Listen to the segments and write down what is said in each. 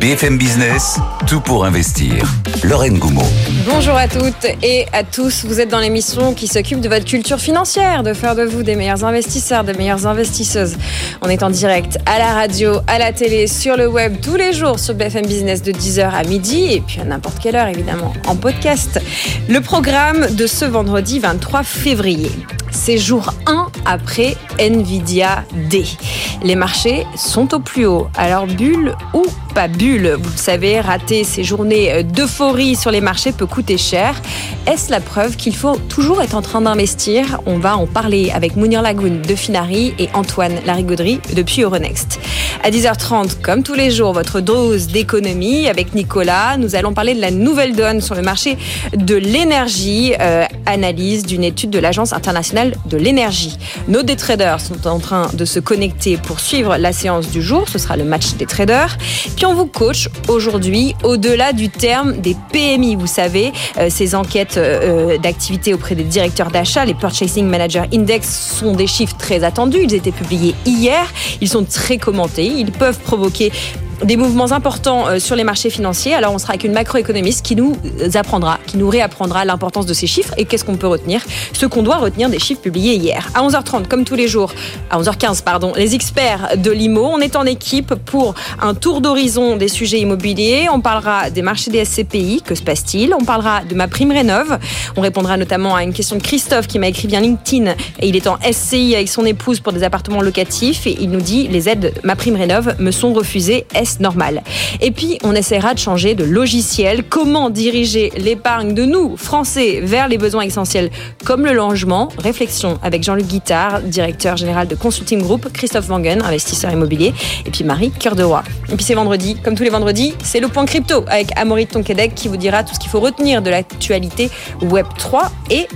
BFM Business, tout pour investir. Lorraine Goumeau. Bonjour à toutes et à tous. Vous êtes dans l'émission qui s'occupe de votre culture financière, de faire de vous des meilleurs investisseurs, des meilleures investisseuses. On est en direct à la radio, à la télé, sur le web tous les jours sur BFM Business de 10h à midi et puis à n'importe quelle heure évidemment en podcast. Le programme de ce vendredi 23 février. C'est jour 1 après Nvidia D. Les marchés sont au plus haut. Alors bulle ou pas bulle Vous le savez, rater ces journées d'euphorie sur les marchés peut coûter cher. Est-ce la preuve qu'il faut toujours être en train d'investir? On va en parler avec Mounir Lagoun de Finari et Antoine Larigauderie depuis Euronext. À 10h30, comme tous les jours, votre dose d'économie avec Nicolas. Nous allons parler de la nouvelle donne sur le marché de l'énergie, euh, analyse d'une étude de l'Agence internationale de l'énergie. Nos des traders sont en train de se connecter pour suivre la séance du jour. Ce sera le match des traders. Puis on vous coach aujourd'hui au-delà du terme des PMI. Vous savez, euh, ces enquêtes euh, d'activité auprès des directeurs d'achat, les Purchasing Manager Index, sont des chiffres très attendus. Ils étaient publiés hier. Ils sont très commentés. Ils peuvent provoquer des mouvements importants euh, sur les marchés financiers. Alors on sera avec une macroéconomiste qui nous apprendra, qui nous réapprendra l'importance de ces chiffres et qu'est-ce qu'on peut retenir, ce qu'on doit retenir des chiffres publiés hier. À 11h30, comme tous les jours, à 11h15, pardon, les experts de l'IMO, on est en équipe pour un tour d'horizon des sujets immobiliers. On parlera des marchés des SCPI, que se passe-t-il? On parlera de ma prime rénov. On répondra notamment à une question de Christophe qui m'a écrit via LinkedIn et il est en SCI avec son épouse pour des appartements locatifs et il nous dit les aides ma prime rénov me sont refusées normal. Et puis, on essaiera de changer de logiciel. Comment diriger l'épargne de nous, Français, vers les besoins essentiels comme le logement? Réflexion avec Jean-Luc Guittard, directeur général de Consulting Group, Christophe Wangen, investisseur immobilier, et puis Marie Cœur de Roi. Et puis c'est vendredi, comme tous les vendredis, c'est le point crypto avec Amaury Tonquedec qui vous dira tout ce qu'il faut retenir de l'actualité Web3 et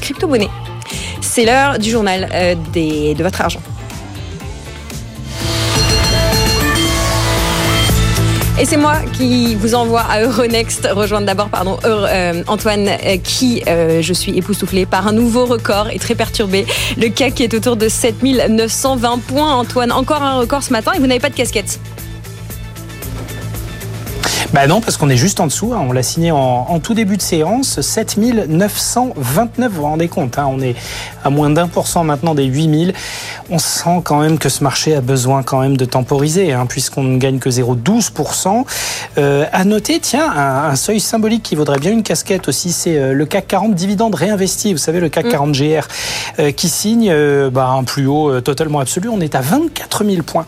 crypto-monnaie. C'est l'heure du journal euh, de votre argent. Et c'est moi qui vous envoie à Euronext rejoindre d'abord pardon euh, Antoine euh, qui euh, je suis époustouflée par un nouveau record et très perturbé. Le CAC qui est autour de 7920 points. Antoine, encore un record ce matin et vous n'avez pas de casquette. Bah non, parce qu'on est juste en dessous. Hein. On l'a signé en, tout début de séance. 7929, vous vous rendez compte. Hein. On est à moins d'un pour cent maintenant des 8000. On sent quand même que ce marché a besoin quand même de temporiser, hein, puisqu'on ne gagne que 0,12%. Euh, à noter, tiens, un, seuil symbolique qui vaudrait bien une casquette aussi, c'est euh, le CAC 40 dividende réinvesti. Vous savez, le CAC 40 mm. GR euh, qui signe euh, bah, un plus haut totalement absolu. On est à 24 000 points.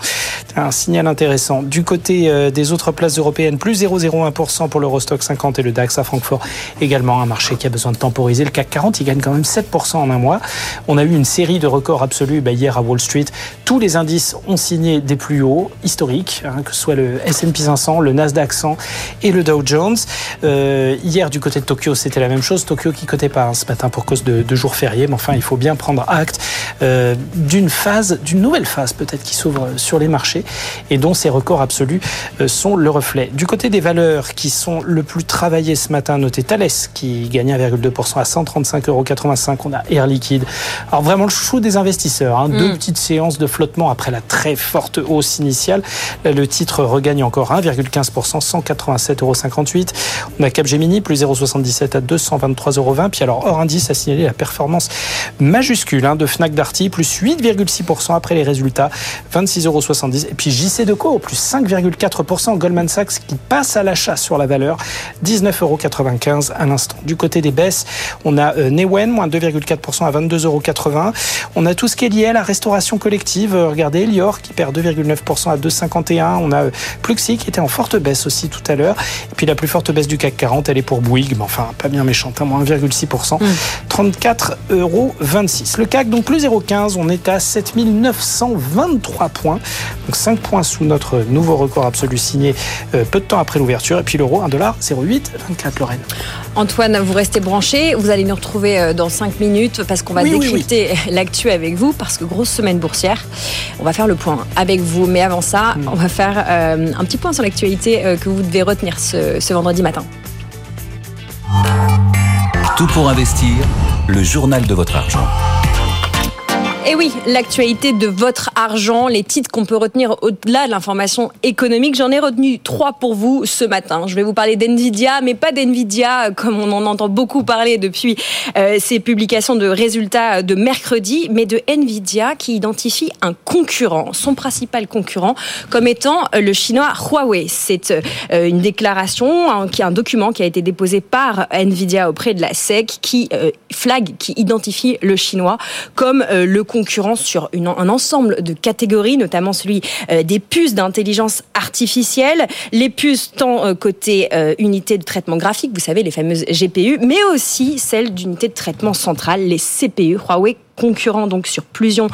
Un signal intéressant. Du côté des autres places européennes, plus 0 0,01% pour l'Eurostock 50 et le DAX à Francfort. Également un marché qui a besoin de temporiser. Le CAC 40, il gagne quand même 7% en un mois. On a eu une série de records absolus bah, hier à Wall Street. Tous les indices ont signé des plus hauts historiques, hein, que ce soit le S&P 500, le Nasdaq 100 et le Dow Jones. Euh, hier, du côté de Tokyo, c'était la même chose. Tokyo qui cotait pas hein, ce matin pour cause de, jours fériés. Mais enfin, il faut bien prendre acte euh, d'une phase, d'une nouvelle phase peut-être qui s'ouvre sur les marchés et dont ces records absolus euh, sont le reflet. Du côté des valeurs qui sont le plus travaillées ce matin, notez Thales qui gagne 1,2% à 135,85 euros. On a Air Liquide. Alors vraiment le chou des investisseurs. Hein. Deux mm. petites séances de flottement après la très forte hausse initiale. Le titre regagne encore 1,15%, 187,58 euros. On a Capgemini plus 0,77 à 223,20 euros. Puis alors hors indice a signalé la performance majuscule hein, de Fnac Darty plus 8,6% après les résultats, 26,70 euros. Et puis JC Deco plus 5,4%. Goldman Sachs qui passe à l'achat sur la valeur, 19,95 euros à l'instant. Du côté des baisses, on a euh, Newen, moins 2,4% à 22,80 euros. On a tout ce qui est lié à la restauration collective. Euh, regardez, Elior qui perd 2,9% à 2,51. On a euh, Pluxi qui était en forte baisse aussi tout à l'heure. Et puis la plus forte baisse du CAC 40, elle est pour Bouygues, mais enfin pas bien méchante, à hein, moins 1,6%, 34,26 euros. Le CAC donc plus 0,15, on est à 7923 points, donc 5 points sous notre nouveau record absolu signé peu de temps après l'ouverture. Et puis l'euro, 1,08 24 Lorraine. Antoine, vous restez branché. Vous allez nous retrouver euh, dans 5 minutes parce qu'on va décrypter l'actu avec vous parce que grosse semaine boursière. On va faire le point avec vous. Mais avant ça, mm. on va faire euh, un petit point sur l'actualité euh, que vous devez retenir ce, ce vendredi matin. Tout pour investir, le journal de votre argent. Et oui, l'actualité de votre argent, les titres qu'on peut retenir au-delà de l'information économique, j'en ai retenu trois pour vous ce matin. Je vais vous parler d'NVIDIA, mais pas d'NVIDIA comme on en entend beaucoup parler depuis euh, ces publications de résultats de mercredi, mais de NVIDIA qui identifie un concurrent, son principal concurrent, comme étant le chinois Huawei. C'est euh, une déclaration, hein, qui est un document qui a été déposé par NVIDIA auprès de la SEC qui euh, flag, qui identifie le chinois comme le concurrence sur un ensemble de catégories, notamment celui euh, des puces d'intelligence artificielle, les puces tant euh, côté euh, unité de traitement graphique, vous savez, les fameuses GPU, mais aussi celles d'unité de traitement centrale, les CPU. Huawei concurrents donc sur plusieurs,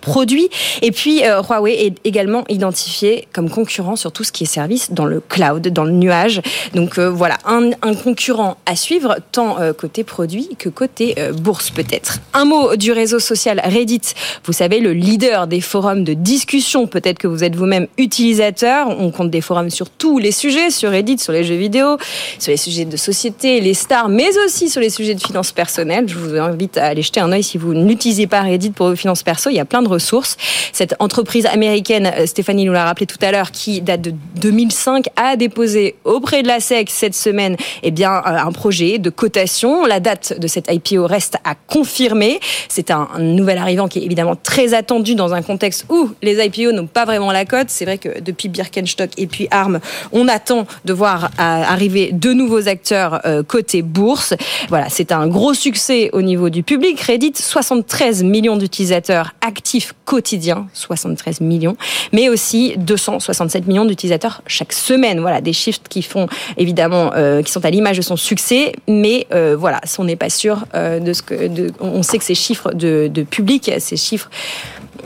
produits. Et puis euh, Huawei est également identifié comme concurrent sur tout ce qui est service dans le cloud, dans le nuage. Donc euh, voilà, un, un, concurrent à suivre, tant euh, côté produit que côté bourse peut-être. Un mot du réseau social Reddit, vous savez, le leader des forums de discussion, peut-être que vous êtes vous-même utilisateur, on compte des forums sur tous les sujets, sur Reddit, sur les jeux vidéo, sur les sujets de société, les stars, mais aussi sur les sujets de finances personnelles. Je vous invite à aller jeter un oeil si vous n'utilisez pas Reddit pour vos finances perso, il y a plein de ressources. Cette entreprise américaine, euh, Stéphanie nous l'a rappelé tout à l'heure, qui date de 2005, a déposé auprès de la SEC cette semaine eh bien, euh, un projet de cotation. La date de cette IPO reste à confirmer. C'est un, nouvel arrivant qui est évidemment très attendu dans un contexte où les IPO n'ont pas vraiment la cote. C'est vrai que depuis Birkenstock et puis ARM, on attend de voir euh, arriver de nouveaux acteurs côté bourse. Voilà, c'est un gros succès au niveau du public. Reddit, 60 73 millions d'utilisateurs actifs quotidiens, 73 millions, mais aussi 267 millions d'utilisateurs chaque semaine. Voilà, des chiffres qui font évidemment, euh, qui sont à l'image de son succès, mais euh, voilà, on n'est pas sûr euh, de ce que, on sait que ces chiffres de public, ces chiffres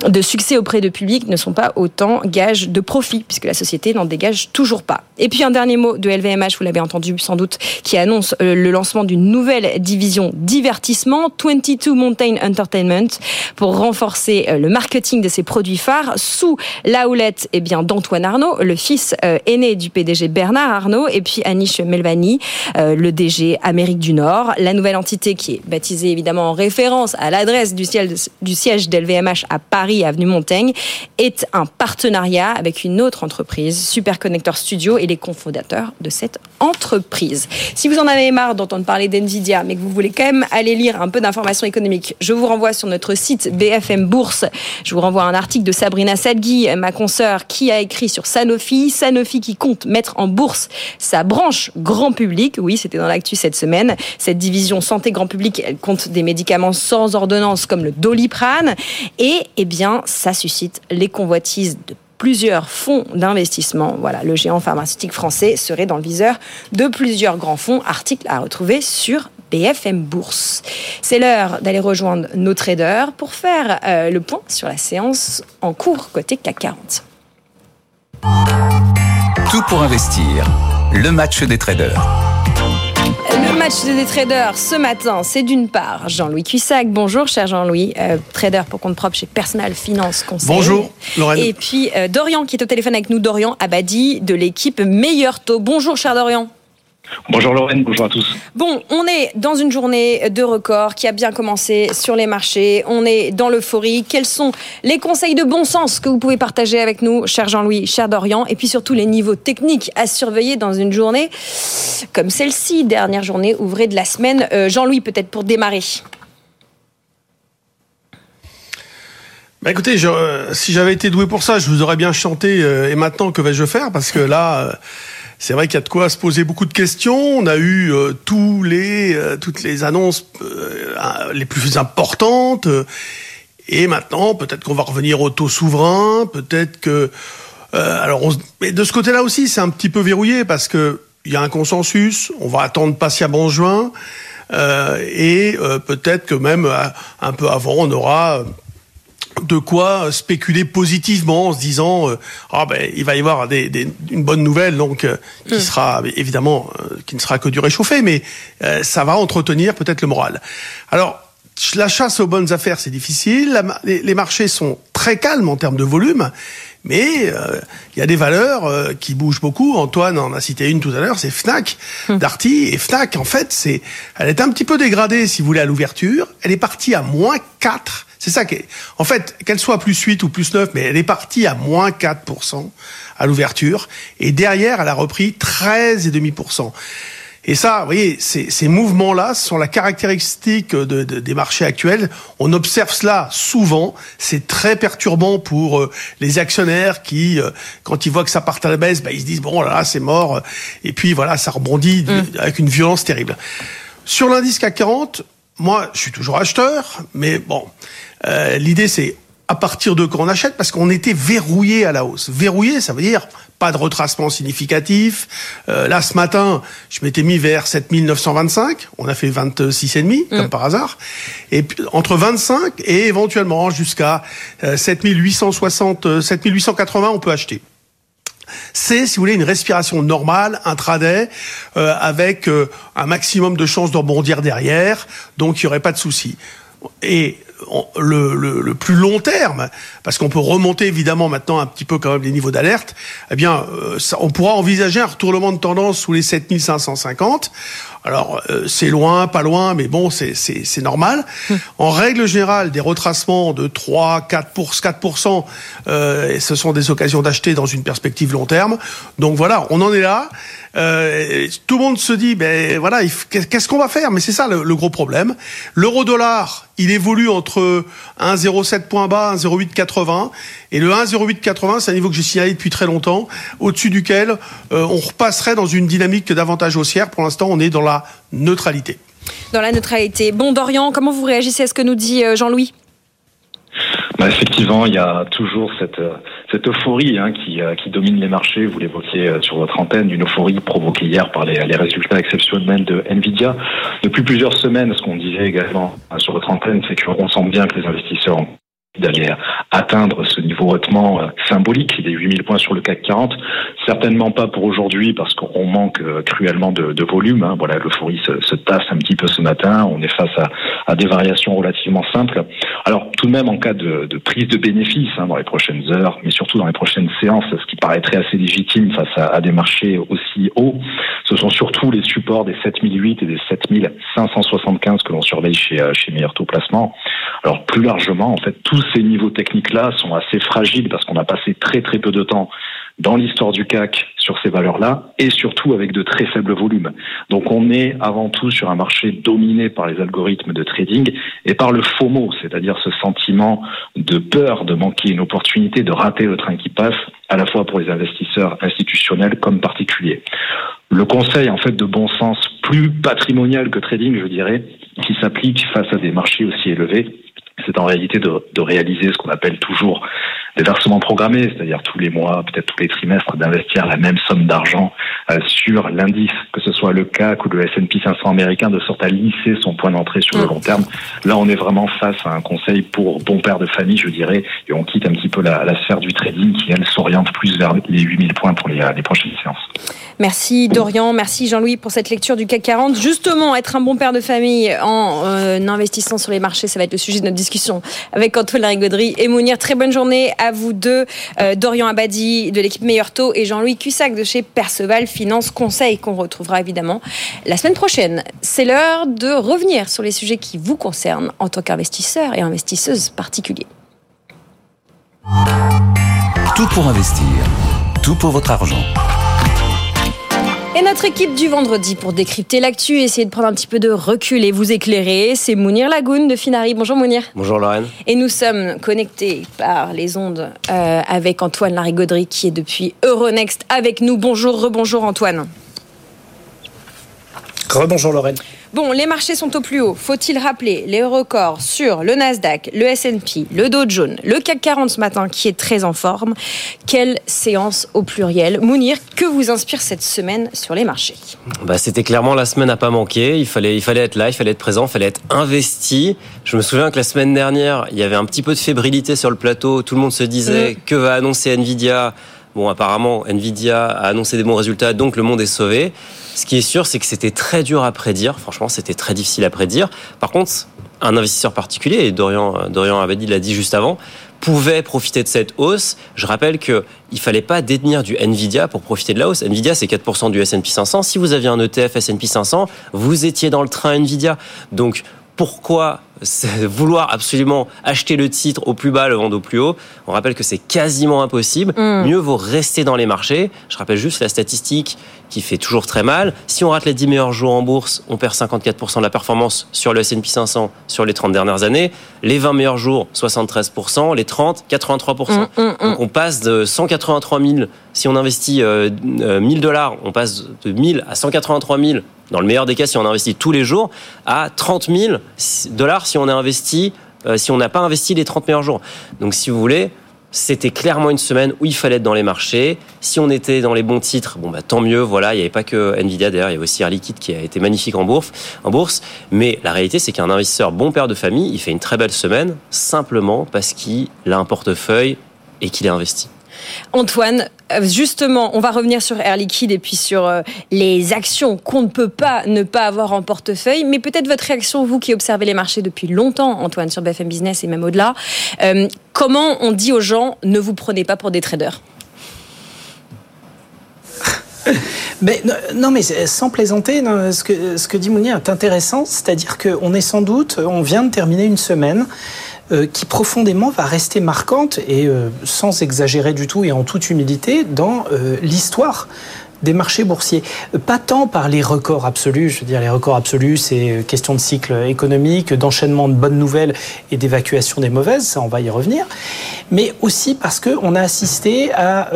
de succès auprès de public ne sont pas autant gages de profit, puisque la société n'en dégage toujours pas. Et puis un dernier mot de LVMH, vous l'avez entendu sans doute, qui annonce euh, le lancement d'une nouvelle division divertissement, 22 Mountain Entertainment, pour renforcer euh, le marketing de ses produits phares sous la houlette eh bien, d'Antoine Arnaud, le fils euh, aîné du PDG Bernard Arnaud, et puis Anish Melvani, le DG Amérique du Nord. La nouvelle entité qui est baptisée évidemment en référence à l'adresse du siège, du siège d'LVMH à Paris, Paris, avenue Montaigne, est un partenariat avec une autre entreprise, Superconnector Studio, et les cofondateurs de cette entreprise. Si vous en avez marre d'entendre parler d'NVIDIA, mais que vous voulez quand même aller lire un peu d'informations économiques, je vous renvoie sur notre site BFM Bourse. Je vous renvoie un article de Sabrina Sadgui, ma consoeur, qui a écrit sur Sanofi. Sanofi qui compte mettre en bourse sa branche grand public. Oui, c'était dans l'actu cette semaine. Cette division santé grand public, elle compte des médicaments sans ordonnance comme le Doliprane. Et, eh bien, ça suscite les convoitises de plusieurs fonds d'investissement. Voilà, le géant pharmaceutique français serait dans le viseur de plusieurs grands fonds. Article à retrouver sur BFM Bourse. C'est l'heure d'aller rejoindre nos traders pour faire euh, le point sur la séance en cours côté CAC 40. Tout pour investir. Le match des traders. Le match des traders ce matin, c'est d'une part Jean-Louis Cuissac. Bonjour, cher Jean-Louis, euh, trader pour compte propre chez Personal Finance Conseil. Bonjour, Lorraine. Et puis euh, Dorian qui est au téléphone avec nous, Dorian Abadi de l'équipe Meilleur Taux. Bonjour, cher Dorian. Bonjour Lorraine, bonjour à tous. Bon, on est dans une journée de record qui a bien commencé sur les marchés. On est dans l'euphorie. Quels sont les conseils de bon sens que vous pouvez partager avec nous, cher Jean-Louis, cher Dorian, et puis surtout les niveaux techniques à surveiller dans une journée comme celle-ci, dernière journée ouvrée de la semaine. Euh, Jean-Louis, peut-être pour démarrer. Bah écoutez, je, euh, si j'avais été doué pour ça, je vous aurais bien chanté. Euh, et maintenant, que vais-je faire? Parce que là c'est vrai qu'il y a de quoi se poser beaucoup de questions. On a eu euh, tous les, euh, toutes les annonces euh, les plus importantes. et maintenant, peut-être qu'on va revenir au taux souverain. Peut-être que... alors, on, mais de ce côté-là aussi, c'est un petit peu verrouillé parce que il y a un consensus. On va attendre patiemment juin. et peut-être que même un peu avant, on aura de quoi spéculer positivement en se disant euh, ah ben il va y avoir des, des, une bonne nouvelle donc euh, qui hmm. sera évidemment euh, qui ne sera que du réchauffé mais ça va entretenir peut-être le moral. Alors la chasse aux bonnes affaires c'est difficile, les, marchés sont très calmes en termes de volume mais il y a des valeurs qui bougent beaucoup. Antoine en a cité une tout à l'heure, c'est Fnac, hmm. Darty. Et Fnac, en fait, c'est, elle est un petit peu dégradée, si vous voulez, à l'ouverture. Elle est partie à moins 4 C'est ça qui est. En fait, qu'elle soit plus 8 ou plus 9, mais elle est partie à moins 4% à l'ouverture. Et derrière, elle a repris 13,5%. Et ça, vous voyez, ces, ces mouvements-là sont la caractéristique de, de, des marchés actuels. On observe cela souvent. C'est très perturbant pour euh, les actionnaires qui, euh, quand ils voient que ça part à la baisse, bah, ils se disent bon là, là c'est mort. Et puis voilà, ça rebondit mm. avec une violence terrible. Sur l'indice CAC 40, moi, je suis toujours acheteur, mais bon, euh, l'idée c'est à partir de quand on achète, parce qu'on était verrouillé à la hausse. Verrouillé, ça veut dire pas de retracement significatif. Euh, là, ce matin, je m'étais mis vers 7925. On a fait 26,5, mm. comme par hasard. Et puis, entre 25 et éventuellement jusqu'à 7860, 7880, on peut acheter c'est, si vous voulez, une respiration normale, intraday, euh, avec euh, un maximum de chances de rebondir derrière, donc il n'y aurait pas de souci. Et le, le, le, plus long terme, parce qu'on peut remonter évidemment maintenant un petit peu quand même les niveaux d'alerte, eh bien, euh, ça, on pourra envisager un retournement de tendance sous les 7550. Alors, euh, c'est loin, pas loin, mais bon, c'est normal. Hum. En règle générale, des retracements de 3, 4 pour 4%, euh, ce sont des occasions d'acheter dans une perspective long terme. Donc voilà, on en est là. Euh, tout le monde se dit, ben voilà, qu'est-ce qu'on va faire? Mais c'est ça le, gros problème. L'euro-dollar, il évolue entre 1,07 point bas, 1,0880, et le 1,0880, c'est un niveau que j'ai signalé depuis très longtemps, au-dessus duquel euh, on repasserait dans une dynamique davantage haussière. Pour l'instant, on est dans la neutralité. Dans la neutralité. Bon, Dorian, comment vous réagissez à ce que nous dit euh, Jean-Louis? Bah, effectivement, il y a toujours cette, euh, euphorie hein, qui, euh, qui domine les marchés. Vous l'évoquiez euh, sur votre antenne, une euphorie provoquée hier par les, les résultats exceptionnels de Nvidia. Depuis plusieurs semaines, ce qu'on disait également sur votre antenne, c'est qu'on sent bien que les investisseurs ont d'aller atteindre ce niveau hautement euh, symbolique des 8000 points sur le CAC 40. Certainement pas pour aujourd'hui parce qu'on manque euh, cruellement de, volume. Hein. Voilà, l'euphorie se, se, tasse un petit peu ce matin. On est face à, des variations relativement simples. Alors tout de même en cas de, prise de bénéfices hein, dans les prochaines heures, mais surtout dans les prochaines séances, ce qui paraîtrait assez légitime face à, à des marchés aussi hauts, ce sont surtout les supports des 7008 et des 7575 que l'on surveille chez, euh, chez Meilleur Taux Placement. Alors plus largement, en fait, tous ces niveaux techniques-là sont assez fragiles parce qu'on a passé très très peu de temps dans l'histoire du CAC sur ces valeurs-là et surtout avec de très faibles volumes. Donc on est avant tout sur un marché dominé par les algorithmes de trading et par le FOMO, c'est-à-dire ce sentiment de peur de manquer une opportunité, de rater le train qui passe, à la fois pour les investisseurs institutionnels comme particuliers. Le conseil en fait de bon sens plus patrimonial que trading, je dirais, qui s'applique face à des marchés aussi élevés, c'est en réalité de, réaliser ce qu'on appelle toujours des versements programmés, c'est-à-dire tous les mois, peut-être tous les trimestres, d'investir la même somme d'argent euh, sur l'indice, que ce soit le CAC ou le S&P 500 américain, de sorte à lisser son point d'entrée sur le mm. long terme. Là, on est vraiment face à un conseil pour bon père de famille, je dirais, et on quitte un petit peu la, la sphère du trading qui, elle, s'oriente plus vers les 8000 points pour les, les prochaines séances. Merci Dorian, merci Jean-Louis pour cette lecture du CAC 40. Justement, être un bon père de famille en euh, investissant sur les marchés, ça va être le sujet de notre discussion avec Antoine Larigauderie et Mounir. Très bonne journée à vous deux, euh, Dorian Abadi de l'équipe Meilleur Taux et Jean-Louis Cussac de chez Perceval Finance Conseil qu'on retrouvera évidemment la semaine prochaine. C'est l'heure de revenir sur les sujets qui vous concernent en tant qu'investisseur et investisseuse particulier. Tout pour investir, tout pour votre argent. Et notre équipe du vendredi pour décrypter l'actu, essayer de prendre un petit peu de recul et vous éclairer, c'est Mounir Lagoun de Finari. Bonjour Mounir. Bonjour Lorraine. Et nous sommes connectés par les ondes euh, avec Antoine Larigauderie qui est depuis Euronext avec nous. Bonjour, rebonjour Antoine. Rebonjour Lorraine. Bon, les marchés sont au plus haut. Faut-il rappeler les records sur le Nasdaq, le S&P, le Dow Jones, le CAC 40 ce matin qui est très en forme? Quelle séance au pluriel? Mounir, que vous inspire cette semaine sur les marchés? Bah, C'était clairement la semaine à pas manquer. Il fallait, il fallait être là, il fallait être présent, il fallait être investi. Je me souviens que la semaine dernière, il y avait un petit peu de fébrilité sur le plateau. Tout le monde se disait mm. que va annoncer Nvidia? Bon, apparemment, Nvidia a annoncé des bons résultats, donc le monde est sauvé. Ce qui est sûr, c'est que c'était très dur à prédire. Franchement, c'était très difficile à prédire. Par contre, un investisseur particulier, et Dorian, Dorian Abadi l'a dit juste avant, pouvait profiter de cette hausse. Je rappelle qu'il ne fallait pas détenir du Nvidia pour profiter de la hausse. Nvidia, c'est 4% du S&P 500. Si vous aviez un ETF S&P 500, vous étiez dans le train Nvidia. Donc, pourquoi vouloir absolument acheter le titre au plus bas, le vendre au plus haut? On rappelle que c'est quasiment impossible. Mm. Mieux vaut rester dans les marchés. Je rappelle juste la statistique qui fait toujours très mal. Si on rate les 10 meilleurs jours en bourse, on perd 54% de la performance sur le S&P 500 sur les 30 dernières années. Les 20 meilleurs jours, 73%. Les 30, 83%. Mm, mm, Donc on passe de 183 000. Si on investit 1000 euh, euh, dollars, on passe de 1000 à 183 000 dans le meilleur des cas, si on investit tous les jours, à 30 000 dollars si on a investi, euh, si on n'a pas investi les 30 meilleurs jours. Donc, si vous voulez, c'était clairement une semaine où il fallait être dans les marchés. Si on était dans les bons titres, bon bah tant mieux. Voilà, il n'y avait pas que Nvidia d'ailleurs, il y avait aussi Air Liquide qui a été magnifique en bourse. En bourse. Mais la réalité, c'est qu'un investisseur bon père de famille, il fait une très belle semaine simplement parce qu'il a un portefeuille et qu'il est investi. Antoine, euh, justement, on va revenir sur Air Liquide et puis sur euh, les actions qu'on ne peut pas ne pas avoir en portefeuille. Mais peut-être votre réaction, vous qui observez les marchés depuis longtemps, Antoine, sur BFM Business et même au-delà. Euh, comment on dit aux gens ne vous prenez pas pour des traders? Non, mais sans plaisanter, ce, que, dit Mounier est intéressant, c'est-à-dire qu'on est sans doute, on vient de terminer une semaine euh, qui profondément va rester marquante et euh, sans exagérer du tout et en toute humilité dans euh, l'histoire des marchés boursiers. Pas tant par les records absolus, je veux dire les records absolus, c'est question de cycle économique, d'enchaînement de bonnes nouvelles et d'évacuation des mauvaises, ça on va y revenir, mais aussi parce qu'on a assisté à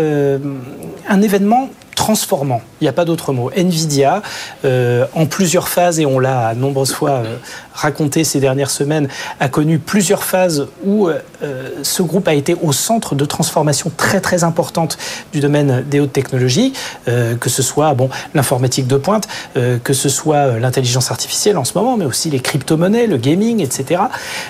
un événement transformant. Il n'y a pas d'autre mot. Nvidia, euh, en plusieurs phases, et on l'a nombreuses fois euh, raconté ces dernières semaines, a connu plusieurs phases où euh, ce groupe a été au centre de transformations très très importantes du domaine des hautes technologies, que ce soit bon l'informatique de pointe, que ce soit l'intelligence artificielle en ce moment, mais aussi les crypto-monnaies, le gaming, etc.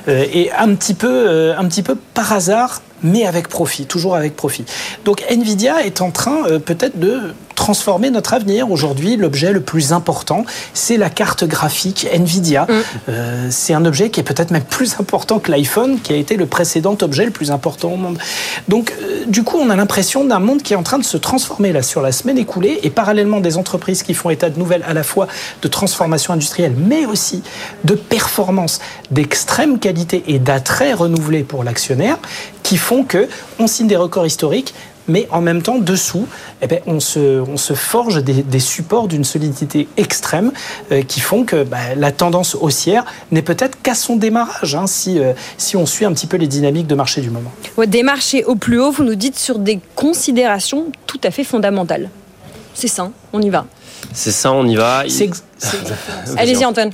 et un petit un petit peu par hasard, mais avec profit, toujours avec profit. Donc Nvidia est en train peut-être de transformer notre avenir. Aujourd'hui, l'objet le plus important, c'est la carte graphique Nvidia. Mm. Euh, c'est un objet qui est peut-être même plus important que l'iPhone, qui a été le précédent objet le plus important au monde. Donc, euh, du coup, on a l'impression d'un monde qui est en train de se transformer là sur la semaine écoulée, et parallèlement des entreprises qui font état de nouvelles à la fois de transformation industrielle, mais aussi de performance d'extrême qualité et d'attrait renouvelé pour l'actionnaire, qui font que on signe des records historiques, mais en même temps, dessous, eh ben, on, se, on se forge des, supports d'une solidité extrême euh, qui font que bah, la tendance haussière n'est peut-être qu'à son démarrage, hein, si, euh, si on suit un petit peu les dynamiques de marché du moment. des marchés au plus haut, vous nous dites sur des considérations tout à fait fondamentales. C'est ça, on y va. C'est ça, on y va. Allez-y, Antoine.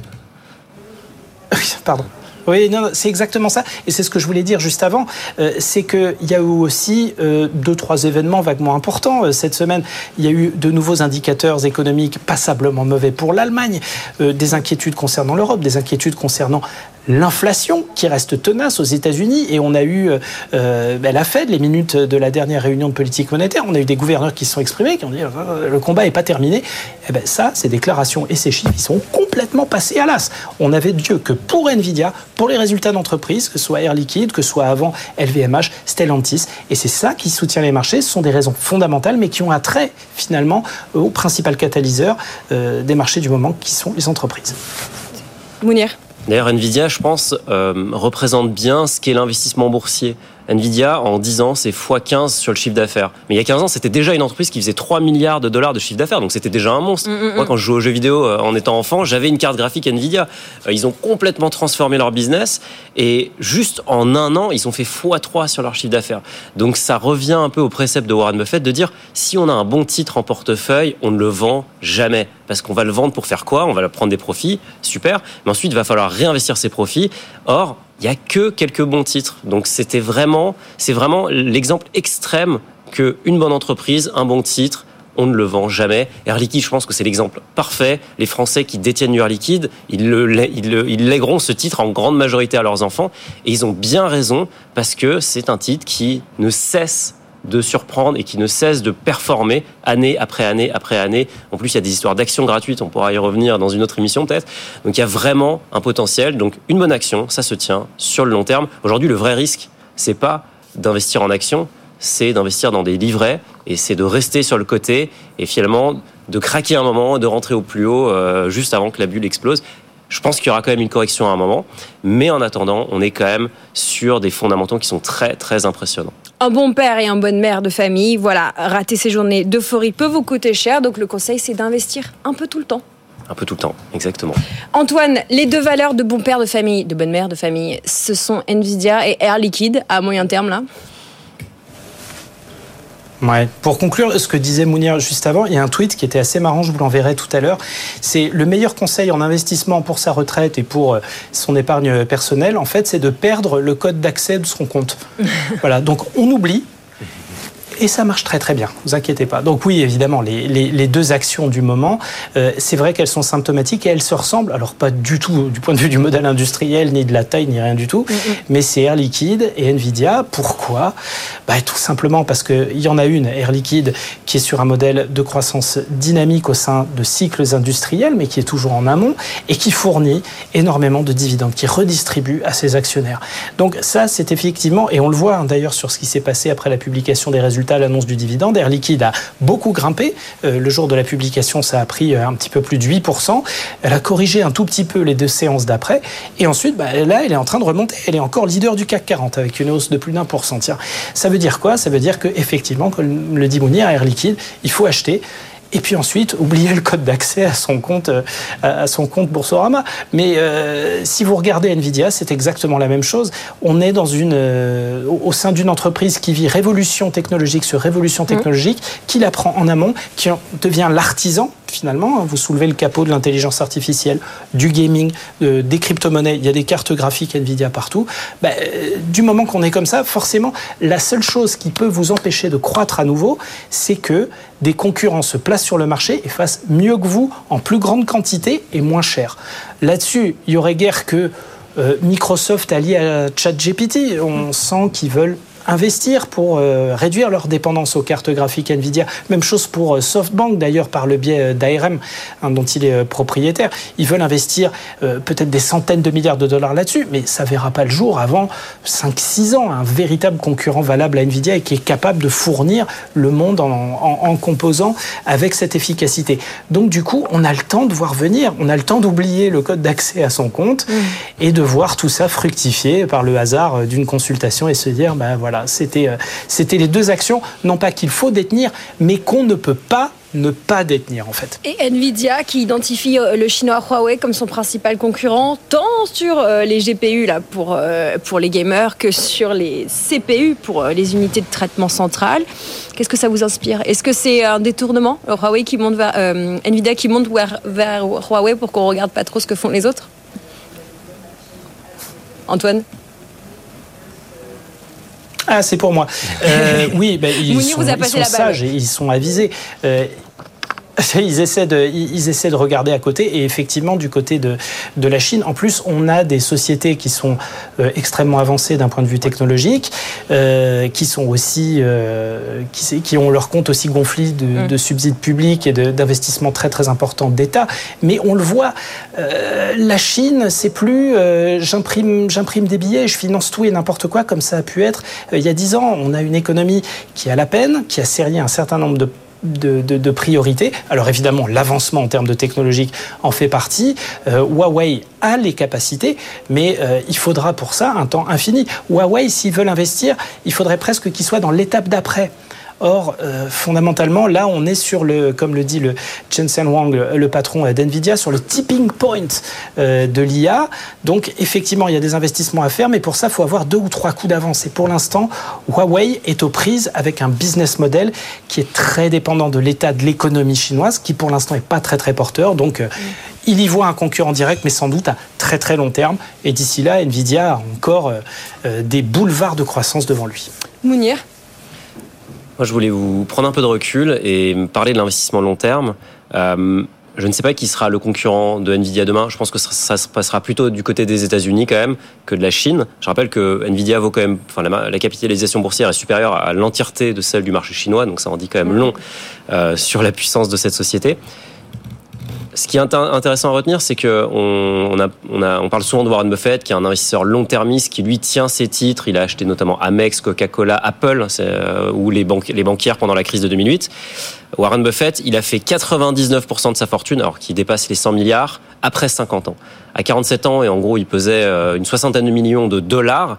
Pardon. Oui, non, c'est exactement ça. Et c'est ce que je voulais dire juste avant. Euh, c'est qu'il y a eu aussi euh, deux, trois événements vaguement importants euh, cette semaine. Il y a eu de nouveaux indicateurs économiques passablement mauvais pour l'Allemagne, des inquiétudes concernant l'Europe, des inquiétudes concernant l'inflation qui reste tenace aux États-Unis et on a eu euh, ben, la Fed, les minutes de la dernière réunion de politique monétaire, on a eu des gouverneurs qui se sont exprimés, qui ont dit euh, le combat n'est pas terminé. Et eh ben ça, ces déclarations et ces chiffres, ils sont complètement passés à l'as. On avait Dieu que pour Nvidia, pour les résultats d'entreprise, que ce soit Air Liquide, que ce soit avant LVMH, Stellantis, et c'est ça qui soutient les marchés. Ce sont des raisons fondamentales, mais qui ont attrait finalement au principal catalyseur euh, des marchés du moment, qui sont les entreprises. Mounir D'ailleurs, Nvidia, je pense, euh, représente bien ce qu'est l'investissement boursier. Nvidia, en 10 ans, c'est x15 sur le chiffre d'affaires. Mais il y a 15 ans, c'était déjà une entreprise qui faisait 3 milliards de dollars de chiffre d'affaires, donc c'était déjà un monstre. Mm, mm, Moi, mm. quand je jouais aux jeux vidéo euh, en étant enfant, j'avais une carte graphique Nvidia. Euh, ils ont complètement transformé leur business et juste en un an, ils ont fait x3 sur leur chiffre d'affaires. Donc ça revient un peu au précepte de Warren Buffett de dire si on a un bon titre en portefeuille, on ne le vend jamais. Parce qu'on va le vendre pour faire quoi? On va prendre des profits, super. Mais ensuite, il va falloir réinvestir ces profits. Or, il y a que quelques bons titres. Donc c'était vraiment, c'est vraiment l'exemple extrême que une bonne entreprise, un bon titre, on ne le vend jamais. Air Liquide, je pense que c'est l'exemple parfait. Les Français qui détiennent Air Liquide, ils, le, ils, lègueront ce titre en grande majorité à leurs enfants. Et ils ont bien raison parce que c'est un titre qui ne cesse de surprendre et qui ne cesse de performer année après année après année. En plus, il y a des histoires d'actions gratuites, on pourra y revenir dans une autre émission peut-être. Donc il y a vraiment un potentiel. Donc une bonne action, ça se tient sur le long terme. Aujourd'hui, le vrai risque, c'est pas d'investir en actions, c'est d'investir dans des livrets et c'est de rester sur le côté et finalement de craquer un moment, de rentrer au plus haut euh, juste avant que la bulle explose. Je pense qu'il y aura quand même une correction à un moment, mais en attendant, on est quand même sur des fondamentaux qui sont très très impressionnants. Un bon père et une bonne mère de famille, voilà, rater ces journées d'euphorie peut vous coûter cher, donc le conseil c'est d'investir un peu tout le temps. Un peu tout le temps, exactement. Antoine, les deux valeurs de bon père de famille, de bonne mère de famille, ce sont Nvidia et Air Liquide à moyen terme là? Ouais. Pour conclure, ce que disait Mounir juste avant, il y a un tweet qui était assez marrant, je vous l'enverrai tout à l'heure. C'est le meilleur conseil en investissement pour sa retraite et pour euh, son épargne personnelle, en fait, c'est de perdre le code d'accès de son compte. voilà. Donc, on oublie, et ça marche très très bien, vous inquiétez pas. Donc oui, évidemment, les, les, les deux actions du moment, euh, c'est vrai qu'elles sont symptomatiques et elles se ressemblent, alors pas du tout du point de vue du modèle industriel, ni de la taille, ni rien du tout, mm -hmm. mais c'est Air Liquide et Nvidia. Pourquoi? Bah, Tout simplement parce qu'il y en a une, Air Liquide, qui est sur un modèle de croissance dynamique au sein de cycles industriels, mais qui est toujours en amont, et qui fournit énormément de dividendes, qui redistribue à ses actionnaires. Donc ça, c'est effectivement, et on le voit hein, d'ailleurs sur ce qui s'est passé après la publication des résultats à l'annonce du dividende. Air Liquide a beaucoup grimpé. Euh, le jour de la publication, ça a pris euh, un petit peu plus de 8%. Elle a corrigé un tout petit peu les deux séances d'après. Et ensuite, bah, là, elle est en train de remonter. Elle est encore leader du CAC 40 avec une hausse de plus d'un pour cent. Ça veut dire quoi? Ça veut dire qu'effectivement, comme le dit Mounir, Air Liquide, il faut acheter et puis ensuite oublier le code d'accès à son compte à son compte Boursorama. Mais euh, si vous regardez Nvidia, c'est exactement la même chose. On est dans une euh, au sein d'une entreprise qui vit révolution technologique sur révolution technologique, mmh. qui la prend en amont, qui devient l'artisan finalement. Vous soulevez le capot de l'intelligence artificielle, du gaming, des crypto-monnaies. Il y a des cartes graphiques Nvidia partout. Bah, euh, du moment qu'on est comme ça, forcément, la seule chose qui peut vous empêcher de croître à nouveau, c'est que des concurrents se placent sur le marché et fassent mieux que vous en plus grande quantité et moins cher. Là-dessus, il y aurait guère que euh, Microsoft allié à ChatGPT. On sent qu'ils veulent investir pour euh, réduire leur dépendance aux cartes graphiques Nvidia. Même chose pour euh, SoftBank d'ailleurs par le biais d'ARM hein, dont il est euh, propriétaire. Ils veulent investir euh, peut-être des centaines de milliards de dollars là-dessus, mais ça verra pas le jour avant 5-6 ans. Un véritable concurrent valable à Nvidia et qui est capable de fournir le monde en, en, en composant avec cette efficacité. Donc du coup, on a le temps de voir venir, on a le temps d'oublier le code d'accès à son compte mmh. et de voir tout ça fructifier par le hasard d'une consultation et se dire, ben voilà, c'était euh, c'était les deux actions, non pas qu'il faut détenir, mais qu'on ne peut pas ne pas détenir en fait. Et Nvidia qui identifie euh, le chinois Huawei comme son principal concurrent tant sur euh, les GPU là pour les gamers que sur les CPU pour les unités de traitement central. Qu'est-ce que ça vous inspire? Est-ce que c'est un détournement Huawei qui monte vers Nvidia qui monte vers, vers Huawei pour qu'on regarde pas trop ce que font les autres? Antoine? Ah, c'est pour moi. Euh, oui, ben, ils, Mounir sont, vous a ils passé sont la balle. sages et ils sont avisés. Euh, ils essaient, de, ils essaient de regarder à côté et effectivement du côté de, de la Chine. En plus, on a des sociétés qui sont euh, extrêmement avancées d'un point de vue technologique, euh, qui sont aussi, euh, qui, qui, ont leur compte aussi gonflé de, mm. de subsides publics et d'investissements très très importants d'État. Mais on le voit, euh, la Chine, c'est plus euh, j'imprime j'imprime des billets, je finance tout et n'importe quoi comme ça a pu être il y a dix ans. On a une économie qui a la peine, qui a serré un certain nombre de de, priorités. Alors évidemment, l'avancement en termes de technologique en fait partie. Euh, Huawei a les capacités, mais euh, il faudra pour ça un temps infini. Huawei, s'ils veulent investir, il faudrait presque qu'ils soient dans l'étape d'après. Or, euh, fondamentalement, là, on est sur le, comme le dit le Jensen Wang, le, patron d'NVIDIA, sur le tipping point euh, de l'IA. Donc, effectivement, il y a des investissements à faire, mais pour ça, il faut avoir deux ou trois coups d'avance. Et pour l'instant, Huawei est aux prises avec un business model qui est très dépendant de l'état de l'économie chinoise, qui pour l'instant n'est pas très très porteur. Donc, euh, il y voit un concurrent direct, mais sans doute à très très long terme. Et d'ici là, Nvidia a encore euh, des boulevards de croissance devant lui. Mounir moi, je voulais vous prendre un peu de recul et parler de l'investissement long terme. Euh, je ne sais pas qui sera le concurrent de Nvidia demain. Je pense que ça, se passera plutôt du côté des États-Unis quand même que de la Chine. Je rappelle que Nvidia vaut quand même, enfin la, la capitalisation boursière est supérieure à l'entièreté de celle du marché chinois, donc ça en dit quand même long euh, sur la puissance de cette société. Ce qui est intéressant à retenir, c'est que on, parle souvent de Warren Buffett, qui est un investisseur long-termiste, qui lui tient ses titres. Il a acheté notamment Amex, Coca-Cola, Apple, euh, ou les, banques, les banquières pendant la crise de 2008. Warren Buffett, il a fait 99% de sa fortune, alors qu'il dépasse les 100 milliards, après 50 ans. À 47 ans, et en gros, il pesait euh, une soixantaine de millions de dollars,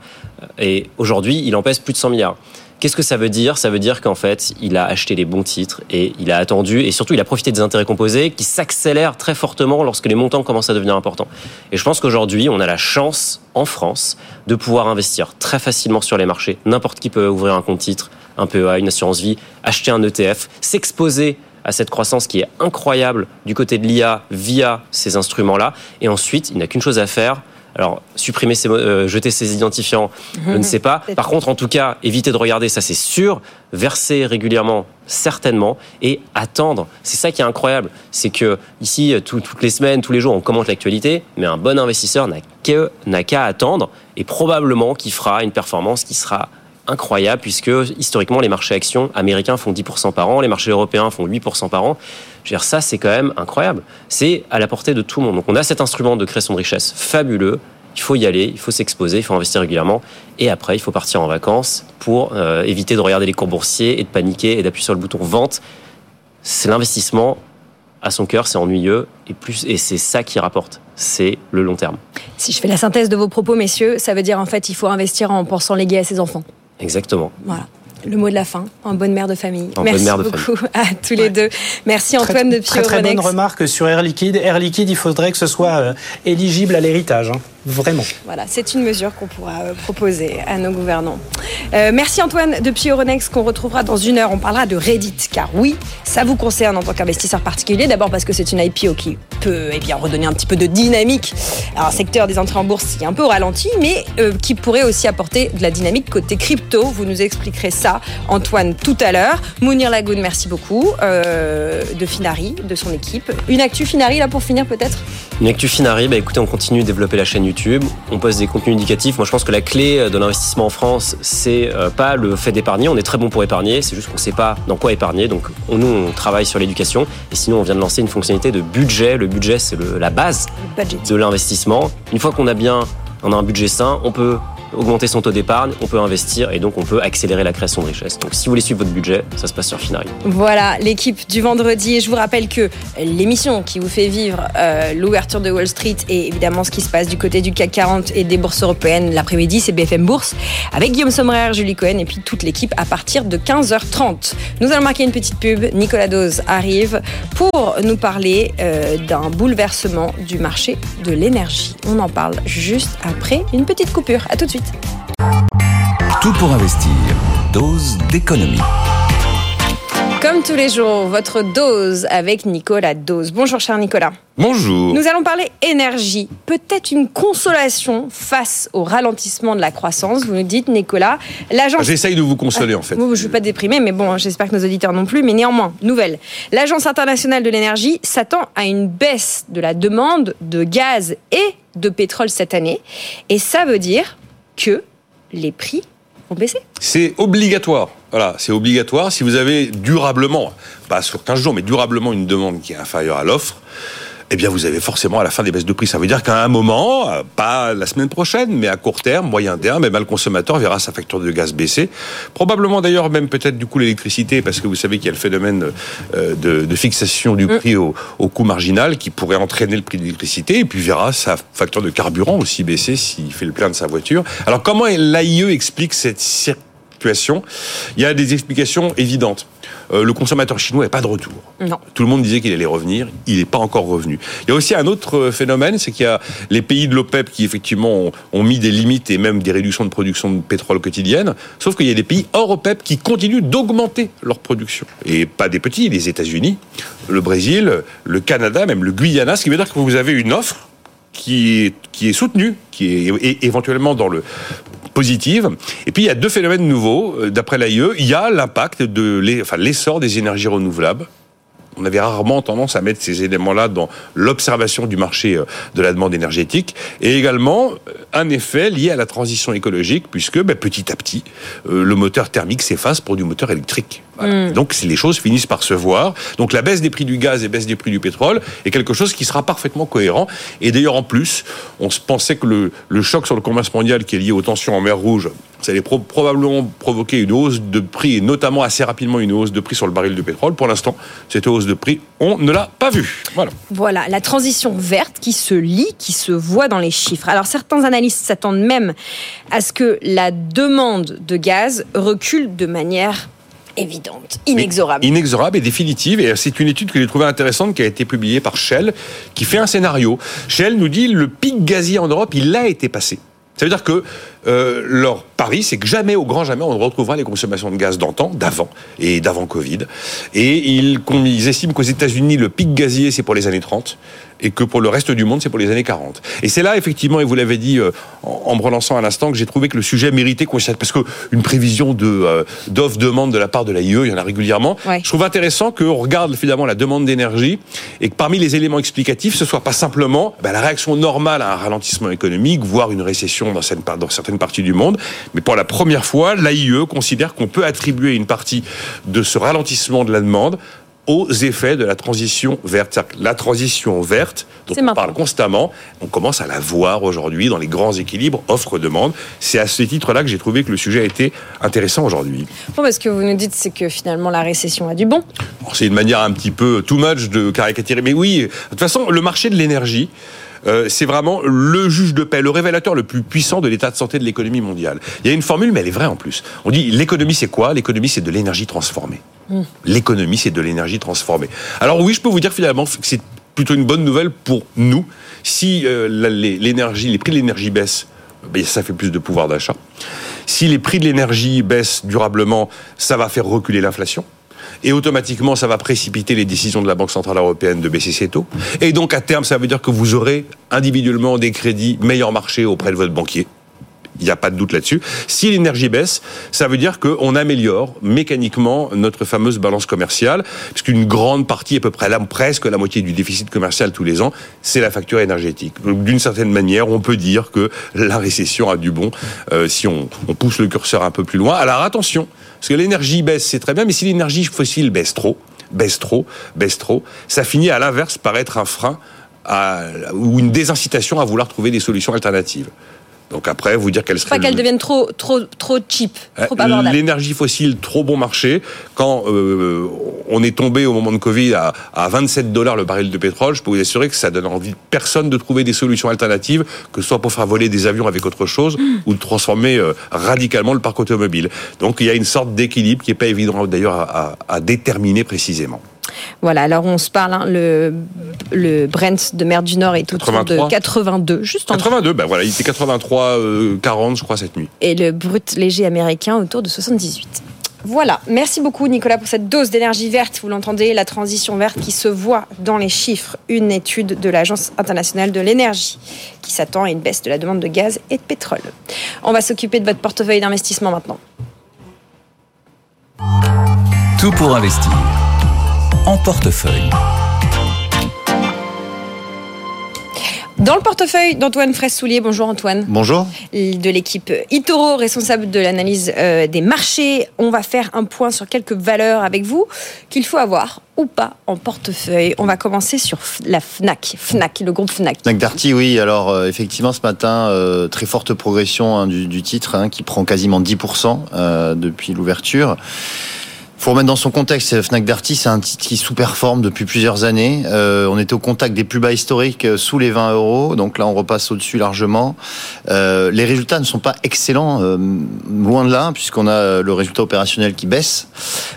et aujourd'hui, il en pèse plus de 100 milliards. Qu'est-ce que ça veut dire? Ça veut dire qu'en fait, il a acheté les bons titres et il a attendu et surtout il a profité des intérêts composés qui s'accélèrent très fortement lorsque les montants commencent à devenir importants. Et je pense qu'aujourd'hui, on a la chance en France de pouvoir investir très facilement sur les marchés. N'importe qui peut ouvrir un compte titre, un PEA, une assurance vie, acheter un ETF, s'exposer à cette croissance qui est incroyable du côté de l'IA via ces instruments-là. Et ensuite, il n'a qu'une chose à faire, alors, supprimer ses, euh, jeter ses identifiants, je ne sais pas. Par contre, en tout cas, éviter de regarder, ça c'est sûr. Verser régulièrement, certainement. Et attendre. C'est ça qui est incroyable. C'est que ici, toutes les semaines, tous les jours, on commente l'actualité. Mais un bon investisseur n'a qu'à attendre. Et probablement qu'il fera une performance qui sera incroyable puisque historiquement les marchés actions américains font 10% par an, les marchés européens font 8% par an. Je veux dire, ça c'est quand même incroyable. C'est à la portée de tout le monde. Donc on a cet instrument de création de richesse fabuleux. Il faut y aller, il faut s'exposer, il faut investir régulièrement. Et après, il faut partir en vacances pour euh, éviter de regarder les cours boursiers et de paniquer et d'appuyer sur le bouton vente. C'est l'investissement à son cœur, c'est ennuyeux et plus et c'est ça qui rapporte. C'est le long terme. Si je fais la synthèse de vos propos, messieurs, ça veut dire en fait il faut investir en pensant léguer à ses enfants. Exactement. Voilà le mot de la fin, en bonne mère de famille. Merci beaucoup à tous les deux. Merci Antoine de Très très bonne remarque sur Air Liquide. Air Liquide, il faudrait que ce soit euh, éligible à l'héritage. Hein. Vraiment. Voilà, c'est une mesure qu'on pourra euh, proposer à nos gouvernants. Euh, merci Antoine depuis Euronext qu'on retrouvera dans une heure. On parlera de Reddit, car oui, ça vous concerne en tant qu'investisseur particulier. D'abord parce que c'est une IPO qui peut eh bien, redonner un petit peu de dynamique à un secteur des entrées en bourse qui est un peu ralenti, mais euh, qui pourrait aussi apporter de la dynamique côté crypto. Vous nous expliquerez ça, Antoine, tout à l'heure. Mounir Lagoun, merci beaucoup. de Finari, de son équipe. Une actu Finari, là, pour finir, peut-être? Une actu Finari, bah, écoutez, on continue de développer la chaîne YouTube on poste des contenus indicatifs. Moi, je pense que la clé de l'investissement en France, c'est euh, pas le fait d'épargner. On est très bon pour épargner, c'est juste qu'on sait pas dans quoi épargner. Donc, nous, on travaille sur l'éducation. Et sinon, on vient de lancer une fonctionnalité de budget. Le budget, c'est la base de l'investissement. Une fois qu'on a bien, on a un budget sain, on peut augmenter son taux d'épargne, on peut investir et donc on peut accélérer la création de richesse. Donc si vous voulez suivre votre budget, ça se passe sur Finari. Voilà l'équipe du vendredi et je vous rappelle que l'émission qui vous fait vivre euh, l'ouverture de Wall Street et évidemment ce qui se passe du côté du CAC 40 et des bourses européennes l'après-midi, c'est BFM Bourse avec Guillaume Sommerer, Julie Cohen et puis toute l'équipe à partir de 15h30. Nous allons marquer une petite pub. Nicolas Dose arrive pour nous parler euh, d'un bouleversement du marché de l'énergie. On en parle juste après une petite coupure. À tout de suite. Tout pour investir. Dose d'économie. Comme tous les jours, votre dose avec Nicolas Dose. Bonjour cher Nicolas. Bonjour. Nous allons parler énergie. Peut-être une consolation face au ralentissement de la croissance. Vous nous dites, Nicolas, l'agence... J'essaye de vous consoler en fait. je ne veux pas déprimer, mais bon, j'espère que nos auditeurs non plus. Mais néanmoins, nouvelle. L'Agence internationale de l'énergie s'attend à une baisse de la demande de gaz et de pétrole cette année. Et ça veut dire que les prix vont baisser. C'est obligatoire. Voilà, c'est obligatoire. Si vous avez durablement, pas sur 15 jours, mais durablement une demande qui est inférieure à l'offre, eh bien vous avez forcément à la fin des baisses de prix. Ça veut dire qu'à un moment, euh, pas la semaine prochaine, mais à court terme, moyen terme, eh bien, le consommateur verra sa facture de gaz baisser. Probablement d'ailleurs même peut-être du coup l'électricité, parce que vous savez qu'il y a le phénomène euh, de, fixation du mm. prix au, coût marginal qui pourrait entraîner le prix de l'électricité, et puis verra sa facture de carburant aussi baisser s'il fait le plein de sa voiture. Alors comment l'AIE explique cette situation Il y a des explications évidentes. Euh, le consommateur chinois n'est pas de retour. Non. Tout le monde disait qu'il allait revenir, il n'est pas encore revenu. Il y a aussi un autre euh, phénomène, c'est qu'il y a les pays de l'OPEP qui effectivement ont, mis des limites et même des réductions de production de pétrole quotidienne, sauf qu'il y a des pays hors OPEP qui continuent d'augmenter leur production. Et pas des petits, les États-Unis, le Brésil, le Canada, même le Guyana, ce qui veut dire que vous avez une offre qui est, qui est soutenue, qui est éventuellement dans le Et puis il y a deux phénomènes nouveaux. Euh, d'après l'AIE, il y a l'impact de l'essor des énergies renouvelables. On avait rarement tendance à mettre ces éléments-là dans l'observation du marché euh, de la demande énergétique, et également euh, un effet lié à la transition écologique, puisque ben, petit à petit, le moteur thermique s'efface pour du moteur électrique. Voilà. Mm. Donc les choses finissent par se voir. Donc la baisse des prix du gaz et baisse des prix du pétrole est quelque chose qui sera parfaitement cohérent. Et d'ailleurs en plus, on se pensait que le, le choc sur le commerce mondial qui est lié aux tensions en mer Rouge, ça allait pro- probablement provoquer une hausse de prix et notamment assez rapidement une hausse de prix sur le baril de pétrole. Pour l'instant, cette hausse de prix, on ne l'a pas vue. Voilà. Voilà, la transition verte qui se lit, qui se voit dans les chiffres. Alors certains analystes s'attendent même à ce que la demande de gaz recule de manière évidente, inexorable. Inexorable et définitive. Et c'est une étude que j'ai trouvée intéressante qui a été publiée par Shell, qui fait un scénario. Shell nous dit le pic gazier en Europe, il a été passé. Ça veut dire que euh, leur pari, c'est que jamais, au grand jamais, on retrouvera les consommations de gaz d'antan, d'avant et d'avant Covid. Et ils, ils estiment qu'aux États-Unis, le pic gazier, c'est pour les années 30 et que pour le reste du monde, c'est pour les années 40. Et c'est là, effectivement, et vous l'avez dit euh, en, me relançant à l'instant, que j'ai trouvé que le sujet méritait qu'on parce que une prévision de euh, d'offre-demande de la part de l'AIE, il y en a régulièrement. Ouais. Je trouve intéressant qu'on regarde finalement la demande d'énergie et que parmi les éléments explicatifs, ce soit pas simplement ben, la réaction normale à un ralentissement économique, voire une récession dans certaines, dans certaines parties du monde, mais pour la première fois, l'AIE considère qu'on peut attribuer une partie de ce ralentissement de la demande aux effets de la transition verte. C'est-à-dire que La transition verte, dont on parle constamment, on commence à la voir aujourd'hui dans les grands équilibres offre-demande. C'est à ce titre-là que j'ai trouvé que le sujet a été intéressant aujourd'hui. Bon, parce que vous nous dites, c'est que finalement la récession a du bon. C'est une manière un petit peu too much de caricaturer. Mais oui, de toute façon, le marché de l'énergie, euh, c'est vraiment le juge de paix, le révélateur le plus puissant de l'état de santé de l'économie mondiale. Il y a une formule, mais elle est vraie en plus. On dit l'économie, c'est quoi? L'économie, c'est de l'énergie transformée. L'économie, c'est de l'énergie transformée. Alors oui, je peux vous dire finalement que c'est plutôt une bonne nouvelle pour nous. Si euh, l'énergie, les prix de l'énergie baissent, ben, ça fait plus de pouvoir d'achat. Si les prix de l'énergie baissent durablement, ça va faire reculer l'inflation. Et automatiquement, ça va précipiter les décisions de la Banque Centrale Européenne de baisser ses taux. Et donc, à terme, ça veut dire que vous aurez individuellement des crédits meilleur marché auprès de votre banquier. Il n'y a pas de doute là-dessus. Si l'énergie baisse, ça veut dire qu'on améliore mécaniquement notre fameuse balance commerciale, puisqu'une grande partie, à peu près presque la moitié du déficit commercial tous les ans, c'est la facture énergétique. D'une certaine manière, on peut dire que la récession a du bon euh, si on, pousse le curseur un peu plus loin. Alors attention, parce que l'énergie baisse, c'est très bien, mais si l'énergie fossile baisse trop, baisse trop, baisse trop, ça finit à l'inverse par être un frein ou une désincitation à vouloir trouver des solutions alternatives. Donc après, vous dire qu'elle serait... Pas qu'elle le- devienne trop, trop, trop cheap, trop euh, abordable. L'énergie fossile, trop bon marché. Quand euh, on est tombé au moment de Covid à, à 27 dollars le baril de pétrole, je peux vous assurer que ça donne envie de personne de trouver des solutions alternatives, que ce soit pour faire voler des avions avec autre chose ou de transformer euh, radicalement le parc automobile. Donc il y a une sorte d'équilibre qui n'est pas évident d'ailleurs à, à- à déterminer précisément. Voilà, alors on se parle, hein, le, le Brent de mer du Nord est autour 83. de 82, juste en 82, ben voilà, il était 83, euh, 40 je crois cette nuit. et le brut léger américain autour de 78. Voilà, merci beaucoup Nicolas pour cette dose d'énergie verte. Vous l'entendez, la transition verte qui se voit dans les chiffres. Une étude de l'Agence internationale de l'énergie qui s'attend à une baisse de la demande de gaz et de pétrole. On va s'occuper de votre portefeuille d'investissement maintenant. Tout pour investir. En portefeuille. Dans le portefeuille d'Antoine Fraisse-Soulier, bonjour Antoine. Bonjour. de l'équipe Itoro, responsable de l'analyse euh, des marchés. On va faire un point sur quelques valeurs avec vous qu'il faut avoir ou pas en portefeuille. On va commencer sur la Fnac, Fnac, le groupe Fnac. Fnac Darty, oui. Alors euh, effectivement, ce matin, euh, très forte progression hein, du, du titre, hein, qui prend quasiment 10% euh, depuis l'ouverture. Faut remettre dans son contexte, Fnac Darty, c'est un titre qui sous-performe depuis plusieurs années. Euh, on était au contact des plus bas historiques euh, sous les 20 euros, donc là on repasse au-dessus largement. Euh, les résultats ne sont pas excellents, euh, loin de là, puisqu'on a le résultat opérationnel qui baisse,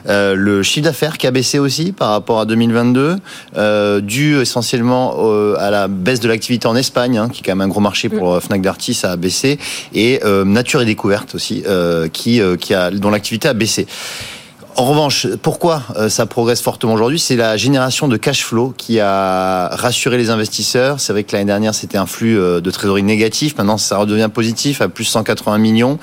Euh, le chiffre d'affaires qui a baissé aussi par rapport à 2022, euh, dû essentiellement euh, à la baisse de l'activité en Espagne, hein, qui est quand même un gros marché pour euh, Fnac Darty, ça a baissé, et euh, Nature et Découverte aussi, euh, qui, euh, qui a, dont l'activité a baissé. En revanche, pourquoi euh, ça progresse fortement aujourd'hui C'est la génération de cash flow qui a rassuré les investisseurs. C'est vrai que l'année dernière, c'était un flux euh, de trésorerie négatif. Maintenant, ça redevient positif à plus 180 millions,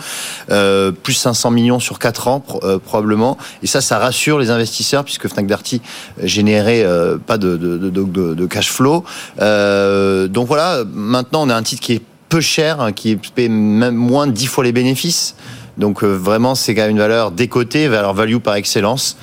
euh, plus 500 millions sur 4 ans euh, probablement. Et ça, ça rassure les investisseurs puisque Fnac Darty générait euh, pas de, de, de, de- cash flow. Donc voilà, maintenant, on a un titre qui est peu cher, hein, qui paie moins de 10 fois les bénéfices. Donc euh, vraiment, c'est quand même une valeur décotée, valeur value par excellence.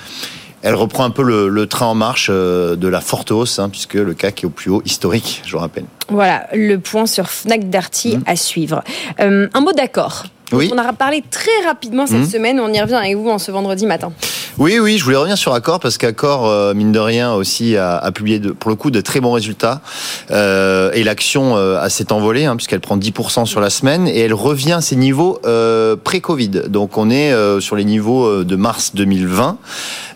Elle reprend un peu le, le train en marche euh, de la forte hausse, hein, puisque le CAC est au plus haut historique, je vous rappelle. Voilà, le point sur Fnac Darty à suivre. Euh, un mot d'accord. Oui. On en a parlé très rapidement cette Mhm. semaine. On y revient avec vous en ce vendredi matin. Oui, oui, je voulais revenir sur Accor parce qu'Accor, euh, mine de rien, aussi a, a publié de, pour le coup de très bons résultats euh, et l'action euh, a s'est envolée hein, puisqu'elle prend 10% sur la semaine et elle revient à ses niveaux pré-Covid. Donc on est sur les niveaux de mars 2020.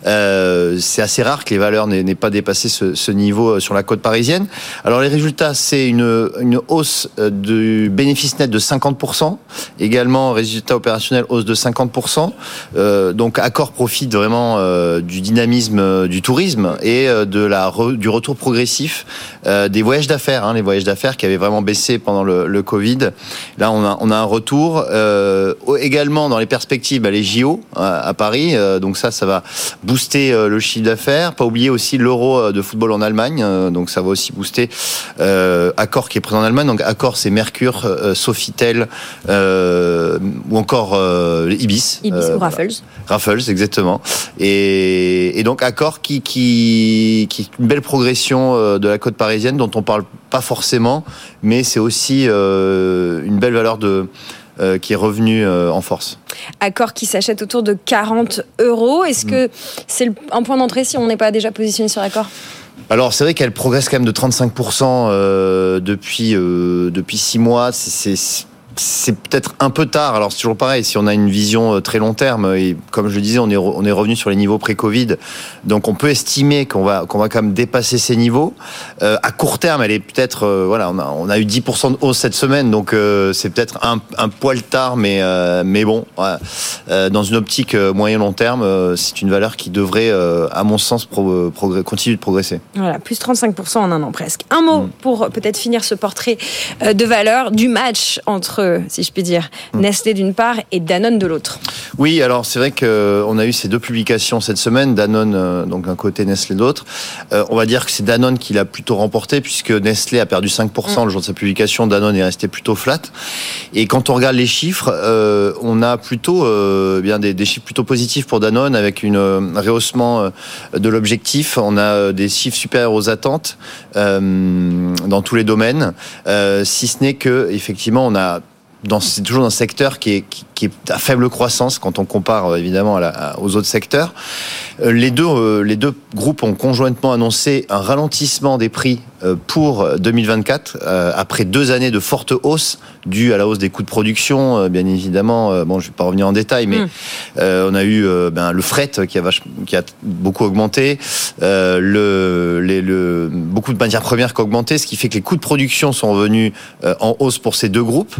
Euh, c'est assez rare que les valeurs n'aient pas dépassé ce, ce niveau sur la côte parisienne. Alors les résultats, c'est une, une hausse du bénéfice net de 50%, également résultat opérationnel hausse de 50%. Euh, donc Accor profite vraiment euh, du dynamisme euh, du tourisme et de la du retour progressif des voyages d'affaires, hein, les voyages d'affaires qui avaient vraiment baissé pendant le, Covid. Là, on a, un retour. Également dans les perspectives, bah, les JO à, Paris. Donc ça, ça va booster le chiffre d'affaires. Pas oublier aussi l'euro de football en Allemagne. Donc ça va aussi booster Accor qui est présent en Allemagne. Donc Accor, c'est Mercure, Sofitel ou encore euh, Ibis. Ibis Euh, ou Raffles. Raffles, exactement. Et, et donc Accor qui, qui, qui est une belle progression euh, de la côte parisienne dont on parle pas forcément, mais c'est aussi euh, une belle valeur de euh, qui est revenue euh, en force. Accord qui s'achète autour de 40 euros. Est-ce que c'est le- un point d'entrée si on n'est pas déjà positionné sur Accord Alors c'est vrai qu'elle progresse quand même de 35% euh, depuis euh, depuis six mois. C'est- C'est peut-être un peu tard. Alors c'est toujours pareil. Si on a une vision euh, très long terme et comme je le disais, on est on est revenu sur les niveaux pré-Covid, donc on peut estimer qu'on va qu'on va quand même dépasser ces niveaux. Euh, à court terme, elle est peut-être euh, voilà, on a on a eu 10% de hausse cette semaine, donc euh, c'est peut-être un, un poil tard, mais mais bon, dans une optique euh, moyen long terme, c'est une valeur qui devrait, à mon sens, pro- progr- continuer de progresser. Voilà, plus 35% en un an presque. Un mot Mm. pour peut-être finir ce portrait de valeur du match entre, si je puis dire, Mm. Nestlé d'une part et Danone de l'autre. Oui, alors c'est vrai qu'on a eu ces deux publications cette semaine, Danone euh, donc d'un côté, Nestlé de l'autre. Euh, on va dire que c'est Danone qui l'a plutôt remporté puisque Nestlé a perdu 5% le jour de sa publication, Danone est resté plutôt flat. Et quand on regarde les chiffres, euh, on a plutôt euh, bien des, des chiffres plutôt positifs pour Danone avec une euh, un rehaussement euh, de l'objectif. On a euh, des chiffres supérieurs aux attentes euh, dans tous les domaines, euh, si ce n'est que effectivement on a dans, c'est toujours un secteur qui est, qui, qui est à faible croissance quand on compare euh, évidemment à la- à- aux autres secteurs. Euh, Les deux, euh, les deux groupes ont conjointement annoncé un ralentissement des prix pour 2024 euh, après deux années de forte hausse due à la hausse des coûts de production, bien évidemment. Bon, je vais pas revenir en détail, mais Mm. euh, on a eu ben, le fret qui a, vach- qui a beaucoup augmenté, le, les, le, beaucoup de matières premières qui ont augmenté, ce qui fait que les coûts de production sont revenus en hausse pour ces deux groupes.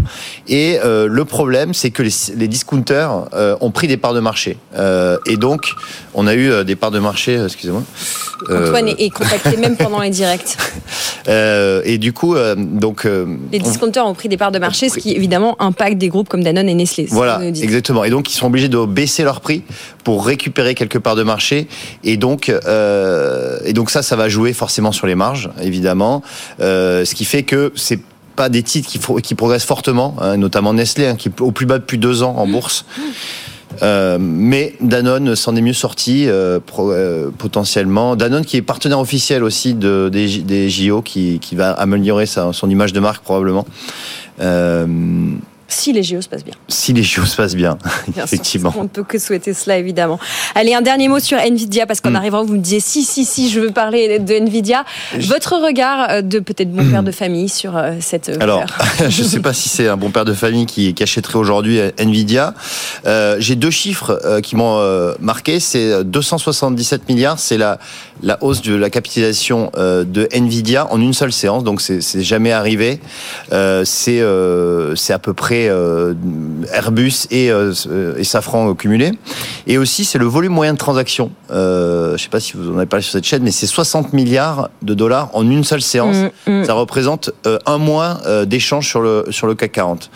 Et le problème, c'est que les, les discounters euh, ont pris des parts de marché. Euh, et donc, on a eu euh, des parts de marché, excusez-moi. Antoine est, contacté même pendant les directs. et du coup, donc, Les on- discounters ont pris des parts de marché, ce qui évidemment impacte des groupes comme Danone et Nestlé. Voilà, exactement. Et donc, ils sont obligés de baisser leur prix pour récupérer quelque part de marché. Et donc, et donc ça, ça va jouer forcément sur les marges, évidemment. Ce qui fait que c'est pas des titres qui, progressent fortement, hein, notamment Nestlé, hein, qui est au plus bas depuis deux ans en bourse. Euh, mais Danone s'en est mieux sorti euh, pro- euh, potentiellement. Danone qui est partenaire officiel aussi de, des, JO, qui, qui va améliorer sa- son image de marque probablement. Si les JO se passent bien. si les JO se passent bien, Bien sûr. effectivement. On ne peut que souhaiter cela, évidemment. Allez, un dernier mot sur Nvidia, parce qu'en Mm. arrivant, vous me disiez si, si, si, je veux parler de Nvidia. Votre regard euh, de peut-être bon père de famille sur euh, cette euh, Alors, je ne sais pas si c'est un bon père de famille qui, qui achèterait aujourd'hui Nvidia. Euh, J'ai deux chiffres euh, qui m'ont euh, marqué. C'est 277 milliards. C'est la, la hausse de la capitalisation euh, de Nvidia en une seule séance. Donc, c'est jamais arrivé. Euh, c'est euh, c'est à peu près euh, Airbus et, euh, et Safran cumulés. Et aussi, c'est le volume moyen de transaction. Euh, je ne sais pas si vous en avez parlé sur cette chaîne, mais c'est 60 milliards de dollars en une seule séance. Mm, mm. Ça représente euh, un mois euh, d'échange sur le sur le CAC 40.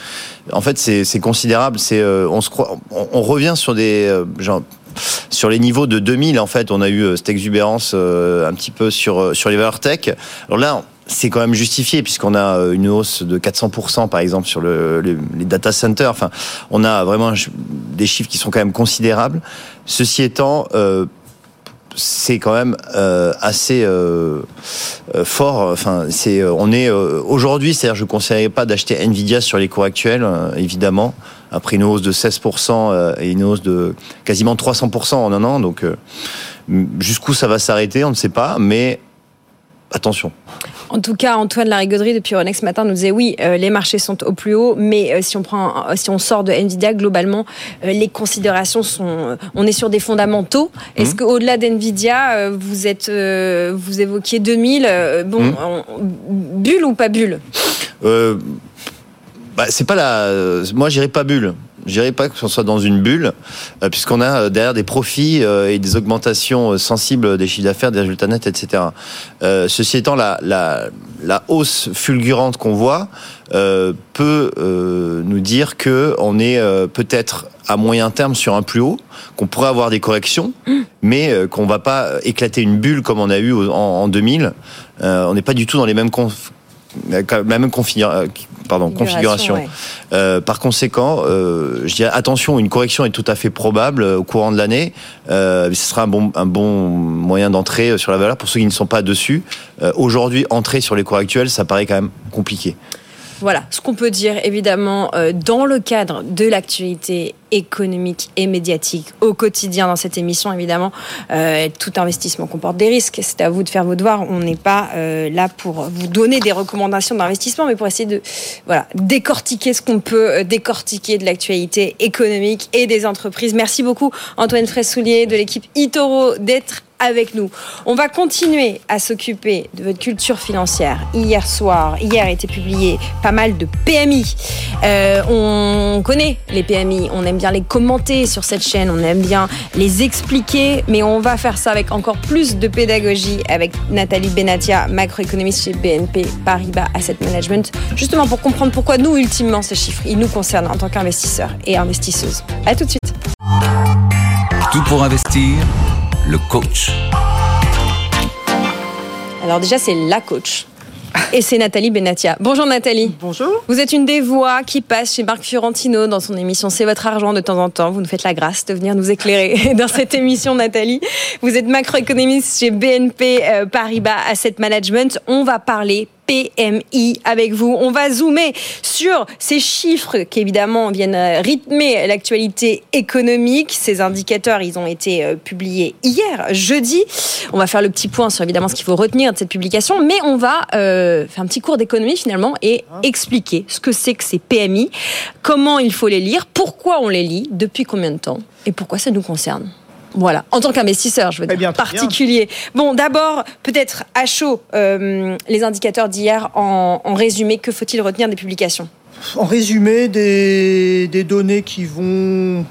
En fait, c'est considérable. Euh, on revient euh, sur les niveaux de 2000 en fait on a eu euh, cette exubérance un petit peu sur les valeurs tech alors là c'est quand même justifié puisqu'on a une hausse de 400% par exemple sur le, le- les data centers. Enfin, on a vraiment des chiffres qui sont quand même considérables. Ceci étant, c'est quand même euh, assez euh, euh, fort. Enfin, c'est euh, on est euh, aujourd'hui, c'est-à-dire je ne conseillerais pas d'acheter Nvidia sur les cours actuels, euh, évidemment. Après une hausse de 16% euh, et une hausse de quasiment 300% en un an, donc euh, jusqu'où ça va s'arrêter, on ne sait pas, mais attention. En tout cas, Antoine Larigauderie depuis Euronext ce matin nous disait oui, euh, les marchés sont au plus haut, mais euh, si on prend, euh, si on sort de Nvidia, globalement, les considérations sont, on est sur des fondamentaux. Est-ce qu'au-delà d'Nvidia, vous êtes, vous évoquiez 2000, euh, bon, on- bulle ou pas bulle? Bah, c'est pas la. Moi, j'irai pas bulle. J'irai pas que ce soit dans une bulle, euh, puisqu'on a euh, derrière des profits euh, et des augmentations sensibles des chiffres d'affaires, des résultats nets, etc. Ceci étant, la, la, la hausse fulgurante qu'on voit peut nous dire que on est peut-être à moyen terme sur un plus haut, qu'on pourrait avoir des corrections, mais euh, qu'on va pas éclater une bulle comme on a eu en, en 2000. Euh, on n'est pas du tout dans les mêmes la même configura- euh, pardon, configuration. ouais. Euh, par conséquent, euh, je dirais attention, une correction est tout à fait probable euh, au courant de l'année. Euh, ce sera un bon, un bon moyen d'entrer euh, sur la valeur pour ceux qui ne sont pas dessus. Euh, Aujourd'hui, entrer sur les cours actuels, ça paraît quand même compliqué. Voilà, ce qu'on peut dire évidemment euh, dans le cadre de l'actualité économique et médiatique au quotidien dans cette émission, évidemment, euh, tout investissement comporte des risques. C'est à vous de faire vos devoirs. On n'est pas euh, là pour vous donner des recommandations d'investissement, mais pour essayer de voilà décortiquer ce qu'on peut euh, décortiquer de l'actualité économique et des entreprises. Merci beaucoup Antoine Fraissoulier de l'équipe Itoro d'être avec nous. On va continuer à s'occuper de votre culture financière. Hier soir, hier a été publié pas mal de PMI. On connaît les PMI, on aime bien les commenter sur cette chaîne, on aime bien les expliquer, mais on va faire ça avec encore plus de pédagogie avec Nathalie Benatia, macroéconomiste chez BNP Paribas Asset Management, justement pour comprendre pourquoi nous, ultimement, ces chiffres, ils nous concernent en tant qu'investisseurs et investisseuses. À tout de suite. Tout pour investir, le coach. Alors déjà, c'est la coach. Et c'est Nathalie Benatia. Bonjour Nathalie. Bonjour. Vous êtes une des voix qui passe chez Marc Fiorentino dans son émission C'est votre argent de temps en temps. Vous nous faites la grâce de venir nous éclairer dans cette émission, Nathalie. Vous êtes macroéconomiste chez BNP euh, Paribas Asset Management. On va parler PMI avec vous. On va zoomer sur ces chiffres qui évidemment viennent euh, rythmer l'actualité économique. Ces indicateurs, ils ont été euh, publiés hier, jeudi. On va faire le petit point sur évidemment ce qu'il faut retenir de cette publication, mais on va euh, faire un petit cours d'économie finalement et expliquer ce que c'est que ces PMI, comment il faut les lire, pourquoi on les lit, depuis combien de temps et pourquoi ça nous concerne. Voilà, en tant qu'investisseur, je veux Très dire, bien, très bien. particulier. Bon, d'abord, peut-être à chaud, euh, les indicateurs d'hier en, en résumé, que faut-il retenir des publications? En résumé, des, des données qui vont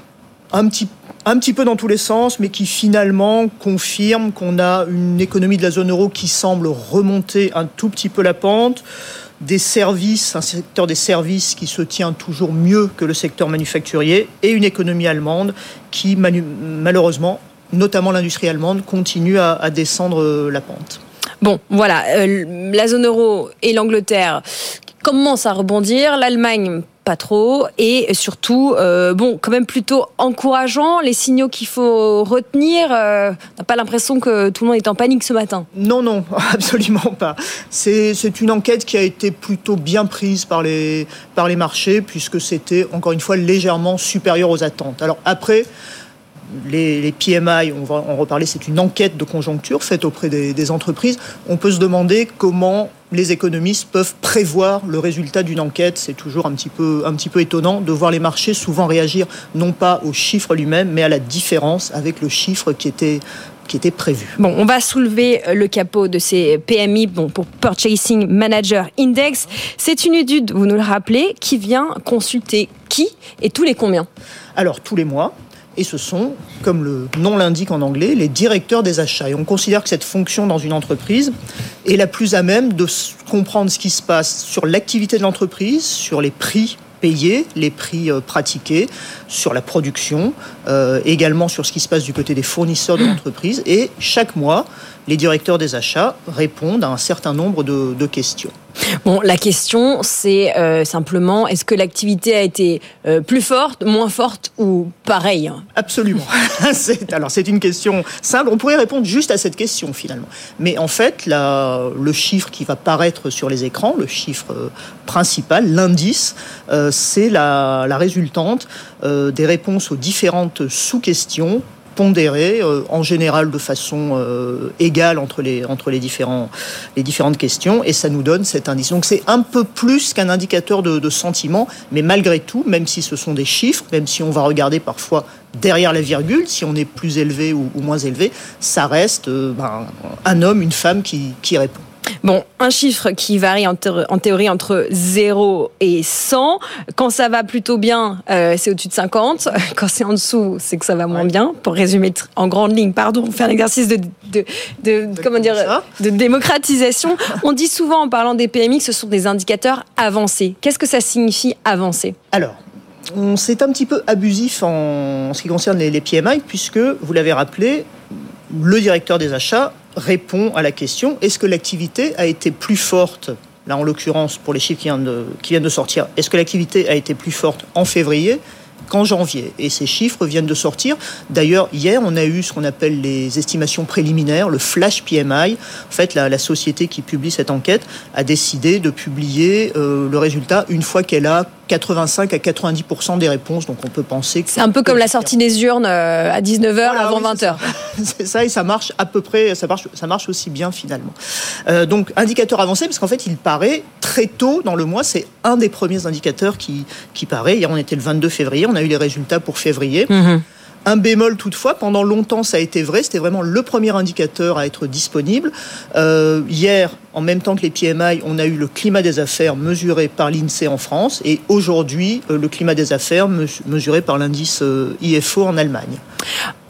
un petit, un petit peu dans tous les sens, mais qui finalement confirment qu'on a une économie de la zone euro qui semble remonter un tout petit peu la pente. Des services, un secteur des services qui se tient toujours mieux que le secteur manufacturier, et une économie allemande qui, malheureusement, notamment l'industrie allemande, continue à, à descendre euh, la pente. Bon, voilà, euh, la zone euro et l'Angleterre commencent à rebondir, l'Allemagne pas trop, et surtout, euh, bon, quand même plutôt encourageant, les signaux qu'il faut retenir, euh, on n'a pas l'impression que tout le monde est en panique ce matin. Non, non, absolument pas. C'est une enquête qui a été plutôt bien prise par les, par les marchés, puisque c'était, encore une fois, légèrement supérieur aux attentes. Alors après, les, les PMI, on va en reparler, c'est une enquête de conjoncture faite auprès des, des entreprises. On peut se demander comment les économistes peuvent prévoir le résultat d'une enquête. C'est toujours un petit, peu, un petit peu étonnant de voir les marchés souvent réagir non pas au chiffre lui-même, mais à la différence avec le chiffre qui était, qui était prévu. Bon, on va soulever euh, le capot de ces PMI bon, pour Purchasing Manager Index. C'est une étude, vous nous le rappelez, qui vient consulter qui et tous les combien? Alors, tous les mois. Et ce sont, comme le nom l'indique en anglais, les directeurs des achats. Et on considère que cette fonction dans une entreprise est la plus à même de comprendre ce qui se passe sur l'activité de l'entreprise, sur les prix payés, les prix euh, pratiqués, sur la production, euh, également sur ce qui se passe du côté des fournisseurs de l'entreprise. Et chaque mois, les directeurs des achats répondent à un certain nombre de, questions. Bon, la question, c'est euh, simplement, est-ce que l'activité a été euh, plus forte, moins forte ou pareille? Absolument. alors, c'est une question simple. On pourrait répondre juste à cette question, finalement. Mais en fait, la, le chiffre qui va paraître sur les écrans, le chiffre euh, principal, l'indice, c'est la, la, résultante des réponses aux différentes sous-questions pondéré, euh, en général de façon euh, égale entre les, différentes questions, et ça nous donne cet indice. Donc c'est un peu plus qu'un indicateur de, sentiment, mais malgré tout, même si ce sont des chiffres, même si on va regarder parfois derrière la virgule, si on est plus élevé ou, moins élevé, ça reste euh, ben, un homme, une femme qui répond. Bon, un chiffre qui varie en, théorie entre 0 et 100. Quand ça va plutôt bien, euh, c'est au-dessus de 50. Quand c'est en dessous, c'est que ça va moins bien. Pour résumer en grande ligne, pardon, faire un exercice de, de, comment dire, de démocratisation. On dit souvent en parlant des PMI que ce sont des indicateurs avancés. Qu'est-ce que ça signifie avancer Alors, c'est un petit peu abusif en, ce qui concerne les PMI, puisque, vous l'avez rappelé, le directeur des achats répond à la question est-ce que l'activité a été plus forte Là, en l'occurrence, pour les chiffres qui viennent de, sortir, est-ce que l'activité a été plus forte en février qu'en janvier? Et ces chiffres viennent de sortir. D'ailleurs, hier, on a eu ce qu'on appelle les estimations préliminaires, le flash PMI. En fait, la, société qui publie cette enquête a décidé de publier euh, le résultat une fois qu'elle a 85 à 90% des réponses. Donc on peut penser que... C'est un peu comme la sortie des urnes euh, à 19h avant 20h. C'est ça et ça marche à peu près, ça marche, ça marche aussi bien finalement. Euh, donc indicateur avancé parce qu'en fait il paraît très tôt dans le mois, c'est un des premiers indicateurs qui, qui paraît. Hier on était le 22 février, on a eu les résultats pour février. Mhm. Un bémol toutefois, pendant longtemps ça a été vrai, c'était vraiment le premier indicateur à être disponible. Euh, hier, en même temps que les PMI, on a eu le climat des affaires mesuré par l'INSEE en France et aujourd'hui euh, le climat des affaires mesuré par l'indice euh, IFO en Allemagne.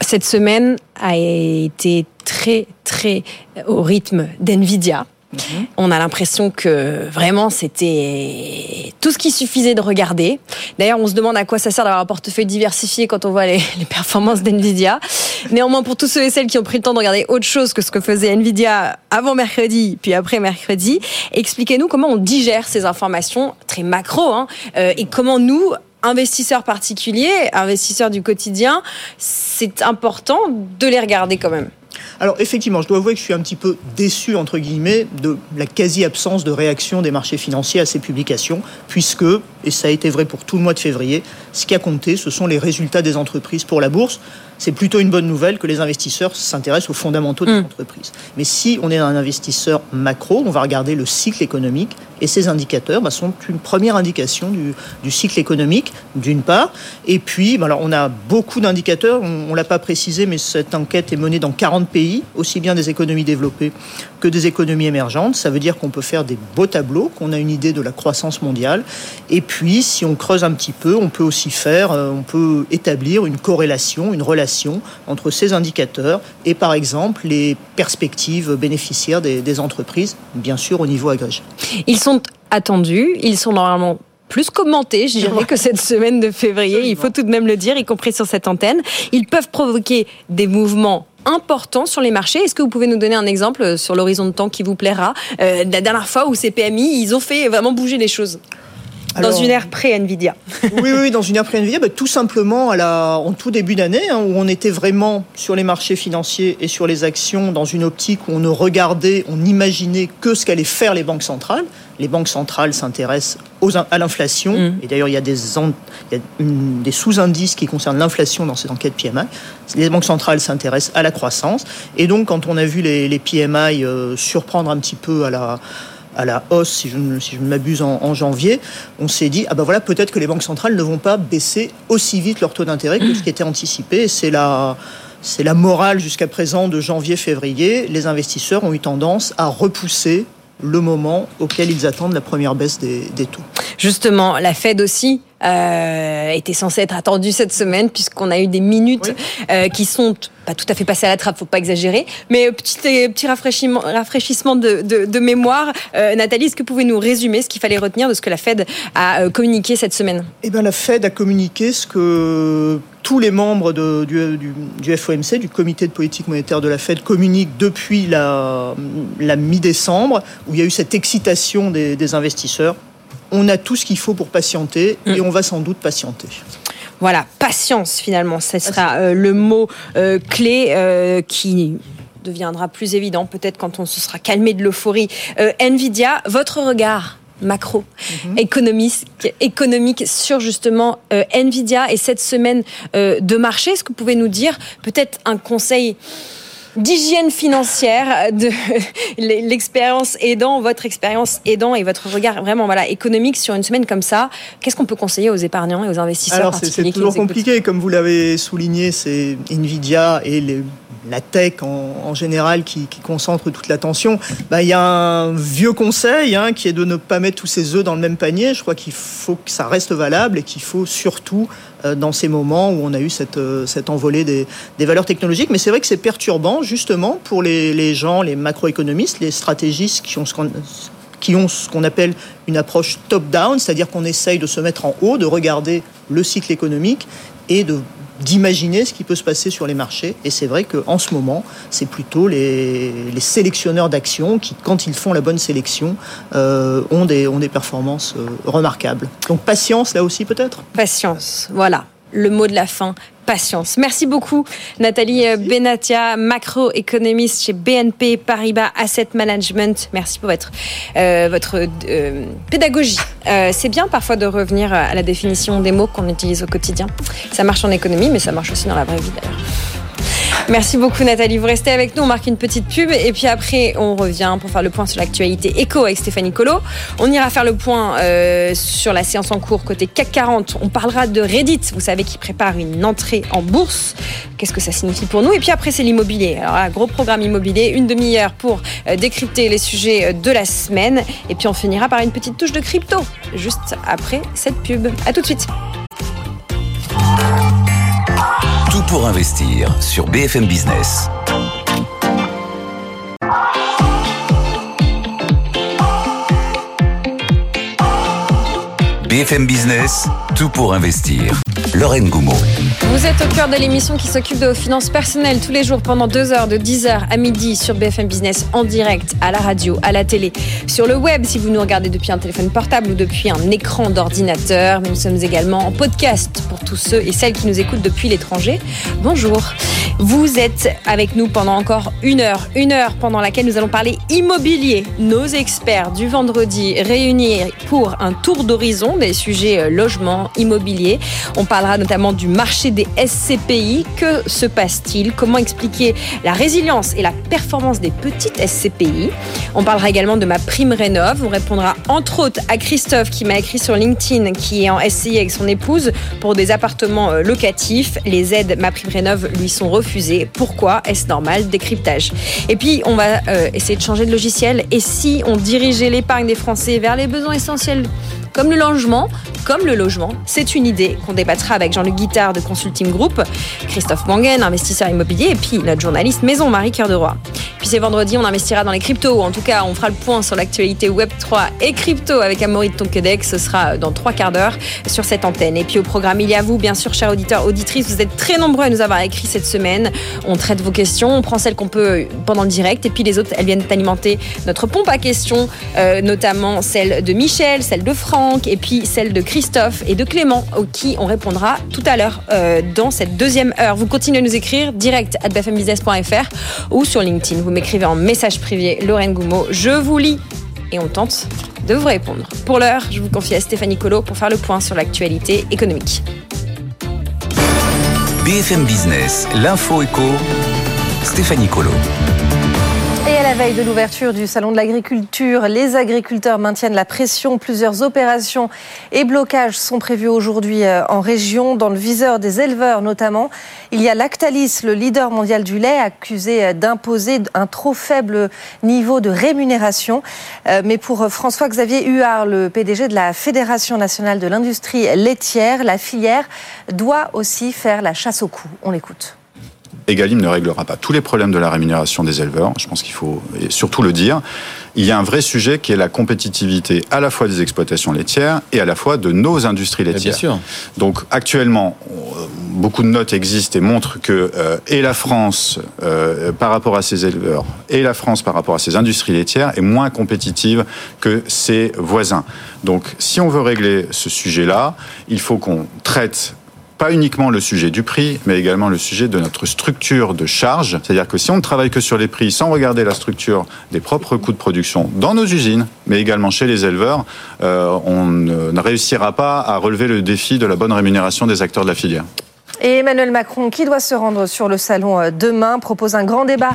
Cette semaine a été très très au rythme d'NVIDIA. Mhm. On a l'impression que vraiment c'était tout ce qu'il suffisait de regarder. D'ailleurs, on se demande à quoi ça sert d'avoir un portefeuille diversifié quand on voit les, performances d'NVIDIA. Néanmoins, pour tous ceux et celles qui ont pris le temps de regarder autre chose que ce que faisait NVIDIA avant mercredi, puis après mercredi, expliquez-nous comment on digère ces informations très macro hein, euh, et comment nous, investisseurs particuliers, investisseurs du quotidien, c'est important de les regarder quand même. Alors effectivement, je dois avouer que je suis un petit peu déçu, entre guillemets, de la quasi-absence de réaction des marchés financiers à ces publications, puisque, et ça a été vrai pour tout le mois de février, ce qui a compté, ce sont les résultats des entreprises pour la bourse c'est plutôt une bonne nouvelle que les investisseurs s'intéressent aux fondamentaux de mm. l'entreprise. Mais si on est un investisseur macro, on va regarder le cycle économique et ces indicateurs bah, sont une première indication du, cycle économique, d'une part. Et puis, bah, alors, on a beaucoup d'indicateurs, on ne l'a pas précisé, mais cette enquête est menée dans 40 pays, aussi bien des économies développées que des économies émergentes. Ça veut dire qu'on peut faire des beaux tableaux, qu'on a une idée de la croissance mondiale. Et puis, si on creuse un petit peu, on peut aussi faire, euh, on peut établir une corrélation, une relation entre ces indicateurs et par exemple les perspectives bénéficiaires des, entreprises, bien sûr au niveau agrégé. Ils sont attendus, ils sont normalement plus commentés, je dirais, que cette semaine de février. Il faut tout de même le dire, y compris sur cette antenne. Ils peuvent provoquer des mouvements importants sur les marchés. Est-ce que vous pouvez nous donner un exemple sur l'horizon de temps qui vous plaira? Euh, La dernière fois où ces PMI, ils ont fait vraiment bouger les choses dans une ère pré-NVIDIA. oui, oui, dans une ère pré-NVIDIA, bah, tout simplement à la, en tout début d'année, hein, où on était vraiment sur les marchés financiers et sur les actions dans une optique où on ne regardait, on n'imaginait que ce qu'allaient faire les banques centrales. Les banques centrales s'intéressent à l'inflation, mm. et d'ailleurs il y a des, des sous-indices qui concernent l'inflation dans ces enquêtes PMI. Les banques centrales s'intéressent à la croissance, et donc quand on a vu les, les PMI euh, surprendre un petit peu à la à la hausse, si je ne, m'abuse, en, janvier, on s'est dit, ah ben voilà, peut-être que les banques centrales ne vont pas baisser aussi vite leur taux d'intérêt que ce qui était anticipé. C'est la, c'est la morale jusqu'à présent de janvier-février. Les investisseurs ont eu tendance à repousser le moment auquel ils attendent la première baisse des, des taux. Justement, la Fed aussi euh, était censé être attendu cette semaine puisqu'on a eu des minutes euh, qui sont pas tout à fait passées à la trappe, faut pas exagérer, mais petit petit rafraîchissement, rafraîchissement de, de, de mémoire. Euh, Nathalie, est-ce que vous pouvez nous résumer ce qu'il fallait retenir de ce que la Fed a euh, communiqué cette semaine? Eh bien, la Fed a communiqué ce que tous les membres de, du, du, du, FOMC, du comité de politique monétaire de la Fed, communiquent depuis la, la mi-décembre, où il y a eu cette excitation des, des investisseurs on a tout ce qu'il faut pour patienter et on va sans doute patienter. Voilà, patience finalement, ce sera euh, le mot euh, clé euh, qui deviendra plus évident peut-être quand on se sera calmé de l'euphorie. Nvidia, votre regard macro mm -hmm. économique, économique sur justement Nvidia et cette semaine de marché, est-ce que vous pouvez nous dire peut-être un conseil d'hygiène financière, de l'expérience aidant, votre expérience aidant et votre regard vraiment voilà économique sur une semaine comme ça. Qu'est-ce qu'on peut conseiller aux épargnants et aux investisseurs Alors c'est toujours compliqué, comme vous l'avez souligné, c'est Nvidia et les la tech en, en général qui, qui, concentre toute l'attention, bah, il y a un vieux conseil hein, qui est de ne pas mettre tous ses œufs dans le même panier. Je crois qu'il faut que ça reste valable et qu'il faut surtout dans ces moments où on a eu cette, euh, cette envolée des, des valeurs technologiques. Mais c'est vrai que c'est perturbant justement pour les, les gens, les macroéconomistes, les stratégistes qui ont ce qu'on qui ont ce qu'on appelle une approche top-down, c'est-à-dire qu'on essaye de se mettre en haut, de regarder le cycle économique et de d'imaginer ce qui peut se passer sur les marchés. Et c'est vrai qu'en ce moment, c'est plutôt les, sélectionneurs d'actions qui, quand ils font la bonne sélection, euh, ont, des, ont des performances euh, remarquables. Donc patience là aussi peut-être? Patience, voilà. Le mot de la fin, patience. Merci beaucoup, Nathalie Merci. Benatia, macroéconomiste chez BNP Paribas Asset Management. Merci pour votre, euh, votre euh, pédagogie. Euh, c'est bien parfois de revenir à la définition des mots qu'on utilise au quotidien. Ça marche en économie, mais ça marche aussi dans la vraie vie d'ailleurs. Merci beaucoup Nathalie. Vous restez avec nous, on marque une petite pub et puis après on revient pour faire le point sur l'actualité éco avec Stéphanie Colo. On ira faire le point euh, sur la séance en cours côté CAC 40. On parlera de Reddit, vous savez qui prépare une entrée en bourse. Qu'est-ce que ça signifie pour nous? Et puis après c'est l'immobilier. Alors là, gros programme immobilier, une demi-heure pour euh, décrypter les sujets de la semaine et puis on finira par une petite touche de crypto juste après cette pub. À tout de suite. Pour investir sur BFM Business. BFM Business, tout pour investir. Lorraine Goumeau. Vous êtes au cœur de l'émission qui s'occupe de vos finances personnelles tous les jours pendant deux heures de 10h à midi sur BFM Business en direct, à la radio, à la télé, sur le web si vous nous regardez depuis un téléphone portable ou depuis un écran d'ordinateur. Mais nous sommes également en podcast pour tous ceux et celles qui nous écoutent depuis l'étranger. Bonjour. Vous êtes avec nous pendant encore une heure, une heure pendant laquelle nous allons parler immobilier. Nos experts du vendredi réunis pour un tour d'horizon des sujets logement, immobilier. Parlera notamment du marché des SCPI. Que se passe-t-il? Comment expliquer la résilience et la performance des petites SCPI On parlera également de ma prime rénov. On répondra entre autres à Christophe qui m'a écrit sur LinkedIn qui est en SCI avec son épouse pour des appartements locatifs. Les aides ma prime rénov lui sont refusées. Pourquoi Est-ce normal? Décryptage. Et puis on va euh, essayer de changer de logiciel. Et si on dirigeait l'épargne des Français vers les besoins essentiels? Comme le logement, comme le logement. C'est une idée qu'on débattra avec Jean-Luc Guittard de Consulting Group, Christophe Mangen, investisseur immobilier, et puis notre journaliste Maison Marie Cœur de Roi. Puis c'est vendredi, on investira dans les cryptos, ou en tout cas, on fera le point sur l'actualité Web3 et crypto avec Amaury de Tonquedec. Ce sera dans trois quarts d'heure sur cette antenne. Et puis au programme, il y a vous, bien sûr, chers auditeurs, auditrices. Vous êtes très nombreux à nous avoir écrit cette semaine. On traite vos questions, on prend celles qu'on peut pendant le direct, et puis les autres, elles viennent alimenter notre pompe à questions, euh, notamment celle de Michel, celle de Et puis celle de Christophe et de Clément, aux qui on répondra tout à l'heure euh, dans cette deuxième heure. Vous continuez à nous écrire direct à bfmbusiness.fr ou sur LinkedIn. Vous m'écrivez en message privé Lorraine Goumeau. Je vous lis et on tente de vous répondre. Pour l'heure, je vous confie à Stéphanie Colo pour faire le point sur l'actualité économique. BFM Business, l'info éco, Stéphanie Colo. Veille de l'ouverture du Salon de l'agriculture, les agriculteurs maintiennent la pression. Plusieurs opérations et blocages sont prévus aujourd'hui euh, en région, dans le viseur des éleveurs notamment. Il y a Lactalis, le leader mondial du lait, accusé euh, d'imposer un trop faible niveau de rémunération. Euh, mais pour François-Xavier Huard, le PDG de la Fédération nationale de l'industrie laitière, la filière doit aussi faire la chasse au cou. On l'écoute. Egalim ne réglera pas tous les problèmes de la rémunération des éleveurs. Je pense qu'il faut surtout le dire. Il y a un vrai sujet qui est la compétitivité à la fois des exploitations laitières et à la fois de nos industries laitières. Bien sûr. Donc actuellement, beaucoup de notes existent et montrent que euh, et la France euh, par rapport à ses éleveurs et la France par rapport à ses industries laitières est moins compétitive que ses voisins. Donc si on veut régler ce sujet-là, il faut qu'on traite pas uniquement le sujet du prix, mais également le sujet de notre structure de charge. C'est-à-dire que si on ne travaille que sur les prix sans regarder la structure des propres coûts de production dans nos usines, mais également chez les éleveurs, euh, on ne réussira pas à relever le défi de la bonne rémunération des acteurs de la filière. Et Emmanuel Macron, qui doit se rendre sur le salon euh, demain, propose un grand débat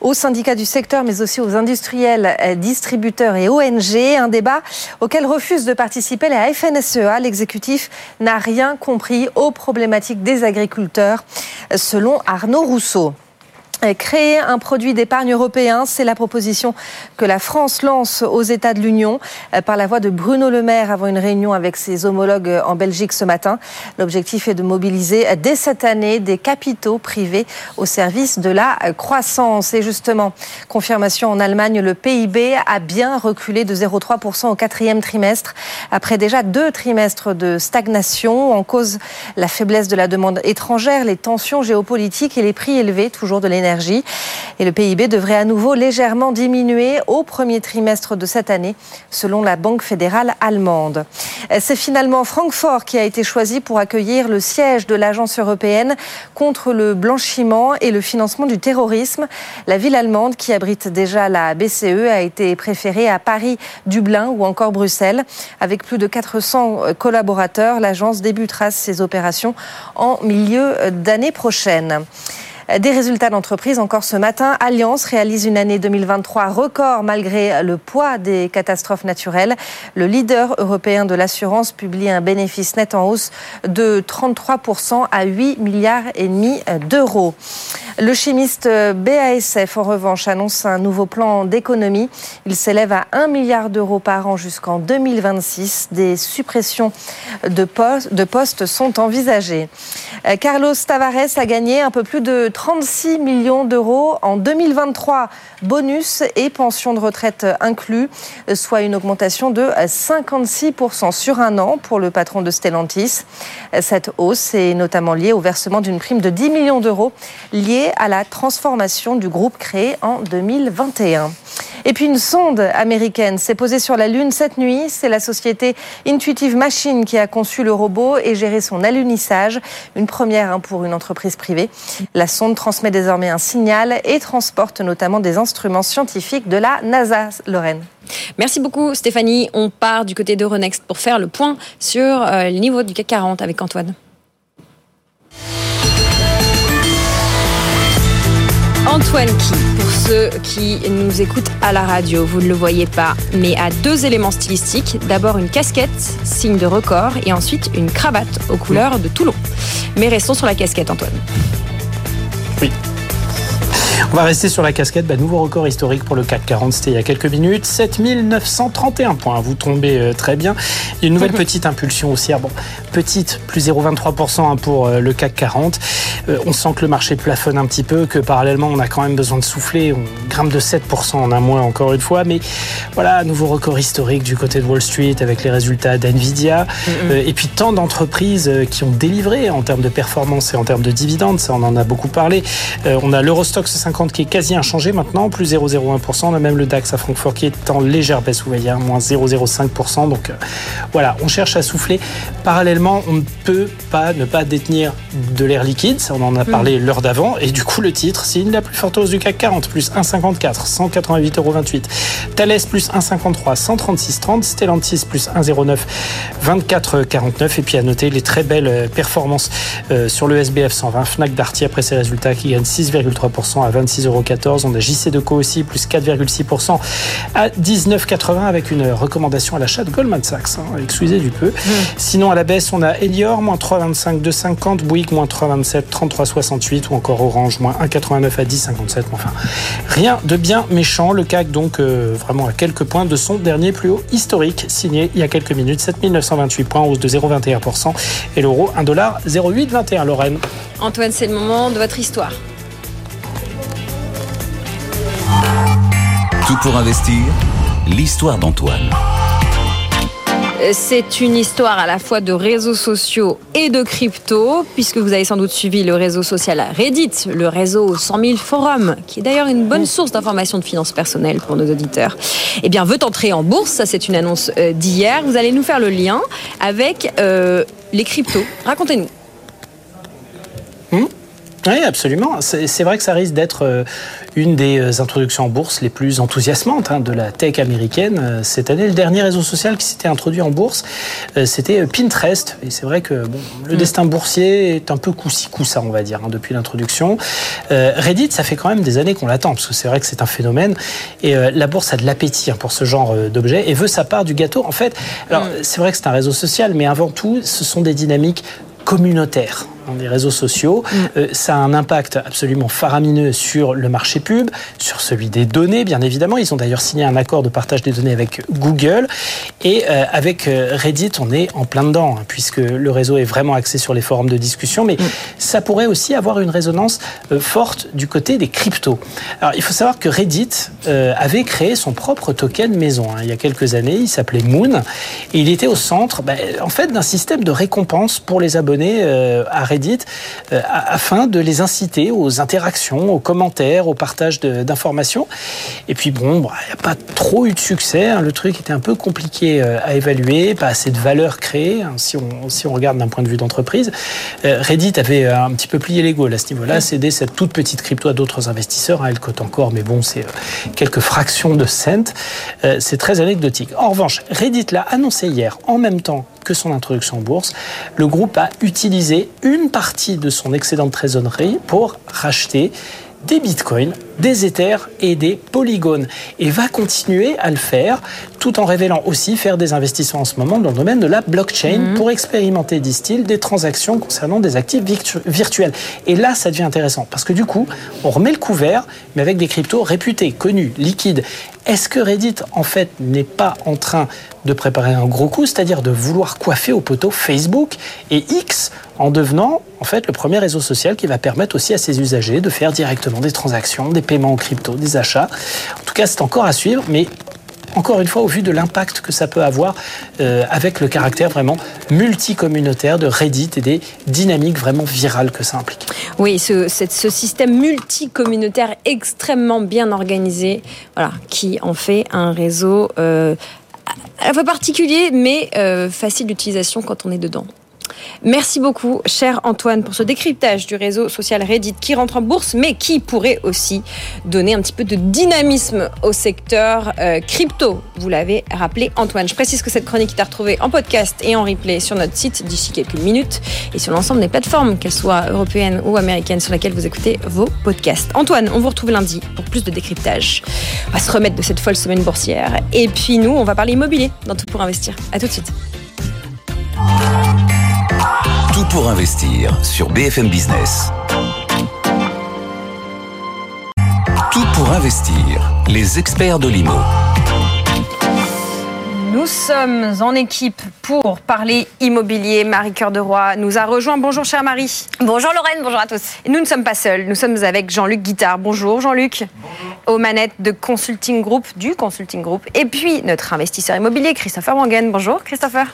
aux syndicats du secteur, mais aussi aux industriels, euh, distributeurs et ONG. Un débat auquel refuse de participer la FNSEA. L'exécutif n'a rien compris aux problématiques des agriculteurs, selon Arnaud Rousseau. Créer un produit d'épargne européen, c'est la proposition que la France lance aux États de l'Union euh, par la voix de Bruno Le Maire avant une réunion avec ses homologues en Belgique ce matin. L'objectif est de mobiliser dès cette année des capitaux privés au service de la croissance. Et justement, confirmation en Allemagne, le PIB a bien reculé de 0,3% au quatrième trimestre après déjà deux trimestres de stagnation. En cause, la faiblesse de la demande étrangère, les tensions géopolitiques et les prix élevés toujours de et le PIB devrait à nouveau légèrement diminuer au premier trimestre de cette année, selon la Banque fédérale allemande. C'est finalement Francfort qui a été choisi pour accueillir le siège de l'Agence européenne contre le blanchiment et le financement du terrorisme. La ville allemande, qui abrite déjà la BCE, a été préférée à Paris, Dublin ou encore Bruxelles. Avec plus de 400 collaborateurs, l'agence débutera ses opérations en milieu d'année prochaine. Des résultats d'entreprise encore ce matin. Alliance réalise une année 2023 record malgré le poids des catastrophes naturelles. Le leader européen de l'assurance publie un bénéfice net en hausse de 33% à 8 milliards et demi d'euros. Le chimiste BASF, en revanche, annonce un nouveau plan d'économie. Il s'élève à 1 milliard d'euros par an jusqu'en 2026. Des suppressions de postes, de postes sont envisagées. Carlos Tavares a gagné un peu plus de 36 millions d'euros en 2023, bonus et pension de retraite inclus, soit une augmentation de 56% sur un an pour le patron de Stellantis. Cette hausse est notamment liée au versement d'une prime de 10 millions d'euros liée à la transformation du groupe créé en 2021. Et puis une sonde américaine s'est posée sur la Lune cette nuit. C'est la société Intuitive Machine qui a conçu le robot et géré son alunissage. Une première hein, pour une entreprise privée. La sonde transmet désormais un signal et transporte notamment des instruments scientifiques de la NASA. Lorraine. Merci beaucoup Stéphanie. On part du côté d'Euronext pour faire le point sur euh, le niveau du CAC 40 avec Antoine. Antoine qui, pour ceux qui nous écoutent à la radio, vous ne le voyez pas, mais a deux éléments stylistiques. D'abord une casquette, signe de record, et ensuite une cravate aux couleurs de Toulon. Mais restons sur la casquette, Antoine. Oui. On va rester sur la casquette. Bah, nouveau record historique pour le CAC 40, c'était il y a quelques minutes. 7931 points. Vous tombez euh, très bien. Il y a une nouvelle petite impulsion haussière. Bon, petite, plus 0,23% hein, pour euh, le CAC 40. Euh, on sent que le marché plafonne un petit peu, que parallèlement, on a quand même besoin de souffler. On grimpe de 7% en un mois, encore une fois. Mais voilà, nouveau record historique du côté de Wall Street avec les résultats d'NVIDIA. et puis tant d'entreprises qui ont délivré en termes de performance et en termes de dividendes. Ça, on en a beaucoup parlé. on a l'Eurostox 50 qui est quasi inchangé maintenant, plus 0,01%. On a même le DAX à Francfort qui est en légère baisse, vous voyez, hein, moins 0,05%. Donc euh, voilà, on cherche à souffler. Parallèlement, on ne peut pas ne pas détenir de l'air liquide, ça on en a parlé l'heure d'avant, et du coup le titre signe la plus forte hausse du CAC 40, plus 1,54, 188,28 Thales plus 1,53, 136,30, Stellantis plus 1,09, 24,49, et puis à noter les très belles performances euh, sur le SBF 120, Fnac Darty après ses résultats qui gagne 6,3% à 26,14 euros. On a JC2Co aussi, plus 4,6% à 19,80 avec une recommandation à l'achat de Goldman Sachs. Hein, excusez du peu. Sinon, à la baisse, on a Elior, moins 3,25, 2,50. Bouygues, moins 3,27, 33,68. Ou encore Orange, moins 1,89 à 10,57. Enfin, rien de bien méchant. Le CAC, donc, euh, vraiment à quelques points de son dernier plus haut historique, signé il y a quelques minutes, 7928 points, hausse de 0,21%. Et l'euro, 1,0821. Lorraine. Antoine, c'est le moment de votre histoire. Tout pour investir, l'histoire d'Antoine. C'est une histoire à la fois de réseaux sociaux et de crypto, puisque vous avez sans doute suivi le réseau social Reddit, le réseau 100 000 forums, qui est d'ailleurs une bonne source d'informations de finances personnelles pour nos auditeurs. Eh bien, veut entrer en bourse, ça c'est une annonce euh, d'hier. Vous allez nous faire le lien avec euh, les cryptos. Racontez-nous. Oui, absolument. C'est vrai que ça risque d'être euh, une des euh, introductions en bourse les plus enthousiasmantes hein, de la tech américaine euh, cette année. Le dernier réseau social qui s'était introduit en bourse, c'était Pinterest. Et c'est vrai que bon, le mm. destin boursier est un peu coup-ci, coup-ça, on va dire, hein, depuis l'introduction. Reddit, ça fait quand même des années qu'on l'attend, parce que c'est vrai que c'est un phénomène. Et la bourse a de l'appétit hein, pour ce genre d'objet et veut sa part du gâteau. En fait, alors mm. c'est vrai que c'est un réseau social, mais avant tout, ce sont des dynamiques communautaires dans les réseaux sociaux. Mm. Euh, ça a un impact absolument faramineux sur le marché pub, sur celui des données, bien évidemment. Ils ont d'ailleurs signé un accord de partage des données avec Google. Et euh, avec euh, Reddit, on est en plein dedans, hein, puisque le réseau est vraiment axé sur les forums de discussion. Mais mm. ça pourrait aussi avoir une résonance forte du côté des cryptos. Alors, il faut savoir que Reddit avait créé son propre token maison hein, il y a quelques années. Il s'appelait Moon. Et il était au centre, ben, en fait, d'un système de récompense pour les abonnés à Reddit euh, afin de les inciter aux interactions, aux commentaires, au partage d'informations. Et puis bon, bah, il n'y a pas trop eu de succès. Hein. Le truc était un peu compliqué euh, à évaluer, pas assez de valeur créée hein, si, on, si on regarde d'un point de vue d'entreprise. Euh, Reddit avait un petit peu plié les à ce niveau-là, cédé cette toute petite crypto à d'autres investisseurs. Hein. Elle cote encore, mais bon, c'est quelques fractions de cent. C'est très anecdotique. En revanche, Reddit l'a annoncé hier en même temps que son introduction en bourse, le groupe a utilisé une partie de son excédent de trésorerie pour racheter des bitcoins, des Ethers et des polygones. Et va continuer à le faire tout en révélant aussi faire des investissements en ce moment dans le domaine de la blockchain mhm. pour expérimenter, disent-ils, des transactions concernant des actifs virtuels. Et là, ça devient intéressant parce que du coup, on remet le couvert, mais avec des cryptos réputés, connus, liquides. Est-ce que Reddit, en fait, n'est pas en train de préparer un gros coup, c'est-à-dire de vouloir coiffer au poteau Facebook et X en devenant, en fait, le premier réseau social qui va permettre aussi à ses usagers de faire directement des transactions, des paiements en crypto, des achats. En tout cas, c'est encore à suivre, mais encore une fois, au vu de l'impact que ça peut avoir euh, avec le caractère vraiment multicommunautaire de Reddit et des dynamiques vraiment virales que ça implique. Oui, ce, ce système multicommunautaire extrêmement bien organisé, voilà, qui en fait un réseau euh, à la fois particulier, mais euh, facile d'utilisation quand on est dedans. Merci beaucoup, cher Antoine, pour ce décryptage du réseau social Reddit qui rentre en bourse, mais qui pourrait aussi donner un petit peu de dynamisme au secteur euh, crypto. Vous l'avez rappelé, Antoine. Je précise que cette chronique est à retrouver en podcast et en replay sur notre site d'ici quelques minutes et sur l'ensemble des plateformes, qu'elles soient européennes ou américaines, sur lesquelles vous écoutez vos podcasts. Antoine, on vous retrouve lundi pour plus de décryptage. On va se remettre de cette folle semaine boursière. Et puis nous, on va parler immobilier dans Tout pour investir. À tout de suite. Pour investir sur BFM Business. Tout pour investir, les experts de l'IMO. Nous sommes en équipe pour parler immobilier. Marie Cœur de Roy nous a rejoint. Bonjour, chère Marie. Bonjour, Lorraine. Bonjour à tous. Et nous ne sommes pas seuls. Nous sommes avec Jean-Luc Guittard. Bonjour, Jean-Luc. Aux manettes de Consulting Group, du Consulting Group. Et puis, notre investisseur immobilier, Christopher Wangen. Bonjour, Christopher.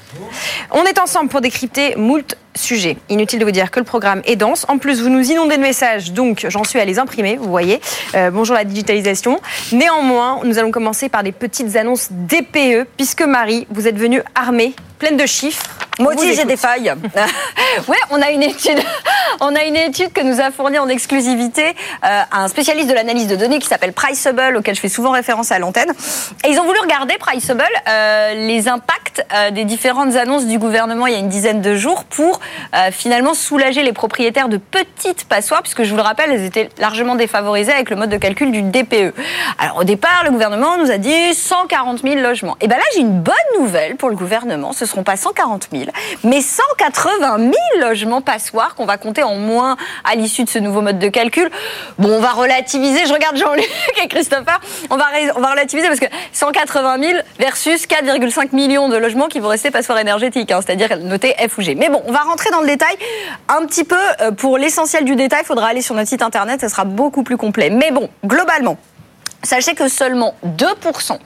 On est ensemble pour décrypter moult sujets. Inutile de vous dire que le programme est dense. En plus, vous nous inondez de messages, donc j'en suis à les imprimer, vous voyez. Euh, bonjour la digitalisation. Néanmoins, nous allons commencer par des petites annonces DPE, puisque Marie, vous êtes venue armée, pleine de chiffres. Aussi, j'ai des failles. Ouais, on a une étude, on a une étude que nous a fournie en exclusivité euh, un spécialiste de l'analyse de données qui s'appelle Priceable, auquel je fais souvent référence à l'antenne. Et ils ont voulu regarder Priceable euh, les impacts euh, des différentes annonces du gouvernement il y a une dizaine de jours pour euh, finalement soulager les propriétaires de petites passoires, puisque je vous le rappelle, elles étaient largement défavorisées avec le mode de calcul du DPE. Alors au départ, le gouvernement nous a dit 140 000 logements. Et ben là, j'ai une bonne nouvelle pour le gouvernement. Ce seront pas 140 000, mais 180 000 logements passoires qu'on va compter en moins à l'issue de ce nouveau mode de calcul. Bon, on va relativiser. Je regarde Jean-Luc et Christopher. On va, on va relativiser parce que 180 000 versus 4,5 millions de logements qui vont rester passoires énergétiques, hein, c'est-à-dire notés F ou G. Mais bon, on va rentrer dans le détail un petit peu. euh, Pour l'essentiel du détail, il faudra aller sur notre site internet, ça sera beaucoup plus complet. Mais bon, globalement, sachez que seulement 2%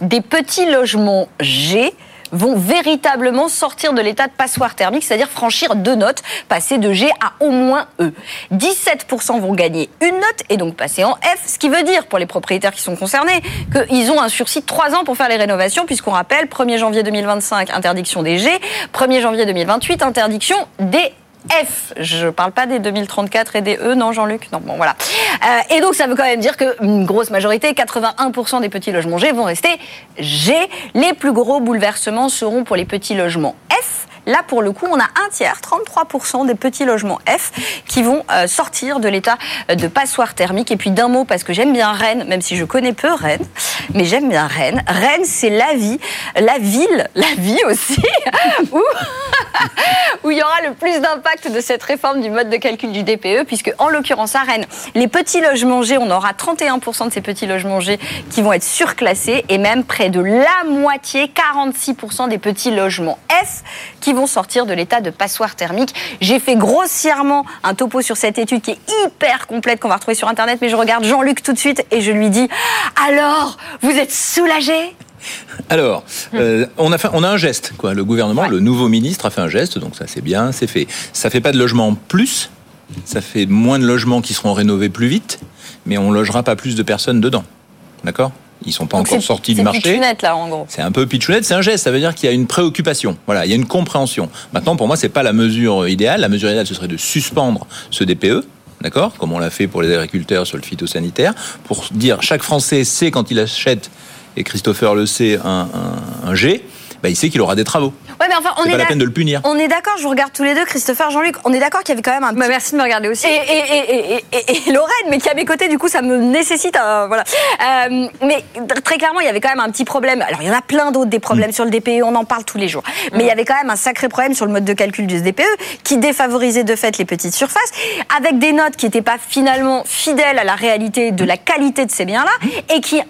des petits logements G vont véritablement sortir de l'état de passoire thermique, c'est-à-dire franchir deux notes, passer de G à au moins E. 17% vont gagner une note et donc passer en F, ce qui veut dire pour les propriétaires qui sont concernés qu'ils ont un sursis de 3 ans pour faire les rénovations, puisqu'on rappelle 1er janvier 2025, interdiction des G, 1er janvier 2028, interdiction des F. Je parle pas des 2034 et des E, non, Jean-Luc? Non, bon, voilà. Euh, et donc, ça veut quand même dire qu'une grosse majorité, 81% des petits logements G vont rester G. Les plus gros bouleversements seront pour les petits logements F. Là, pour le coup, on a un tiers, 33% des petits logements F qui vont euh, sortir de l'état euh, de passoire thermique. Et puis d'un mot, parce que j'aime bien Rennes, même si je connais peu Rennes, mais j'aime bien Rennes. Rennes, c'est la vie, la ville, la vie aussi, où il y aura le plus d'impact de cette réforme du mode de calcul du DPE, puisque en l'occurrence à Rennes, les petits logements G, on aura 31% de ces petits logements G qui vont être surclassés, et même près de la moitié, 46% des petits logements F qui vont sortir de l'état de passoire thermique. J'ai fait grossièrement un topo sur cette étude qui est hyper complète qu'on va retrouver sur Internet, mais je regarde Jean-Luc tout de suite et je lui dis, alors, vous êtes soulagé Alors, euh, on, a fait, on a un geste, quoi. Le gouvernement, le nouveau ministre a fait un geste, donc ça c'est bien, c'est fait. Ça fait pas de logements en plus, ça fait moins de logements qui seront rénovés plus vite, mais on logera pas plus de personnes dedans. D'accord? Ils sont pas Donc encore c'est- sortis du c'est marché. pitchounette, là, en gros. C'est un peu pitchounette, c'est un geste, ça veut dire qu'il y a une préoccupation. Voilà, il y a une compréhension. Maintenant, pour moi, c'est pas la mesure idéale. La mesure idéale, ce serait de suspendre ce DPE. D'accord Comme on l'a fait pour les agriculteurs sur le phytosanitaire, pour dire chaque Français sait quand il achète, et Christopher le sait, un, un, un G, bah, il sait qu'il aura des travaux. Ouais, mais enfin, on C'est est pas la peine de le punir. On est d'accord, je vous regarde tous les deux, Christopher, Jean-Luc. On est d'accord qu'il y avait quand même un. Bah, merci de me regarder aussi. Et, et, et, et, et- et Lorraine, mais qui est à mes côtés, du coup, ça me nécessite un. Voilà. Euh, mais très clairement, il y avait quand même un petit problème. Alors, il y en a plein d'autres des problèmes Mm. sur le DPE, on en parle tous les jours. Mais il y avait quand même un sacré problème sur le mode de calcul du DPE qui défavorisait de fait les petites surfaces, avec des notes qui n'étaient pas finalement fidèles à la réalité de la qualité de ces biens-là et qui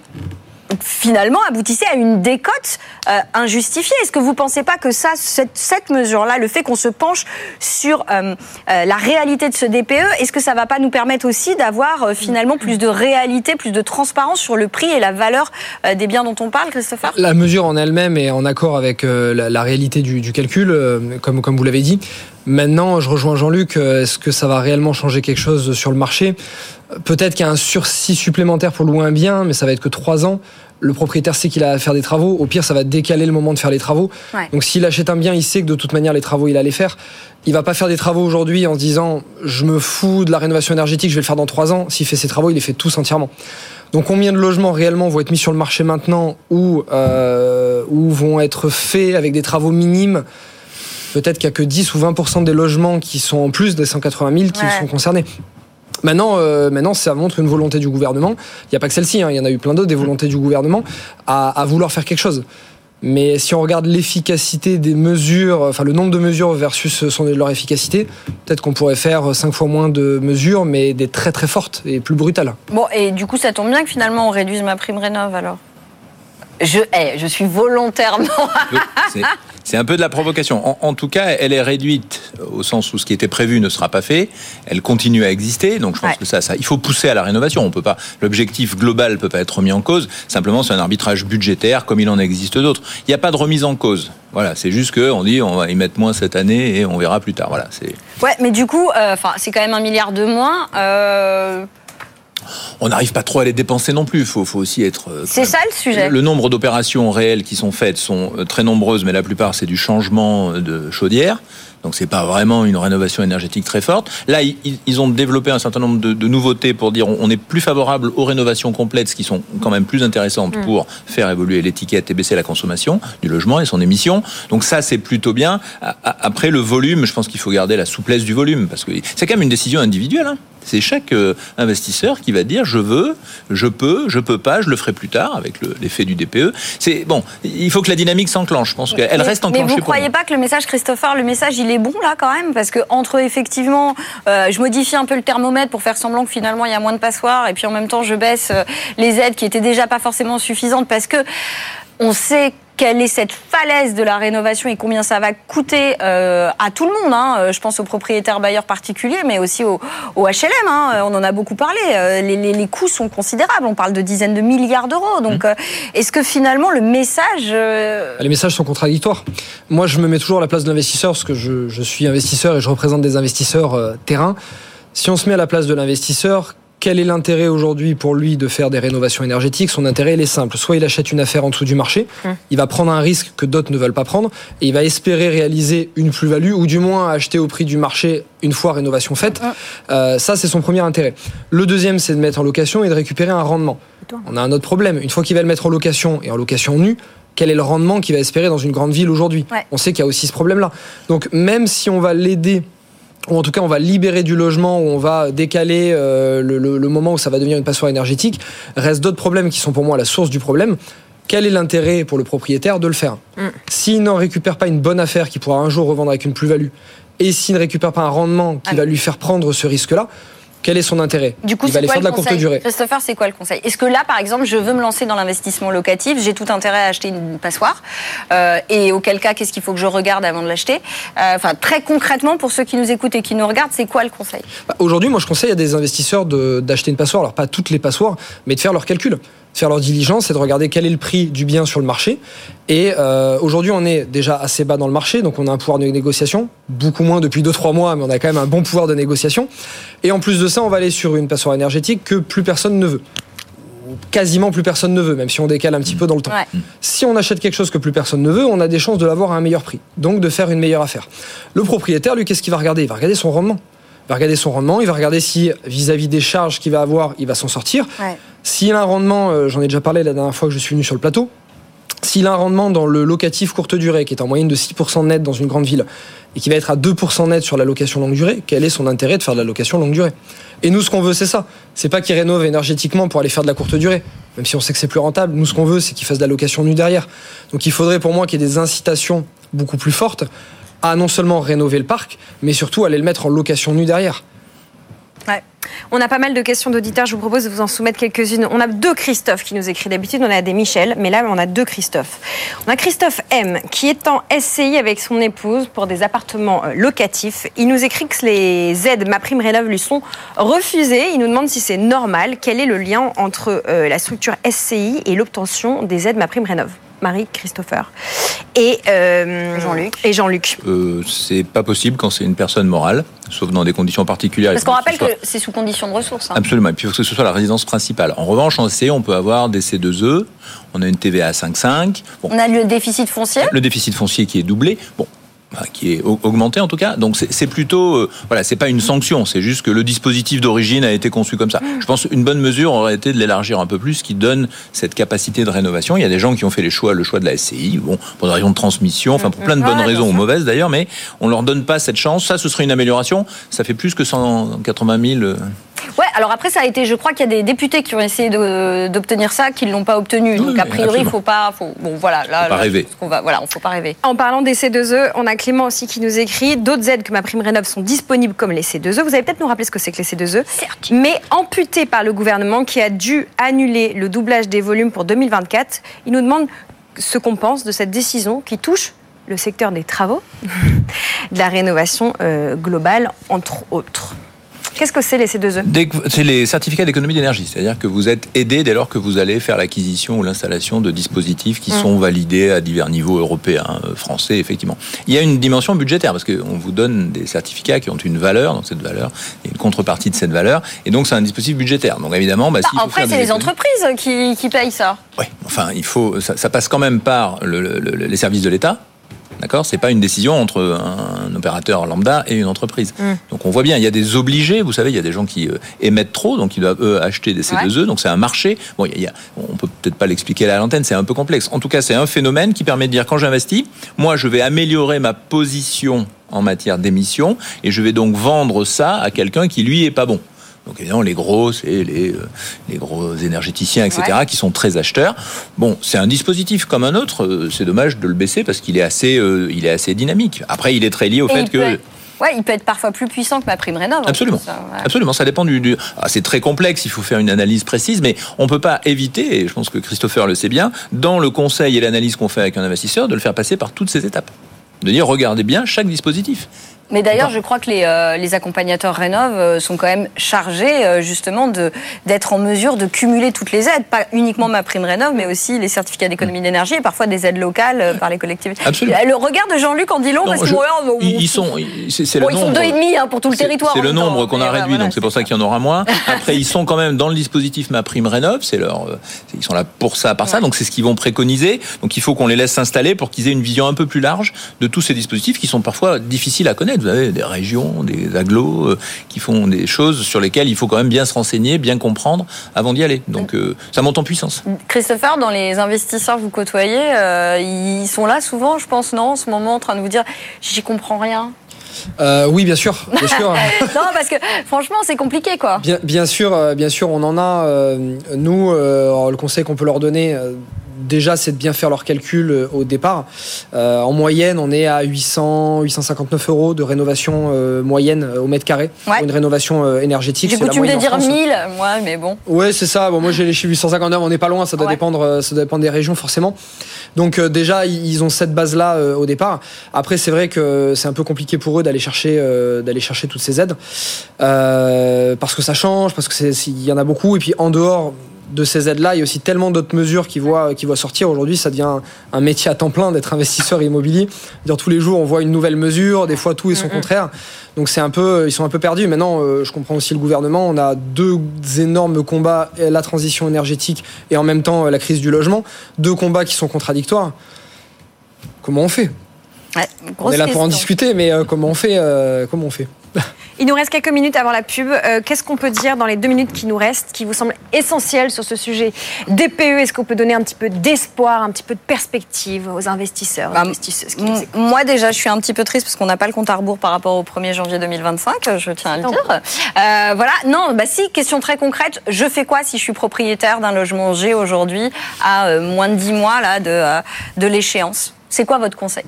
finalement aboutissait à une décote euh, injustifiée. Est-ce que vous ne pensez pas que ça, cette, mesure-là, le fait qu'on se penche sur euh, euh, la réalité de ce DPE, est-ce que ça ne va pas nous permettre aussi d'avoir finalement plus de réalité, plus de transparence sur le prix et la valeur des biens dont on parle, Christopher? La mesure en elle-même est en accord avec la, réalité du, calcul, comme, vous l'avez dit. Maintenant, je rejoins Jean-Luc, est-ce que ça va réellement changer quelque chose sur le marché? Peut-être qu'il y a un sursis supplémentaire pour louer un bien, mais ça va être que trois ans. Le propriétaire sait qu'il a à faire des travaux. Au pire, ça va décaler le moment de faire les travaux. Ouais. Donc s'il achète un bien, il sait que de toute manière, les travaux, il allait faire. Il va pas faire des travaux aujourd'hui en se disant je me fous de la rénovation énergétique, je vais le faire dans trois ans. S'il fait ses travaux, il les fait tous entièrement. Donc combien de logements réellement vont être mis sur le marché maintenant ou, euh, ou vont être faits avec des travaux minimes? Peut-être qu'il n'y a que 10 ou 20% des logements qui sont en plus des 180 000 qui Ouais. sont concernés. Maintenant, euh, maintenant, ça montre une volonté du gouvernement. Il n'y a pas que celle-ci, hein, il y en a eu plein d'autres, des volontés du gouvernement à, à vouloir faire quelque chose. Mais si on regarde l'efficacité des mesures, enfin le nombre de mesures versus son, leur efficacité, peut-être qu'on pourrait faire cinq fois moins de mesures, mais des très très fortes et plus brutales. Bon, et du coup, ça tombe bien que finalement on réduise ma prime rénov alors? Je, eh, je suis volontairement. C'est- un peu de la provocation. En, en tout cas, elle est réduite au sens où ce qui était prévu ne sera pas fait. Elle continue à exister. Donc, je pense Ouais. que ça, ça, il faut pousser à la rénovation. On peut pas, l'objectif global peut pas être remis en cause. Simplement, c'est un arbitrage budgétaire comme il en existe d'autres. Il n'y a pas de remise en cause. Voilà. C'est juste que on dit, on va y mettre moins cette année et on verra plus tard. Voilà. C'est, Ouais, mais du coup, euh, enfin, c'est quand même un milliard de moins. Euh, on n'arrive pas trop à les dépenser non plus. Il faut, faut aussi être. euh, C'est ça le sujet. Le nombre d'opérations réelles qui sont faites sont euh, très nombreuses, mais la plupart c'est du changement de chaudière. Donc c'est pas vraiment une rénovation énergétique très forte. Là, ils, ont développé un certain nombre de, de nouveautés pour dire on est plus favorable aux rénovations complètes, ce qui sont quand même plus intéressantes Mm. pour faire évoluer l'étiquette et baisser la consommation du logement et son émission. Donc ça, c'est plutôt bien. Après le volume, je pense qu'il faut garder la souplesse du volume parce que c'est quand même une décision individuelle. hein. C'est chaque euh, investisseur qui va dire je veux, je peux, je peux pas, je le ferai plus tard avec le- l'effet du DPE. C'est bon, il faut que la dynamique s'enclenche. Je pense qu'elle mais, reste mais enclenchée. vous pour croyez pas que le message, Christopher, le message, il est bon là quand même? Parce que entre effectivement, euh, je modifie un peu le thermomètre pour faire semblant que finalement il y a moins de passoires, et puis en même temps je baisse euh, les aides qui étaient déjà pas forcément suffisantes parce que on sait quelle est cette falaise de la rénovation et combien ça va coûter euh, à tout le monde. hein. Euh, Je pense aux propriétaires bailleurs particuliers, mais aussi aux, aux HLM. hein. Euh, On en a beaucoup parlé. Les, les- les coûts sont considérables. On parle de dizaines de milliards d'euros. Donc, euh, est-ce que finalement le message euh, Les messages sont contradictoires. Moi, je me mets toujours à la place de l'investisseur parce que je, je suis investisseur et je représente des investisseurs euh, terrain. Si on se met à la place de l'investisseur, quel est l'intérêt aujourd'hui pour lui de faire des rénovations énergétiques? Son intérêt, il est simple. Soit il achète une affaire en dessous du marché, il va prendre un risque que d'autres ne veulent pas prendre, et il va espérer réaliser une plus-value, ou du moins acheter au prix du marché une fois rénovation faite. Euh, ça, c'est son premier intérêt. Le deuxième, c'est de mettre en location et de récupérer un rendement. On a un autre problème. Une fois qu'il va le mettre en location et en location nue, quel est le rendement qu'il va espérer dans une grande ville aujourd'hui? Ouais. On sait qu'il y a aussi ce problème-là. Donc même si on va l'aider ou en tout cas on va libérer du logement, ou on va décaler euh, le, le- le moment où ça va devenir une passoire énergétique, reste d'autres problèmes qui sont pour moi la source du problème. Quel est l'intérêt pour le propriétaire de le faire S'il n'en récupère pas une bonne affaire qu'il pourra un jour revendre avec une plus-value, et s'il ne récupère pas un rendement qui va lui faire prendre ce risque-là, quel est son intérêt Du coup, Il va aller faire de la courte durée. Christopher, c'est quoi le conseil Est-ce que là, par exemple, je veux me lancer dans l'investissement locatif, j'ai tout intérêt à acheter une passoire, euh, et auquel cas, qu'est-ce qu'il faut que je regarde avant de l'acheter Euh, Enfin, très concrètement, pour ceux qui nous écoutent et qui nous regardent, c'est quoi le conseil Bah, Aujourd'hui, moi, je conseille à des investisseurs de- d'acheter une passoire, alors pas toutes les passoires, mais de faire leur calcul, de faire leur diligence et de regarder quel est le prix du bien sur le marché. Et euh, aujourd'hui, on est déjà assez bas dans le marché, donc on a un pouvoir de négociation, beaucoup moins depuis 2-3 mois, mais on a quand même un bon pouvoir de négociation. Et en plus de ça, on va aller sur une passoire énergétique que plus personne ne veut. Ou Quasiment plus personne ne veut, même si on décale un petit peu dans le temps. Ouais. Si on achète quelque chose que plus personne ne veut, on a des chances de l'avoir à un meilleur prix. Donc de faire une meilleure affaire. Le propriétaire, lui, qu'est-ce qu'il va regarder? Il va regarder son rendement. Il va regarder son rendement, il va regarder si vis-à-vis des charges qu'il va avoir, il va s'en sortir. Ouais. S'il a un rendement, euh, j'en ai déjà parlé la dernière fois que je suis venu sur le plateau, s'il a un rendement dans le locatif courte durée, qui est en moyenne de 6% net dans une grande ville, et qui va être à 2% net sur la location longue durée, quel est son intérêt de faire de la location longue durée? Et nous, ce qu'on veut, c'est ça. C'est pas qu'il rénove énergétiquement pour aller faire de la courte durée, même si on sait que c'est plus rentable. Nous, ce qu'on veut, c'est qu'il fasse de la location nue derrière. Donc il faudrait pour moi qu'il y ait des incitations beaucoup plus fortes à non seulement rénover le parc, mais surtout aller le mettre en location nue derrière. On a pas mal de questions d'auditeurs. Je vous propose de vous en soumettre quelques-unes. On a deux Christophe qui nous écrit. D'habitude, on a des Michel, mais là, on a deux Christophe. On a Christophe M qui est en SCI avec son épouse pour des appartements euh, locatifs. Il nous écrit que les aides Ma Prime Rénov lui sont refusées. Il nous demande si c'est normal. Quel est le lien entre euh, la structure SCI et l'obtention des aides Ma Prime Rénov? Marie, Christopher et euh, Jean-Luc. Et Jean-Luc. Euh, c'est pas possible quand c'est une personne morale, sauf dans des conditions particulières. Parce qu'on rappelle ce soit- que c'est sous condition de ressources. hein. Absolument, et puis il faut que ce soit la résidence principale. En revanche, en C, on peut avoir des C2E, on a une TVA à 5,5, bon, On a le déficit foncier. le déficit foncier qui est doublé, bon, qui est au- augmenté en tout cas. Donc c'est plutôt, euh, voilà, c'est pas une sanction, c'est juste que le dispositif d'origine a été conçu comme ça. Je pense une bonne mesure aurait été de l'élargir un peu plus, qui donne cette capacité de rénovation. Il y a des gens qui ont fait les choix, le choix de la SCI, bon, pour des raisons de transmission, enfin pour plein de bonnes raisons ou mauvaises d'ailleurs, mais on leur donne pas cette chance. Ça, ce serait une amélioration. Ça fait plus que 180 000. Ouais, alors après, ça a été, je crois qu'il y a des députés qui ont essayé d'obtenir ça, qui ne l'ont pas obtenu. Donc, a priori, il absolument. faut pas. Faut, bon, voilà, là. Faut pas là, rêver. on va, voilà, on faut pas rêver. En parlant des C2E, on a Clément aussi qui nous écrit d'autres aides que ma prime rénov sont disponibles comme les C2E. Vous allez peut-être nous rappeler ce que c'est que les C2E, mais amputées par le gouvernement qui a dû annuler le doublage des volumes pour 2024. Il nous demande ce qu'on pense de cette décision qui touche le secteur des travaux, de la rénovation euh, globale, entre autres. Qu'est-ce que c'est les C2E Dès que- C'est les certificats d'économie d'énergie, c'est-à-dire que vous êtes aidé dès lors que vous allez faire l'acquisition ou l'installation de dispositifs qui Mm. sont validés à divers niveaux européens, euh, français, effectivement. Il y a une dimension budgétaire parce qu'on vous donne des certificats qui ont une valeur, donc cette valeur, il y a une contrepartie de cette valeur, et donc c'est un dispositif budgétaire. Donc évidemment, bah, Bah, Après, c'est les économies- entreprises qui, qui payent ça. Oui, enfin, il faut, ça, ça passe quand même par le- le- le- les services de l'État. D'accord? C'est pas une décision entre un, opérateur lambda et une entreprise. Mm. Donc on voit bien, il y a des obligés. Vous savez, il y a des gens qui euh, émettent trop, donc ils doivent eux acheter des C2E. Donc c'est un marché. Bon, il y a- il y a- on peut peut-être pas l'expliquer à l'antenne, c'est un peu complexe. En tout cas, c'est un phénomène qui permet de dire quand j'investis, moi je vais améliorer ma position en matière d'émissions et je vais donc vendre ça à quelqu'un qui lui est pas bon. Donc évidemment, les gros, c'est les, euh, les gros énergéticiens, etc., Ouais. qui sont très acheteurs. Bon, c'est un dispositif comme un autre. euh, C'est dommage de le baisser parce qu'il est assez, euh, il est assez dynamique. Après, il est très lié au Et fait que. Ouais, il peut être parfois plus puissant que ma prime rénov. en Absolument. hein, ouais. Absolument, ça dépend du. du- Ah, c'est très complexe, il faut faire une analyse précise, mais on peut pas éviter, et je pense que Christopher le sait bien, dans le conseil et l'analyse qu'on fait avec un investisseur, de le faire passer par toutes ces étapes. De dire, regardez bien chaque dispositif. Mais d'ailleurs, je crois que les, euh, les accompagnateurs Rénov euh, sont quand même chargés euh, justement d'être en mesure de cumuler toutes les aides, pas uniquement ma prime Rénov, mais aussi les certificats d'économie d'énergie et parfois des aides locales par les collectivités. Absolument. Le regard de Jean-Luc en dit long Non, parce je- que regarde, on- ils, ils sont, c'est bon, le ils sont deux et demi hein, pour tout le territoire. C'est le nombre qu'on a réduit, voilà, donc c'est pour ça qu'il y en aura moins. Après, ils sont quand même dans le dispositif Ma Prime Rénov, c'est leur, c'est- ils sont là pour ça, par ça, donc c'est ce qu'ils vont préconiser. Donc il faut qu'on les laisse s'installer pour qu'ils aient une vision un peu plus large de tous ces dispositifs qui sont parfois difficiles à connaître. Vous avez des régions, des agglos euh, qui font des choses sur lesquelles il faut quand même bien se renseigner, bien comprendre avant d'y aller. Donc euh, ça monte en puissance. Christopher, dans les investisseurs que vous côtoyez, euh, ils sont là souvent, je pense, non, en ce moment, en train de vous dire j'y comprends rien. Euh, oui, bien sûr, bien sûr. non, parce que franchement, c'est compliqué, quoi. Bien, bien sûr, euh, bien sûr, on en a. euh, nous, euh, le conseil qu'on peut leur donner, déjà, c'est de bien faire leurs calculs au départ. Euh, en moyenne, on est à 800, 859 euros de rénovation euh, moyenne au mètre carré pour une rénovation euh, énergétique. J'ai coutume de dire France. 1000, moi, mais bon. Ouais, c'est ça. Bon, moi, j'ai les chiffres 859, on n'est pas loin. Ça doit dépendre, ça doit dépendre des régions forcément. Donc euh, déjà, ils ont cette base-là euh, au départ. Après, c'est vrai que c'est un peu compliqué pour eux d'aller chercher, euh, d'aller chercher toutes ces aides parce que ça change, parce que il y en a beaucoup. Et puis en dehors de ces aides-là, il y a aussi tellement d'autres mesures qui voient, qui voient sortir. Aujourd'hui, ça devient un métier à temps plein d'être investisseur immobilier. Dire tous les jours, on voit une nouvelle mesure, des fois tout et son contraire. Donc c'est un peu, ils sont un peu perdus. Maintenant, euh, je comprends aussi le gouvernement. On a deux énormes combats la transition énergétique et en même temps euh, la crise du logement. Deux combats qui sont contradictoires. Comment on fait? Ouais, On est là pour en discuter, mais euh, comment on fait euh, Comment on fait? Il nous reste quelques minutes avant la pub. Euh, Qu'est-ce qu'on peut dire dans les deux minutes qui nous restent qui vous semble essentiel sur ce sujet DPE Est-ce qu'on peut donner un petit peu d'espoir, un petit peu de perspective aux investisseurs, aux Bah, investisseuses qui Moi déjà, je suis un petit peu triste parce qu'on n'a pas le compte à rebours par rapport au 1er janvier 2025, je tiens à le Non. dire. Euh, voilà, non, bah si, question très concrète, je fais quoi si je suis propriétaire d'un logement G aujourd'hui à euh, moins de 10 mois là, de, de l'échéance? C'est quoi votre conseil?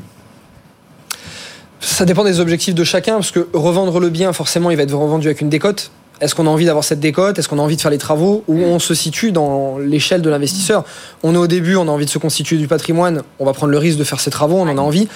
Ça dépend des objectifs de chacun, parce que revendre le bien, forcément, il va être revendu avec une décote. Est-ce qu'on a envie d'avoir cette décote? Est-ce qu'on a envie de faire les travaux? Où on se situe dans l'échelle de l'investisseur. On est au début, on a envie de se constituer du patrimoine, on va prendre le risque de faire ces travaux, on en a envie.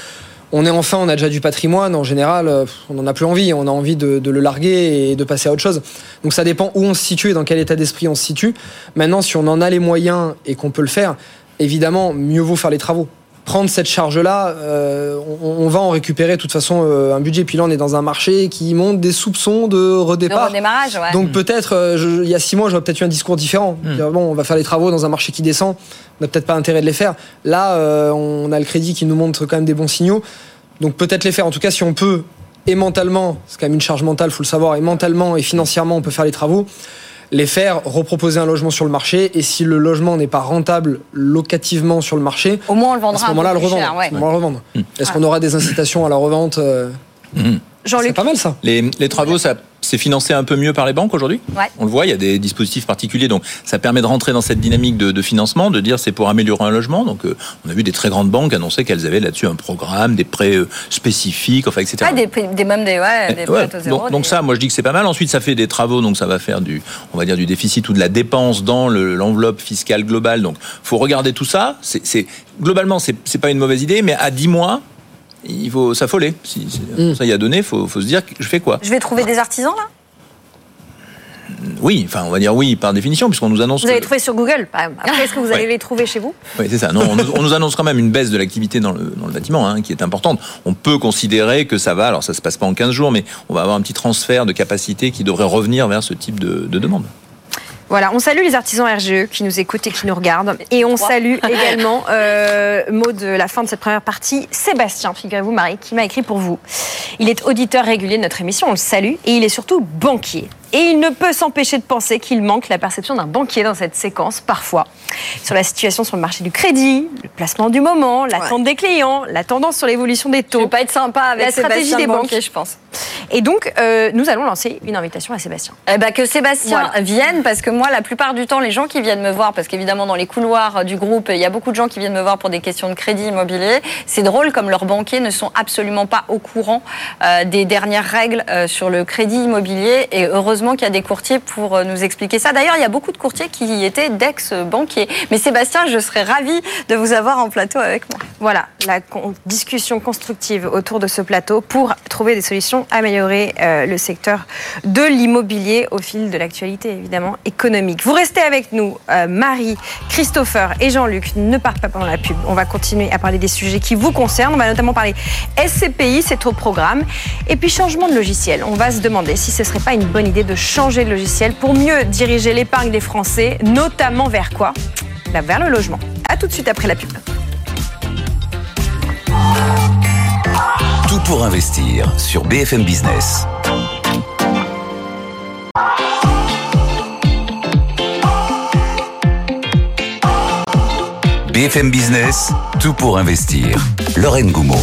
On est enfin, on a déjà du patrimoine, en général, euh, on n'en a plus envie, on a envie de, de le larguer et de passer à autre chose. Donc ça dépend où on se situe et dans quel état d'esprit on se situe. Maintenant, si on en a les moyens et qu'on peut le faire, évidemment, mieux vaut faire les travaux prendre cette charge-là, euh, on, on va en récupérer de toute façon euh, un budget. Puis là, on est dans un marché qui monte des soupçons de redépart. De redémarrage, ouais. Donc peut-être, euh, il y a six mois, j'aurais peut-être eu un discours différent. Dire, Bon, on va faire les travaux dans un marché qui descend, on n'a peut-être pas intérêt de les faire. Là, euh, on a le crédit qui nous montre quand même des bons signaux. Donc peut-être les faire. En tout cas, si on peut, et mentalement, c'est quand même une charge mentale, faut le savoir, et mentalement et financièrement, on peut faire les travaux les faire, reproposer un logement sur le marché, et si le logement n'est pas rentable locativement sur le marché, Au moins, on le vendra à ce moment-là, le revendre. cher, ouais. Le revendre. Est-ce qu'on aura des incitations à la revente euh, C'est pas mal ça. Les, les travaux, ça c'est financé un peu mieux par les banques aujourd'hui. Ouais. On le voit, il y a des dispositifs particuliers, donc ça permet de rentrer dans cette dynamique de, de financement, de dire c'est pour améliorer un logement. Donc euh, on a vu des très grandes banques annoncer qu'elles avaient là-dessus un programme, des prêts euh, spécifiques, enfin etc. Ouais, des, prix- des même des, ouais, des prêts au zéro. donc, donc ça, moi je dis que c'est pas mal. Ensuite, ça fait des travaux, donc ça va faire du, on va dire du déficit ou de la dépense dans le- l'enveloppe fiscale globale. Donc, faut regarder tout ça. C'est, globalement, c'est, c'est pas une mauvaise idée, mais à 10 mois, il faut s'affoler. Si, si Mm. ça y a donné, faut, faut se dire, je fais quoi Je vais trouver des artisans là? Oui, enfin, on va dire oui par définition, puisqu'on nous annonce. Vous avez trouvé sur Google. Après, est-ce que vous allez les trouver chez vous? Oui, c'est ça. Non, on, nous, on, nous, annonce quand même une baisse de l'activité dans le, dans le bâtiment, hein, qui est importante. On peut considérer que ça va. Alors, ça se passe pas en 15 jours, mais on va avoir un petit transfert de capacité qui devrait revenir vers ce type de, de demande. Voilà, on salue les artisans RGE qui nous écoutent et qui nous regardent. Et on salue également, euh, mot de la fin de cette première partie, Sébastien, figurez-vous Marie, qui m'a écrit pour vous. Il est auditeur régulier de notre émission, on le salue, et il est surtout banquier. Et il ne peut s'empêcher de penser qu'il manque la perception d'un banquier dans cette séquence, parfois, sur la situation sur le marché du crédit, le placement du moment, l'attente des clients, la tendance sur l'évolution des taux. Je vais pas être sympa avec la stratégie Sébastien des banques, Banquier, je pense. Et donc, euh, nous allons lancer une invitation à Sébastien. Eh ben, que Sébastien Voilà. vienne, parce que moi, la plupart du temps, les gens qui viennent me voir, parce qu'évidemment, dans les couloirs du groupe, il y a beaucoup de gens qui viennent me voir pour des questions de crédit immobilier. C'est drôle, comme leurs banquiers ne sont absolument pas au courant euh, des dernières règles euh, sur le crédit immobilier. Et heureusement qu'il y a des courtiers pour euh, nous expliquer ça. D'ailleurs, il y a beaucoup de courtiers qui étaient d'ex-banquiers. Mais Sébastien, je serais ravie de vous avoir en plateau avec moi. Voilà, la discussion constructive autour de ce plateau pour trouver des solutions, améliorer euh, le secteur de l'immobilier au fil de l'actualité évidemment économique. Vous restez avec nous, euh, Marie, Christopher et Jean-Luc. Ne partez pas pendant la pub. On va continuer à parler des sujets qui vous concernent. On va notamment parler SCPI, c'est au programme. Et puis changement de logiciel. On va se demander si ce serait pas une bonne idée de changer de logiciel pour mieux diriger l'épargne des Français, notamment vers quoi? Là, Vers le logement. À tout de suite après la pub. Tout pour investir sur BFM Business. BFM Business, tout pour investir. Lorraine Goumeau.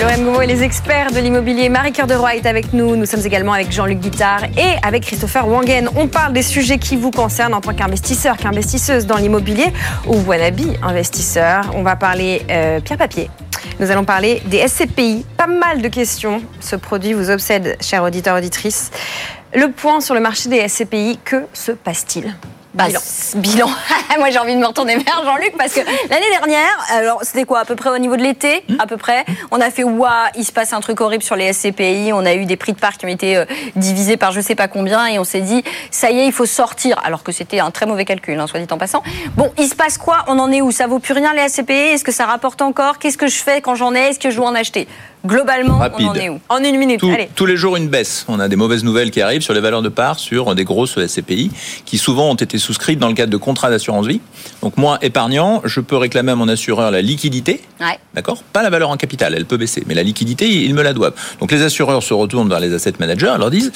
Lorraine Goumeau et les experts de l'immobilier. Marie-Cœur de Roy est avec nous. Nous sommes également avec Jean-Luc Guittard et avec Christopher Wangen. On parle des sujets qui vous concernent en tant qu'investisseur, qu'investisseuse dans l'immobilier ou wannabe investisseur. On va parler euh, pierre-papier. Nous allons parler des SCPI. Pas mal de questions. Ce produit vous obsède, chers auditeurs, auditrices. Le point sur le marché des SCPI, que se passe-t-il? Bah, c- bilan. Moi, j'ai envie de me retourner vers Jean-Luc parce que l'année dernière, alors c'était quoi à peu près au niveau de l'été, à peu près, on a fait ouah, il se passe un truc horrible sur les SCPI. On a eu des prix de part qui ont été euh, divisés par je sais pas combien et on s'est dit ça y est, il faut sortir. Alors que c'était un très mauvais calcul, hein, soit dit en passant. Bon, il se passe quoi? On en est où? Ça vaut plus rien les SCPI Est-ce que ça rapporte encore? Qu'est-ce que je fais quand j'en ai? Est-ce que je dois en acheter? Globalement, Rapide. on en est où? En une minute, Tout- allez. tous les jours une baisse. On a des mauvaises nouvelles qui arrivent sur les valeurs de part sur des grosses SCPI qui souvent ont été souscrites dans le cadre de contrats d'assurance vie. Donc moi, épargnant, je peux réclamer à mon assureur la liquidité, Ouais. d'accord? Pas la valeur en capital, elle peut baisser, mais la liquidité, ils me la doivent. Donc les assureurs se retournent vers les asset managers, leur disent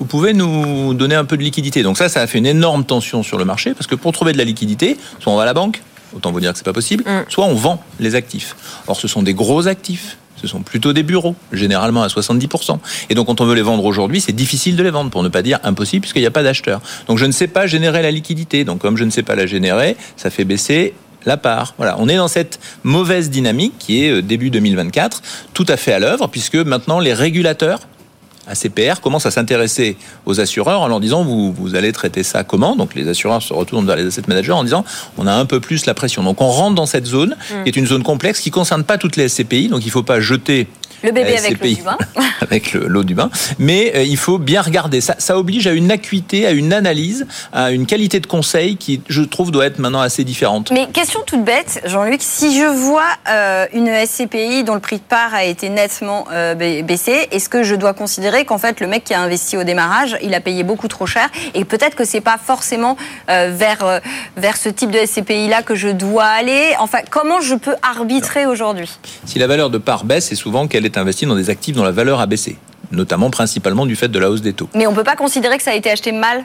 vous pouvez nous donner un peu de liquidité. Donc ça, ça a fait une énorme tension sur le marché parce que pour trouver de la liquidité, soit on va à la banque, autant vous dire que c'est pas possible, soit on vend les actifs. Or ce sont des gros actifs. Ce sont plutôt des bureaux, généralement à 70%. Et donc, quand on veut les vendre aujourd'hui, c'est difficile de les vendre, pour ne pas dire impossible, puisqu'il n'y a pas d'acheteurs. Donc, je ne sais pas générer la liquidité. Donc, comme je ne sais pas la générer, ça fait baisser la part. Voilà, on est dans cette mauvaise dynamique qui est euh, début 2024, tout à fait à l'œuvre, puisque maintenant les régulateurs ACPR commence à s'intéresser aux assureurs en leur disant vous, vous allez traiter ça comment? Donc les assureurs se retournent vers les asset managers en disant on a un peu plus la pression. Donc on rentre dans cette zone Mm. qui est une zone complexe qui concerne pas toutes les SCPI, donc il faut pas jeter Le bébé la avec l'eau du bain. avec le- l'eau du bain, mais euh, il faut bien regarder. Ça, ça oblige à une acuité, à une analyse, à une qualité de conseil qui, je trouve, doit être maintenant assez différente. Mais question toute bête, Jean-Luc, si je vois euh, une SCPI dont le prix de part a été nettement euh, ba- baissé, est-ce que je dois considérer qu'en fait le mec qui a investi au démarrage, il a payé beaucoup trop cher et peut-être que c'est pas forcément euh, vers euh, vers ce type de SCPI là que je dois aller? Enfin, comment je peux arbitrer aujourd'hui? Si la valeur de part baisse, c'est souvent qu'elle est investie dans des actifs dont la valeur a baissé, notamment principalement du fait de la hausse des taux. Mais on peut pas considérer que ça a été acheté mal?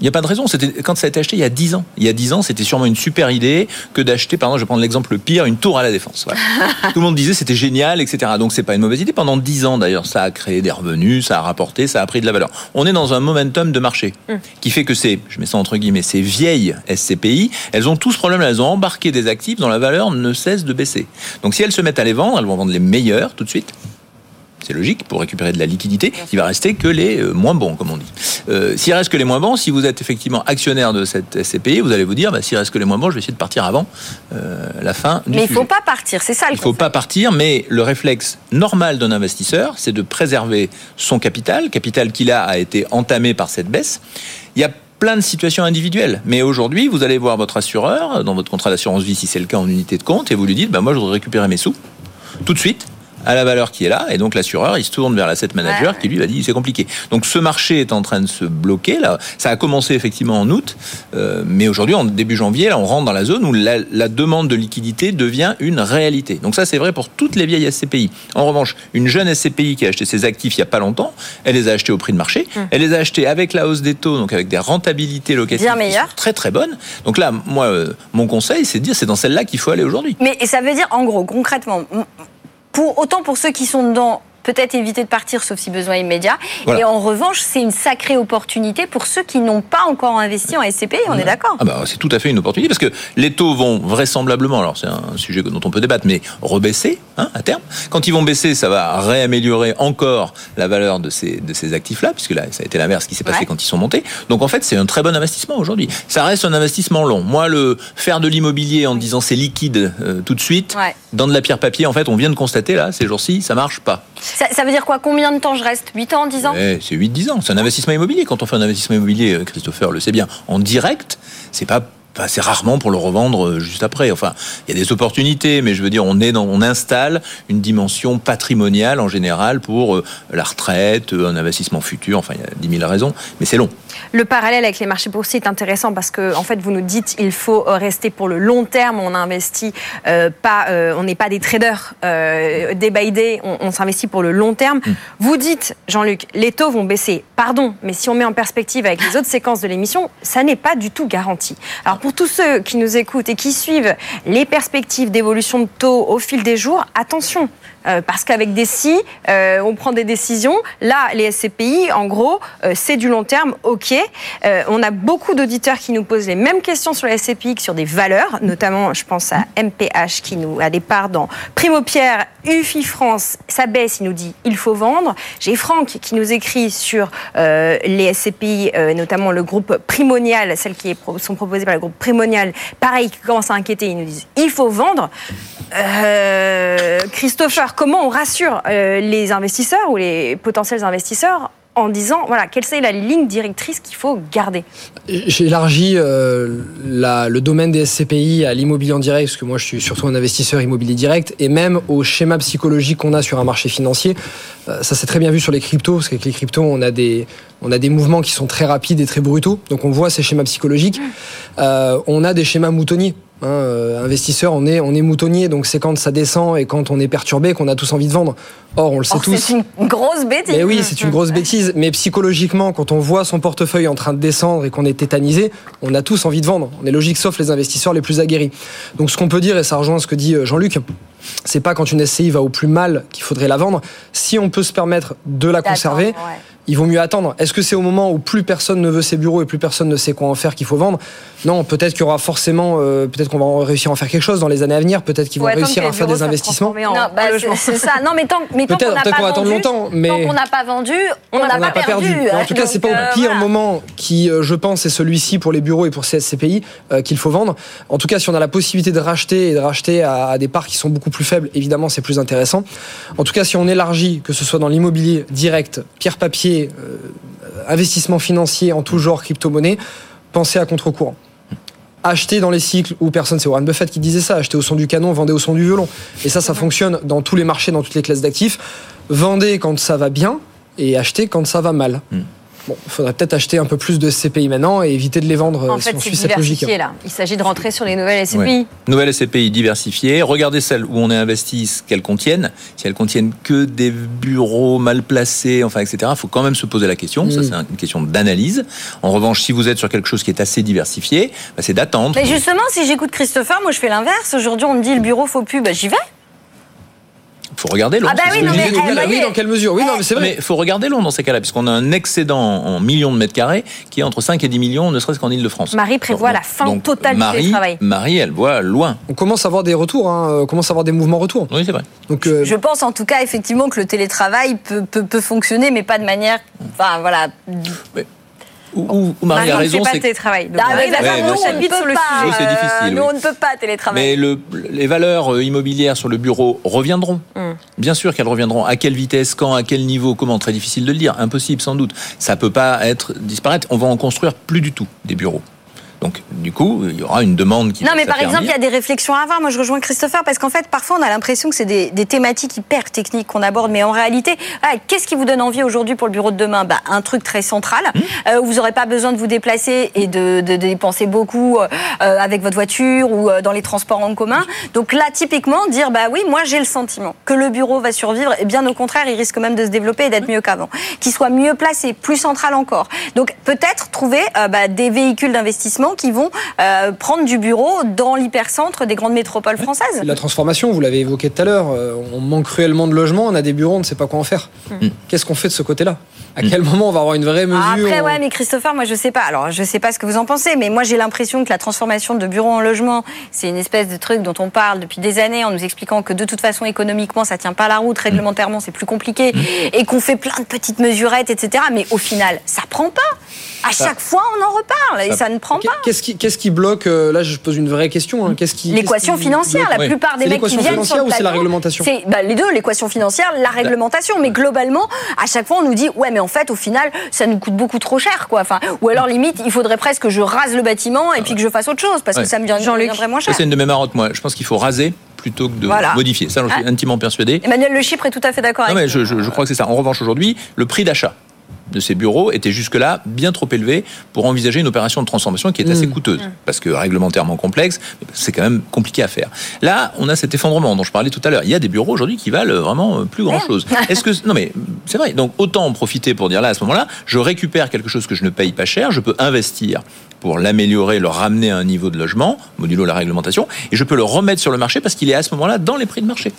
Il n'y a pas de raison. C'était quand ça a été acheté il y a 10 ans. Il y a 10 ans, c'était sûrement une super idée que d'acheter, par exemple, je vais prendre l'exemple le pire, une tour à la défense. Voilà. Tout le monde disait c'était génial, etc. Donc c'est pas une mauvaise idée. Pendant 10 ans d'ailleurs, ça a créé des revenus, ça a rapporté, ça a pris de la valeur. On est dans un momentum de marché qui fait que c'est, je mets ça entre guillemets, ces vieilles SCPI, elles ont tout ce problème. Elles ont embarqué des actifs dont la valeur ne cesse de baisser. Donc si elles se mettent à les vendre, elles vont vendre les meilleurs tout de suite C'est logique pour récupérer de la liquidité. Il va rester que les euh, moins bons, comme on dit. Euh, s'il reste que les moins bons, si vous êtes effectivement actionnaire de cette SCPI, vous allez vous dire, bah, s'il reste que les moins bons, je vais essayer de partir avant euh, la fin du Mais il sujet. faut pas partir, c'est ça le Il ne faut pas partir, mais le réflexe normal d'un investisseur, c'est de préserver son capital, capital qui là a été entamé par cette baisse. Il y a plein de situations individuelles. Mais aujourd'hui, vous allez voir votre assureur dans votre contrat d'assurance vie, si c'est le cas en unité de compte, et vous lui dites, bah, moi, je voudrais récupérer mes sous tout de suite à la valeur qui est là, et donc l'assureur, il se tourne vers l'asset manager Ouais, qui lui va dire c'est compliqué. Donc ce marché est en train de se bloquer là. Ça a commencé effectivement en août, euh, mais aujourd'hui en début janvier, là, on rentre dans la zone où la, la demande de liquidité devient une réalité. Donc ça c'est vrai pour toutes les vieilles SCPI. En revanche, une jeune SCPI qui a acheté ses actifs il y a pas longtemps, elle les a achetés au prix de marché, Hum. elle les a achetés avec la hausse des taux, donc avec des rentabilités locatives Bien qui sont très très bonnes. Donc là, moi, euh, mon conseil, c'est de dire c'est dans celle-là qu'il faut aller aujourd'hui. Mais ça veut dire, en gros, concrètement, pour, autant pour ceux qui sont dedans, peut-être éviter de partir sauf si besoin immédiat. Voilà. Et en revanche, c'est une sacrée opportunité pour ceux qui n'ont pas encore investi en SCPI, on est d'accord Ah bah, c'est tout à fait une opportunité parce que les taux vont vraisemblablement, alors c'est un sujet dont on peut débattre, mais rebaisser hein, à terme. Quand ils vont baisser, ça va réaméliorer encore la valeur de ces, de ces actifs-là, puisque là, ça a été l'inverse qui s'est passé Ouais. quand ils sont montés. Donc en fait, c'est un très bon investissement aujourd'hui. Ça reste un investissement long. Moi, le faire de l'immobilier en disant c'est liquide euh, tout de suite, Ouais. dans de la pierre papier, en fait, on vient de constater là, ces jours-ci, ça marche pas. Ça, veut dire quoi? Combien de temps je reste? 8 ans, 10 ans? C'est 8-10 ans. C'est un investissement immobilier. Quand on fait un investissement immobilier, euh, Christopher le sait bien, en direct, c'est pas. enfin, c'est rarement pour le revendre euh, juste après. Enfin, il y a des opportunités, mais je veux dire, on est dans, on installe une dimension patrimoniale en général pour euh, la retraite, un investissement futur. Enfin, il y a 10 000 raisons, mais c'est long. Le parallèle avec les marchés boursiers est intéressant parce que, en fait, vous nous dites il faut euh, rester pour le long terme. On investit euh, pas, euh, on n'est pas des traders euh, day by day. On, on s'investit pour le long terme. Vous dites, Jean-Luc, les taux vont baisser. Pardon, mais si on met en perspective avec les autres séquences de l'émission, ça n'est pas du tout garanti. Alors pour tous ceux qui nous écoutent et qui suivent les perspectives d'évolution de taux au fil des jours, attention. Euh, parce qu'avec des si, euh, on prend des décisions. Là, les SCPI, en gros, euh, c'est du long terme, ok. On a beaucoup d'auditeurs qui nous posent les mêmes questions sur les SCPI que sur des valeurs, notamment, je pense à MPH qui nous a des parts dans Primo Pierre, UFI France, ça baisse, il nous dit il faut vendre. J'ai Franck qui nous écrit sur les SCPI, notamment le groupe Primonial, celles qui sont proposées par le groupe Primonial, pareil, qui commence à inquiéter, ils nous disent il faut vendre. Christopher, comment on rassure euh, les investisseurs ou les potentiels investisseurs en disant voilà quelle est la ligne directrice qu'il faut garder? J'ai élargi euh, la- le domaine des SCPI à l'immobilier en direct, parce que moi je suis surtout un investisseur immobilier direct, et même au schéma psychologique qu'on a sur un marché financier. Euh, ça s'est très bien vu sur les cryptos, parce qu'avec les cryptos, on a des, on a des mouvements qui sont très rapides et très brutaux, donc on voit ces schémas psychologiques. Euh, on a des schémas moutonniers. Hein, euh, investisseur, on est, on est moutonnier, donc c'est quand ça descend et quand on est perturbé qu'on a tous envie de vendre. Or, on le sait Or, tous. C'est une grosse bêtise. Mais oui, c'est une grosse bêtise. Mais psychologiquement, quand on voit son portefeuille en train de descendre et qu'on est tétanisé, on a tous envie de vendre. On est logique, sauf les investisseurs les plus aguerris. Donc, ce qu'on peut dire, et ça rejoint ce que dit euh, Jean-Luc, c'est pas quand une SCI va au plus mal qu'il faudrait la vendre. Si on peut se permettre de la conserver, il vaut mieux attendre. Est-ce que c'est au moment où plus personne ne veut ses bureaux et plus personne ne sait quoi en faire qu'il faut vendre? Non, peut-être qu'il y aura forcément, euh, peut-être qu'on va réussir à en faire quelque chose dans les années à venir. Peut-être qu'ils vont réussir à faire des investissements. en- Non, bah, c'est- c'est ça. Non, mais tant, mais Peut-être- pas qu'on va attendre longtemps, mais- tant qu'on n'a pas vendu, on n'a on pas, perdu. En tout cas, c'est pas au euh, pire voilà. moment qui, euh, je pense, est celui-ci pour les bureaux et pour ces SCPI euh, qu'il faut vendre. En tout cas, si on a la possibilité de racheter et de racheter à, des parts qui sont beaucoup plus faibles, évidemment, c'est plus intéressant. En tout cas, si on élargit, que ce soit dans l'immobilier direct, pierre papier, euh, investissement financier en tout genre, crypto-monnaie, pensez à contre-courant. Acheter dans les cycles où personne, c'est Warren Buffett qui disait ça, acheter au son du canon, vendez au son du violon. Et ça, ça fonctionne dans tous les marchés, dans toutes les classes d'actifs. Vendez quand ça va bien et achetez quand ça va mal. Bon, il faudrait peut-être acheter un peu plus de SCPI maintenant et éviter de les vendre En euh, si fait, on c'est suit cette logique. diversifié là. Il s'agit de rentrer sur les nouvelles SCPI. Ouais. Nouvelle SCPI diversifiée. Regardez celles où on est investi, ce qu'elles contiennent. Si elles contiennent que des bureaux mal placés, enfin, etc., il faut quand même se poser la question. Ça, Mm. c'est une question d'analyse. En revanche, si vous êtes sur quelque chose qui est assez diversifié, bah, c'est d'attendre. Mais justement, si j'écoute Christopher, moi je fais l'inverse. Aujourd'hui, on me dit le bureau faut plus, bah, j'y vais. Faut regarder Londres. Ah bah oui, non, mais, dans quelle mesure? Oui, non, mais c'est vrai. Mais il faut regarder Londres dans ces cas-là, puisqu'on a un excédent en millions de mètres carrés qui est entre 5 et 10 millions, ne serait-ce qu'en Ile-de-France. Marie prévoit la fin Donc, totale du Marie, télétravail. Marie, elle voit loin. On commence à avoir des retours, hein, on commence à avoir des mouvements retour. Oui, c'est vrai. Donc, euh, Je pense en tout cas effectivement que le télétravail peut, peut, peut fonctionner, mais pas de manière. Enfin voilà. Où- où Marie a on ne raison, c'est télétravail. Donc, Ah, ouais, nous, on ne peut pas, c'est difficile, Nous, oui. on ne peut pas télétravailler. Mais le, les valeurs euh, immobilières sur le bureau reviendront. Hmm. Bien sûr qu'elles reviendront. À quelle vitesse, quand, à quel niveau, comment Très difficile de le dire. Impossible, sans doute. Ça peut pas être disparaître. On va en construire plus du tout des bureaux. Donc, du coup, il y aura une demande qui Non, va mais par exemple, il y a des réflexions à avoir. Moi, je rejoins Christopher parce qu'en fait, parfois, on a l'impression que c'est des, des thématiques hyper techniques qu'on aborde, mais en réalité, ah, qu'est-ce qui vous donne envie aujourd'hui pour le bureau de demain? Bah, Un truc très central Mmh. euh, où vous n'aurez pas besoin de vous déplacer et de, de- de dépenser beaucoup euh, avec votre voiture ou euh, dans les transports en commun. Donc là, typiquement, dire bah oui, moi, j'ai le sentiment que le bureau va survivre. Et bien au contraire, il risque même de se développer et d'être mieux qu'avant. Qu'il soit mieux placé, plus central encore. Donc peut-être trouver bah, des véhicules d'investissement qui vont euh, prendre du bureau dans l'hypercentre des grandes métropoles françaises. La transformation, vous l'avez évoqué tout à l'heure, euh, on manque cruellement de logements, on a des bureaux, on ne sait pas quoi en faire. Qu'est-ce qu'on fait de ce côté-là? À quel moment on va avoir une vraie mesure Ah, Après, ouais, mais Christopher, moi, je sais pas. Alors, je sais pas ce que vous en pensez, mais moi, j'ai l'impression que la transformation de bureau en logement, c'est une espèce de truc dont on parle depuis des années en nous expliquant que de toute façon, économiquement, ça tient pas la route, réglementairement, c'est plus compliqué, et qu'on fait plein de petites mesurettes, etc. Mais au final, ça prend pas. À Ça- chaque fois, on en reparle, et ça ne prend pas. Qu'est-ce qui, qu'est-ce qui bloque euh, Là, je pose une vraie question. hein, Qu'est-ce qui L'équation qu'est-ce qui financière, bloque la plupart des C'est mecs qui viennent sur financière le ou c'est la plateau, réglementation C'est bah, les deux, l'équation financière, la réglementation. Mais globalement, à chaque fois, on nous dit ouais, mais en fait, au final, ça nous coûte beaucoup trop cher, quoi. Enfin, ou alors limite, il faudrait presque que je rase le bâtiment et puis que je fasse autre chose parce Ouais. que ça me vient- viendrait moins cher. c'est une de mes marottes, moi. Je pense qu'il faut raser plutôt que de Voilà. modifier. Ça, j'en suis Ah. intimement persuadé. Emmanuel Le Chypre est tout à fait d'accord Non, avec mais je, je- je crois que c'est ça. En revanche, aujourd'hui, le prix d'achat de ces bureaux était jusque-là bien trop élevé pour envisager une opération de transformation qui est assez coûteuse, parce que réglementairement complexe, c'est quand même compliqué à faire. Là, on a cet effondrement dont je parlais tout à l'heure. Il y a des bureaux aujourd'hui qui valent vraiment plus grand-chose. Est-ce que non mais c'est vrai. Donc autant en profiter pour dire là à ce moment-là, je récupère quelque chose que je ne paye pas cher, je peux investir pour l'améliorer, le ramener à un niveau de logement, modulo la réglementation, et je peux le remettre sur le marché parce qu'il est à ce moment-là dans les prix de marché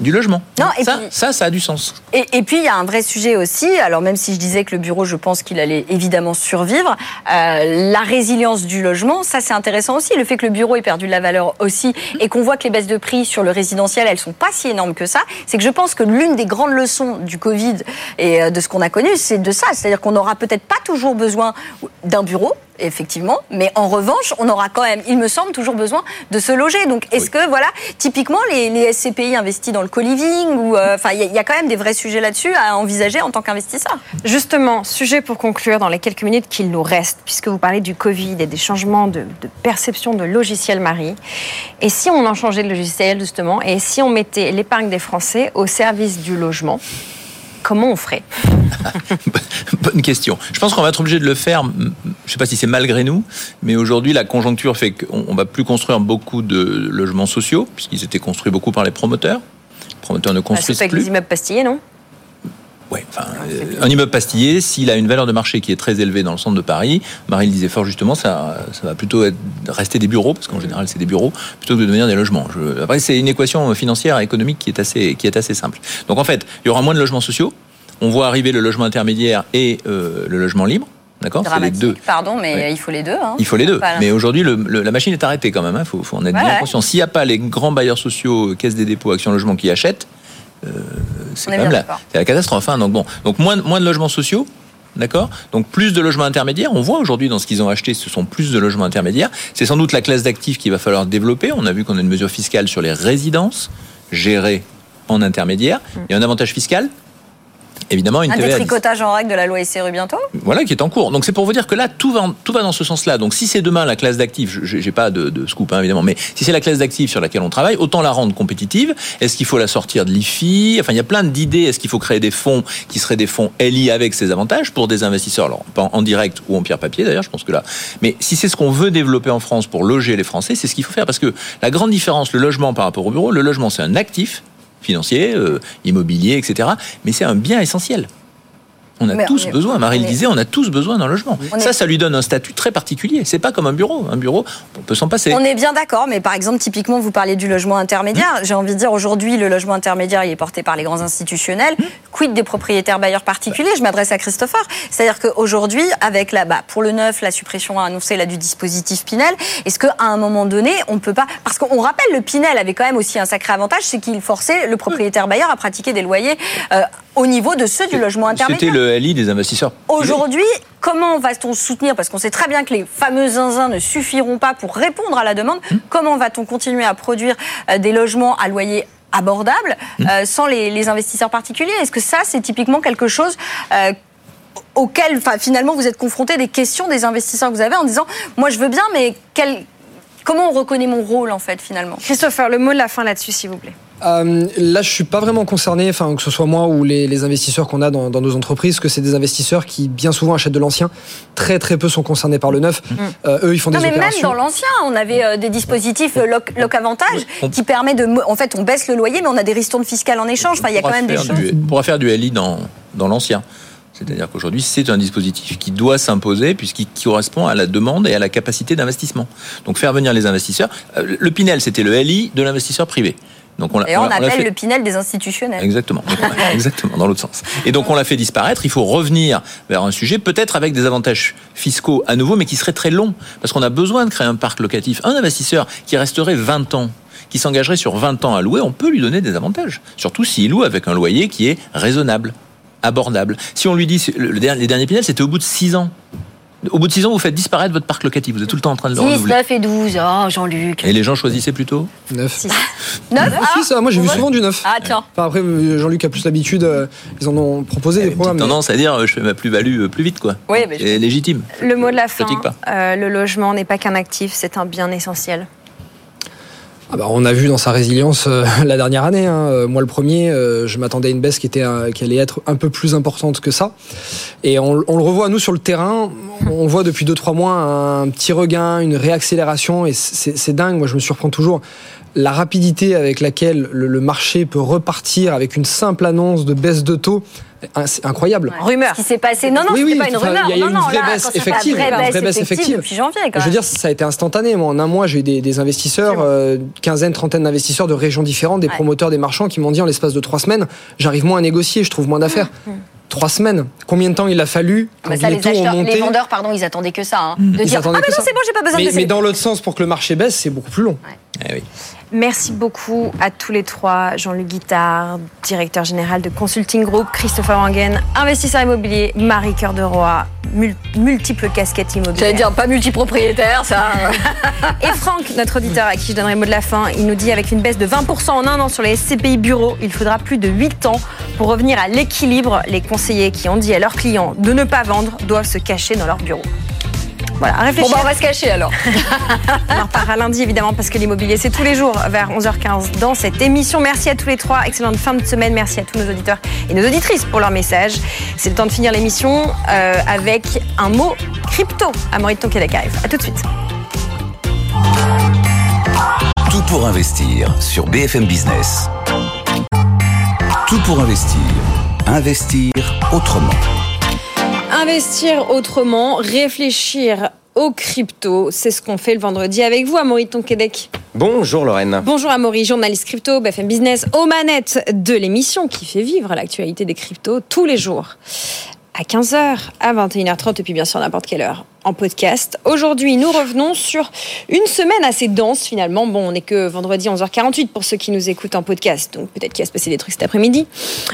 du logement. Non, et ça, puis- ça, ça a du sens. Et, et puis il y a un vrai sujet aussi. Alors même si je disais que le bureau, je pense qu'il allait évidemment survivre, euh, la résilience du logement, ça c'est intéressant aussi. Le fait que le bureau ait perdu de la valeur aussi et qu'on voit que les baisses de prix sur le résidentiel, elles sont pas si énormes que ça. C'est que je pense que l'une des grandes leçons du Covid et euh, de ce qu'on a connu, c'est de ça. C'est-à-dire qu'on n'aura peut-être pas toujours besoin d'un bureau. Effectivement, mais en revanche, on aura quand même, il me semble, toujours besoin de se loger. Donc, est-ce que, voilà, typiquement, les, les SCPI investissent dans le co-living ou, euh, enfin, il y, a- il y a quand même des vrais sujets là-dessus à envisager en tant qu'investisseur. Justement, sujet pour conclure dans les quelques minutes qu'il nous reste, puisque vous parlez du Covid et des changements de, de perception de logiciel Marie. Et si on en changeait de logiciel, justement, et si on mettait l'épargne des Français au service du logement, comment on ferait? Bonne question. Je pense qu'on va être obligé de le faire. Je ne sais pas si c'est malgré nous, mais aujourd'hui la conjoncture fait qu'on on va plus construire beaucoup de logements sociaux puisqu'ils étaient construits beaucoup par les promoteurs. Promoteurs ne Bah, construisent C'est pas avec plus. les immeubles pastillés, non Ouais, enfin, euh, un immeuble pastillé, s'il a une valeur de marché qui est très élevée dans le centre de Paris, Marie le disait fort justement, ça, ça va plutôt être, rester des bureaux, parce qu'en général c'est des bureaux, plutôt que de devenir des logements. Je- après, c'est une équation financière et économique qui est, assez, qui est assez simple. Donc en fait, il y aura moins de logements sociaux, on voit arriver le logement intermédiaire et euh, le logement libre, d'accord C'est les deux. pardon, mais Ouais. il faut les deux. hein. Il faut les deux. Pas- Mais aujourd'hui, le- le- la machine est arrêtée quand même. Il faut, faut en être Ouais, bien ouais. conscient. S'il n'y a pas les grands bailleurs sociaux, euh, caisses des dépôts, actions logement qui achètent, euh, c'est quand même la, la catastrophe. hein. Donc bon, donc moins, de- moins de logements sociaux. D'accord Donc plus de logements intermédiaires. On voit aujourd'hui dans ce qu'ils ont acheté, ce sont plus de logements intermédiaires. C'est sans doute la classe d'actifs qu'il va falloir développer. On a vu qu'on a une mesure fiscale sur les résidences gérées en intermédiaire. Il y a un avantage fiscal. Évidemment, une Un TVA détricotage en règle de la loi SRU bientôt voilà, qui est en cours. Donc c'est pour vous dire que là, tout va, tout va dans ce sens-là. Donc si c'est demain la classe d'actifs, je- j'ai pas de, de scoop hein, évidemment, mais si c'est la classe d'actifs sur laquelle on travaille, autant la rendre compétitive. Est-ce qu'il faut la sortir de l'IFI Enfin, il y a plein d'idées. Est-ce qu'il faut créer des fonds qui seraient des fonds LI avec ces avantages pour des investisseurs? Alors pas en, en direct ou en pierre papier d'ailleurs, je pense que là. Mais si c'est ce qu'on veut développer en France pour loger les Français, c'est ce qu'il faut faire parce que la grande différence, le logement par rapport au bureau, le logement c'est un actif financier, euh, immobilier, etc. Mais c'est un bien essentiel. On a Mais tous on est- besoin. Marie le disait, on a tous besoin d'un logement. Ça, est- ça lui donne un statut très particulier. C'est pas comme un bureau. Un bureau, on peut s'en passer. On est bien d'accord, mais par exemple, typiquement, vous parliez du logement intermédiaire. J'ai envie de dire, aujourd'hui, le logement intermédiaire, il est porté par les grands institutionnels. Quid des propriétaires bailleurs particuliers? Je m'adresse à Christopher. C'est-à-dire qu'aujourd'hui, avec la, bah, pour le neuf, la suppression annoncée là, du dispositif Pinel, est-ce qu'à un moment donné, on peut pas. Parce qu'on rappelle, le Pinel avait quand même aussi un sacré avantage, c'est qu'il forçait le propriétaire bailleur à pratiquer des loyers euh, au niveau de ceux du logement C'était intermédiaire. le Des investisseurs. Aujourd'hui, comment va-t-on soutenir Parce qu'on sait très bien que les fameux zinzins ne suffiront pas pour répondre à la demande. Comment va-t-on continuer à produire euh, des logements à loyer abordable euh, sans les, les investisseurs particuliers? Est-ce que ça, c'est typiquement quelque chose euh, auquel, finalement, vous êtes confronté des questions des investisseurs que vous avez en disant, moi, je veux bien, mais quel- comment on reconnaît mon rôle, en fait, finalement? Christopher, le mot de la fin là-dessus, s'il vous plaît. Euh, là, je suis pas vraiment concerné, enfin que ce soit moi ou les, les investisseurs qu'on a dans, dans nos entreprises, que c'est des investisseurs qui bien souvent achètent de l'ancien. Très très peu sont concernés par le neuf. Euh, eux, ils font Non, des mais même dans l'ancien, on avait euh, des dispositifs euh, loc, loc avantage on- qui permet de. En fait, on baisse le loyer, mais on a des ristournes fiscales en échange. Enfin, il y a quand même des choses. du- on pourra faire du LI dans, dans l'ancien. C'est-à-dire qu'aujourd'hui, c'est un dispositif qui doit s'imposer puisqu'il correspond à la demande et à la capacité d'investissement. Donc faire venir les investisseurs. euh, Le Pinel, c'était le LI de l'investisseur privé. Donc on Et on, appelle fait- le Pinel des institutionnels. Exactement. Donc, Exactement, dans l'autre sens. Et donc on l'a fait disparaître. Il faut revenir vers un sujet, peut-être avec des avantages fiscaux à nouveau, mais qui seraient très longs. Parce qu'on a besoin de créer un parc locatif. Un investisseur qui resterait 20 ans, qui s'engagerait sur 20 ans à louer, on peut lui donner des avantages. Surtout s'il loue avec un loyer qui est raisonnable, abordable. Si on lui dit, le- dernier- les derniers Pinel, c'était au bout de 6 ans. Au bout de 6 ans, vous faites disparaître votre parc locatif. Vous êtes tout le temps en train de le 10, renouveler. 9 et 12. Oh, Jean-Luc. Et les gens choisissaient plutôt 9. 9 Ah, si, ça, moi j'ai vu souvent du neuf. Ah, tiens. Enfin, après, euh, Jean-Luc a plus l'habitude, euh, ils en ont proposé des programmes. mais- Tendance à dire, euh, je fais ma plus-value plus vite, quoi. Oui, mais je- C'est légitime. Le mot de la fin. Pas. euh, le logement n'est pas qu'un actif, c'est un bien essentiel. Ah bah, on a vu dans sa résilience euh, la dernière année. hein. Euh, Moi, le premier, euh, je m'attendais à une baisse qui, allait être un peu plus importante que ça. Et on, on le revoit, nous, sur le terrain. On voit depuis 2-3 mois un petit regain, une réaccélération. Et c'est dingue. Moi, je me surprends toujours. La rapidité avec laquelle le, le marché peut repartir avec une simple annonce de baisse de taux, hein, c'est incroyable. Rumeur. Ce qui s'est passé. Non, non, Oui, c'était oui, pas une rumeur. il y a eu non, une non, vraie là, baisse effective, vraie vraie baisse effective effective. depuis janvier, quand Je veux dire, ça a été instantané. Moi, en un mois, j'ai eu des, des investisseurs, euh, quinzaine, trentaine d'investisseurs de régions différentes, des promoteurs, des marchands, qui m'ont dit en l'espace de trois semaines, j'arrive moins à négocier, je trouve moins d'affaires. Trois semaines. Combien de temps il a fallu Ah bah ça, les les, taux ont acheteurs, monté les vendeurs, pardon, ils attendaient que ça. hein, de Ils dire Ah, mais que non, c'est bon, j'ai pas besoin mais, de mais dans l'autre sens, pour que le marché baisse, c'est beaucoup plus long. Eh oui. Merci beaucoup à tous les trois. Jean-Luc Guittard, directeur général de Consulting Group, Christopher Wangen, investisseur immobilier, Marie Cœur de Roi, mul- multiples casquettes immobilières. J'allais dire pas multipropriétaire, ça. Et Franck, notre auditeur à qui je donnerai le mot de la fin, il nous dit avec une baisse de 20% en un an sur les SCPI bureaux, il faudra plus de 8 ans pour revenir à l'équilibre. Les conseillers qui ont dit à leurs clients de ne pas vendre doivent se cacher dans leur bureau. Voilà, à Bon, bah, on va se cacher alors. On en reparlera lundi évidemment parce que l'immobilier c'est tous les jours vers 11h15 dans cette émission. Merci à tous les trois, excellente fin de semaine. Merci à tous nos auditeurs et nos auditrices pour leur message. C'est le temps de finir l'émission euh, avec un mot crypto. Amaury de Tonquédec arrive. À tout de suite. Tout pour investir sur BFM Business. Tout pour investir. Investir autrement. Investir autrement, réfléchir aux crypto, c'est ce qu'on fait le vendredi avec vous, Amaury de Tonquédec. Bonjour Lorraine. Bonjour Amaury, journaliste crypto, BFM Business, aux manettes de l'émission qui fait vivre l'actualité des cryptos tous les jours. À 15h, à 21h30 et puis bien sûr à n'importe quelle heure en podcast. Aujourd'hui, nous revenons sur une semaine assez dense finalement. Bon, on n'est que vendredi 11h48 pour ceux qui nous écoutent en podcast, donc peut-être qu'il va se passer des trucs cet après-midi.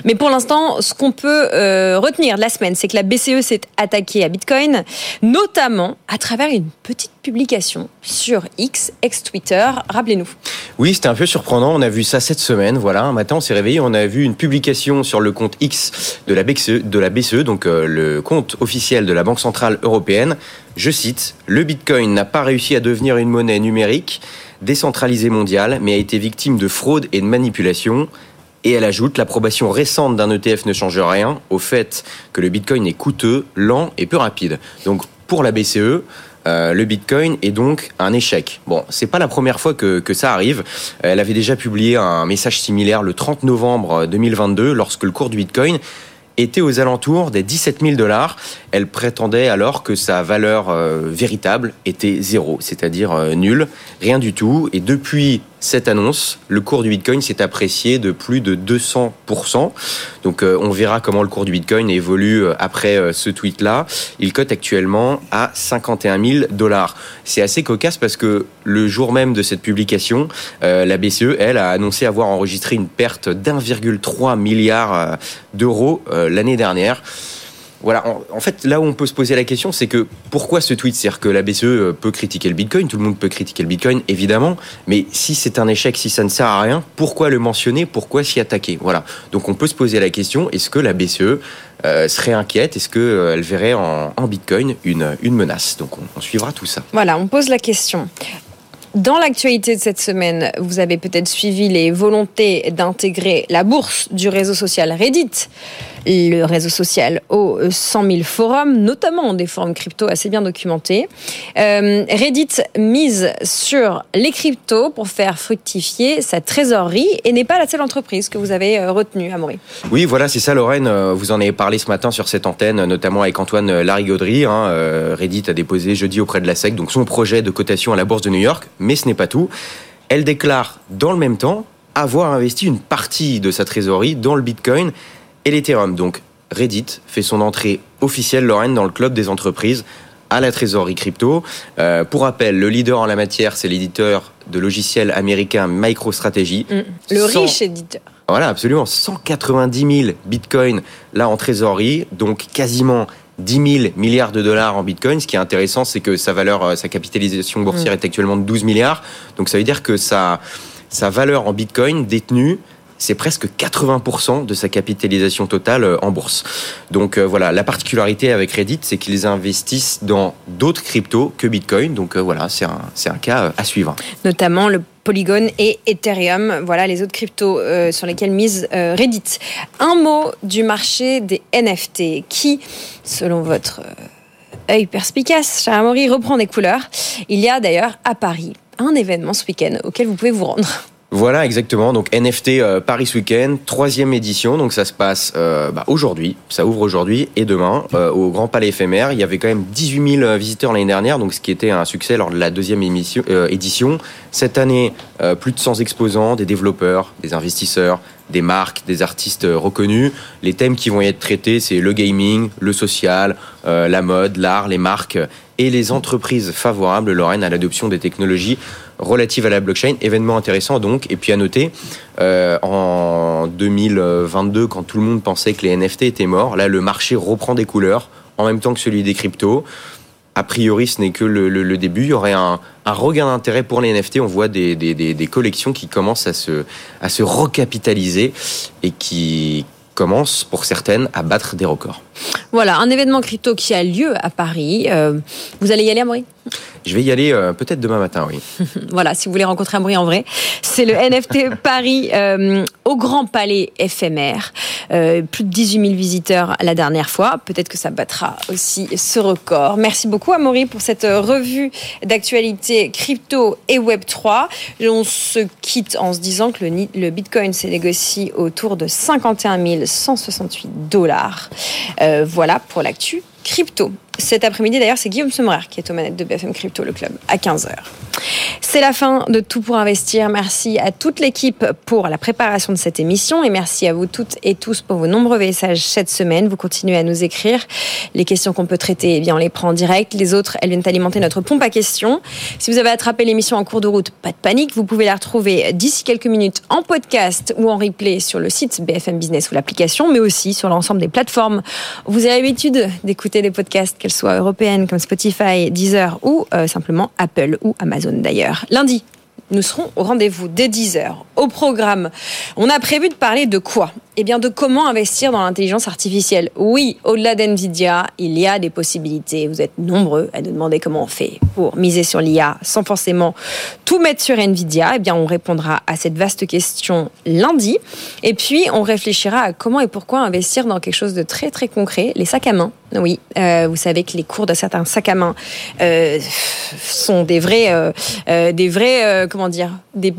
Mais pour l'instant, ce qu'on peut euh, retenir de la semaine, c'est que la BCE s'est attaquée à Bitcoin, notamment à travers une petite publication sur X, ex-Twitter. Rappelez-nous. Oui, c'était un peu surprenant. On a vu ça cette semaine. Voilà, un matin, on s'est réveillé. On a vu une publication sur le compte X de la BCE, BCE donc euh, le compte officiel de la Banque Centrale Européenne. Je cite Le Bitcoin n'a pas réussi à devenir une monnaie numérique décentralisée mondiale, mais a été victime de fraude et de manipulation. Et elle ajoute l'approbation récente d'un ETF ne change rien au fait que le Bitcoin est coûteux, lent et peu rapide. Donc pour la BCE, euh, le Bitcoin est donc un échec. Bon, c'est pas la première fois que, que ça arrive. Elle avait déjà publié un message similaire le 30 novembre 2022 lorsque le cours du Bitcoin était aux alentours des 17 000 dollars. Elle prétendait alors que sa valeur euh, véritable était zéro, c'est-à-dire euh, nulle, rien du tout. Et depuis cette annonce, le cours du Bitcoin s'est apprécié de plus de 200%. Donc euh, on verra comment le cours du Bitcoin évolue après ce tweet-là. Il cote actuellement à 51 000 dollars. C'est assez cocasse parce que le jour même de cette publication, la BCE, elle, a annoncé avoir enregistré une perte d'1,3 milliard d'euros l'année dernière. Voilà, en, fait, là où on peut se poser la question, c'est que pourquoi ce tweet? C'est-à-dire que la BCE euh, peut critiquer le Bitcoin, tout le monde peut critiquer le Bitcoin, évidemment, mais si c'est un échec, si ça ne sert à rien, pourquoi le mentionner? Pourquoi s'y attaquer? Voilà. Donc on peut se poser la question est-ce que la BCE euh, serait inquiète? Est-ce qu'elle verrait en, Bitcoin une, une menace? Donc on, on suivra tout ça. Voilà, on pose la question. Dans l'actualité de cette semaine, vous avez peut-être suivi les volontés d'intégrer la bourse du réseau social Reddit, le réseau social aux 100 000 forums, notamment des forums crypto assez bien documentés. Euh, Reddit mise sur les cryptos pour faire fructifier sa trésorerie et n'est pas la seule entreprise que vous avez euh, retenue, Amaury. Oui, voilà, c'est ça, Lorraine. Euh, Vous en avez parlé ce matin sur cette antenne, notamment avec Antoine Larigauderie. Hein. Reddit a déposé jeudi auprès de la SEC donc son projet de cotation à la bourse de New York, mais ce n'est pas tout. Elle déclare dans le même temps avoir investi une partie de sa trésorerie dans le Bitcoin et l'Ethereum. Donc Reddit fait son entrée officielle, Lorraine, dans le club des entreprises à la trésorerie crypto. Euh, pour rappel, le leader en la matière, c'est l'éditeur de logiciels américain MicroStrategy. Le Sans- riche éditeur. voilà, absolument. 190 000 bitcoins là en trésorerie, donc quasiment 10 000 milliards de dollars en bitcoin. Ce qui est intéressant, c'est que sa valeur, euh, sa capitalisation boursière Mm. est actuellement de 12 milliards. Donc ça veut dire que sa, sa valeur en bitcoin détenue, c'est presque 80% de sa capitalisation totale euh, en bourse. Donc euh, voilà, la particularité avec Reddit, c'est qu'ils investissent dans d'autres cryptos que Bitcoin. Donc euh, voilà, c'est un, un cas à suivre. notamment le Polygon et Ethereum. Voilà les autres cryptos sur lesquels mise euh, Reddit. Un mot du marché des NFT qui, selon votre œil perspicace, Amaury, reprend des couleurs. Il y a d'ailleurs à Paris un événement ce week-end auquel vous pouvez vous rendre. Voilà, exactement. Donc NFT euh, Paris Weekend, troisième édition. Donc ça se passe euh, bah, aujourd'hui, ça ouvre aujourd'hui et demain euh, au Grand Palais éphémère. Il y avait quand même 18 000 visiteurs l'année dernière, donc ce qui était un succès lors de la deuxième émission, euh, édition. Cette année, euh, plus de 100 exposants, des développeurs, des investisseurs, des marques, des artistes euh, reconnus. Les thèmes qui vont y être traités, c'est le gaming, le social, euh, la mode, l'art, les marques et les entreprises favorables, Lorraine, à l'adoption des technologies relatives à la blockchain. Événement intéressant donc. Et puis à noter, euh, en 2022, quand tout le monde pensait que les NFT étaient morts, là le marché reprend des couleurs en même temps que celui des cryptos. A priori, ce n'est que le, le- le début. Il y aurait un, un regain d'intérêt pour les NFT. On voit des, des- des- des collections qui commencent à se, à se recapitaliser et qui commencent, pour certaines, à battre des records. Voilà, un événement crypto qui a lieu à Paris. Euh, vous allez y aller, Amaury? Je vais y aller euh, peut-être demain matin, oui. Voilà, si vous voulez rencontrer Amaury en vrai, c'est le NFT Paris euh, au Grand Palais éphémère. Plus de 18 000 visiteurs la dernière fois. Peut-être que ça battra aussi ce record. Merci beaucoup Amaury pour cette revue d'actualité crypto et Web 3. On se quitte en se disant que le, le Bitcoin se négocie autour de 51 168 dollars. Euh, voilà pour l'actu crypto. Cet après-midi, d'ailleurs, c'est Guillaume Semerer qui est aux manettes de BFM Crypto, le club, à 15h. C'est la fin de Tout pour investir. Merci à toute l'équipe pour la préparation de cette émission et merci à vous toutes et tous pour vos nombreux messages cette semaine. Vous continuez à nous écrire. Les questions qu'on peut traiter, eh bien, on les prend en direct. Les autres, elles viennent alimenter notre pompe à questions. Si vous avez attrapé l'émission en cours de route, pas de panique. Vous pouvez la retrouver d'ici quelques minutes en podcast ou en replay sur le site BFM Business ou l'application, mais aussi sur l'ensemble des plateformes. Vous avez l'habitude d'écouter des podcasts, qu'elles soient européennes comme Spotify, Deezer ou euh, simplement Apple ou Amazon d'ailleurs. Lundi, nous serons au rendez-vous dès 10h. Au programme, on a prévu de parler de quoi? Eh bien, de comment investir dans l'intelligence artificielle. Oui, au-delà d'NVIDIA, il y a des possibilités. Vous êtes nombreux à nous demander comment on fait pour miser sur l'IA sans forcément tout mettre sur NVIDIA. Eh bien, on répondra à cette vaste question lundi. Et puis, on réfléchira à comment et pourquoi investir dans quelque chose de très, très concret, les sacs à main. Oui, euh, vous savez que les cours de certains sacs à main euh, sont des vrais, euh, des vrais, comment dire, des,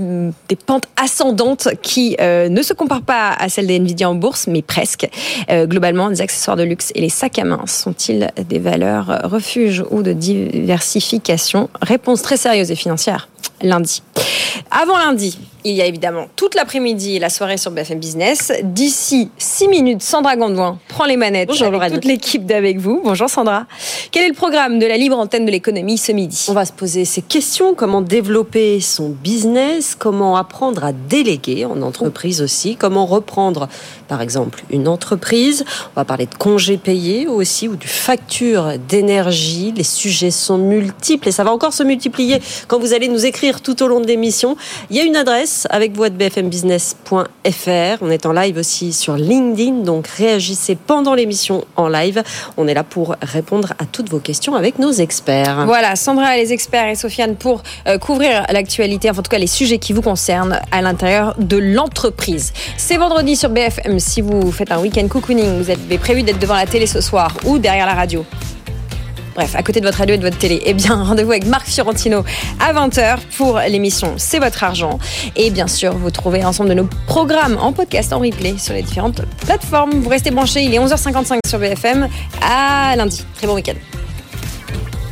pentes ascendantes qui euh, ne se comparent pas à celles des Nvidia en bourse, mais presque. Euh, globalement, les accessoires de luxe et les sacs à main sont-ils des valeurs refuge ou de diversification? Réponse très sérieuse et financière lundi. Avant lundi, il y a évidemment toute l'après-midi et la soirée sur BFM Business. D'ici 6 minutes, Sandra Gondouin prend les manettes Bonjour, avec toute l'équipe d'Avec vous. Bonjour Sandra. Quel est le programme de la libre antenne de l'économie ce midi? On va se poser ces questions, comment développer son business, comment apprendre à déléguer en entreprise aussi, comment reprendre par exemple une entreprise? On va parler de congés payés aussi ou du facture d'énergie. Les sujets sont multiples et ça va encore se multiplier quand vous allez nous écrire tout au long de l'émission. Il y a une adresse avec vous à bfmbusiness.fr. On est en live aussi sur LinkedIn, donc réagissez pendant l'émission en live. On est là pour répondre à toutes vos questions avec nos experts. Voilà, Sandra et les experts et Sofiane pour euh, couvrir l'actualité, enfin, en tout cas les sujets qui vous concernent à l'intérieur de l'entreprise. C'est vendredi sur BFM. Si vous faites un week-end cocooning, vous avez prévu d'être devant la télé ce soir ou derrière la radio. Bref, à côté de votre radio et de votre télé, eh bien, rendez-vous avec Marc Fiorentino à 20h pour l'émission C'est votre argent. Et bien sûr, vous trouvez l'ensemble de nos programmes en podcast, en replay sur les différentes plateformes. Vous restez branchés, il est 11h55 sur BFM. À lundi. Très bon week-end.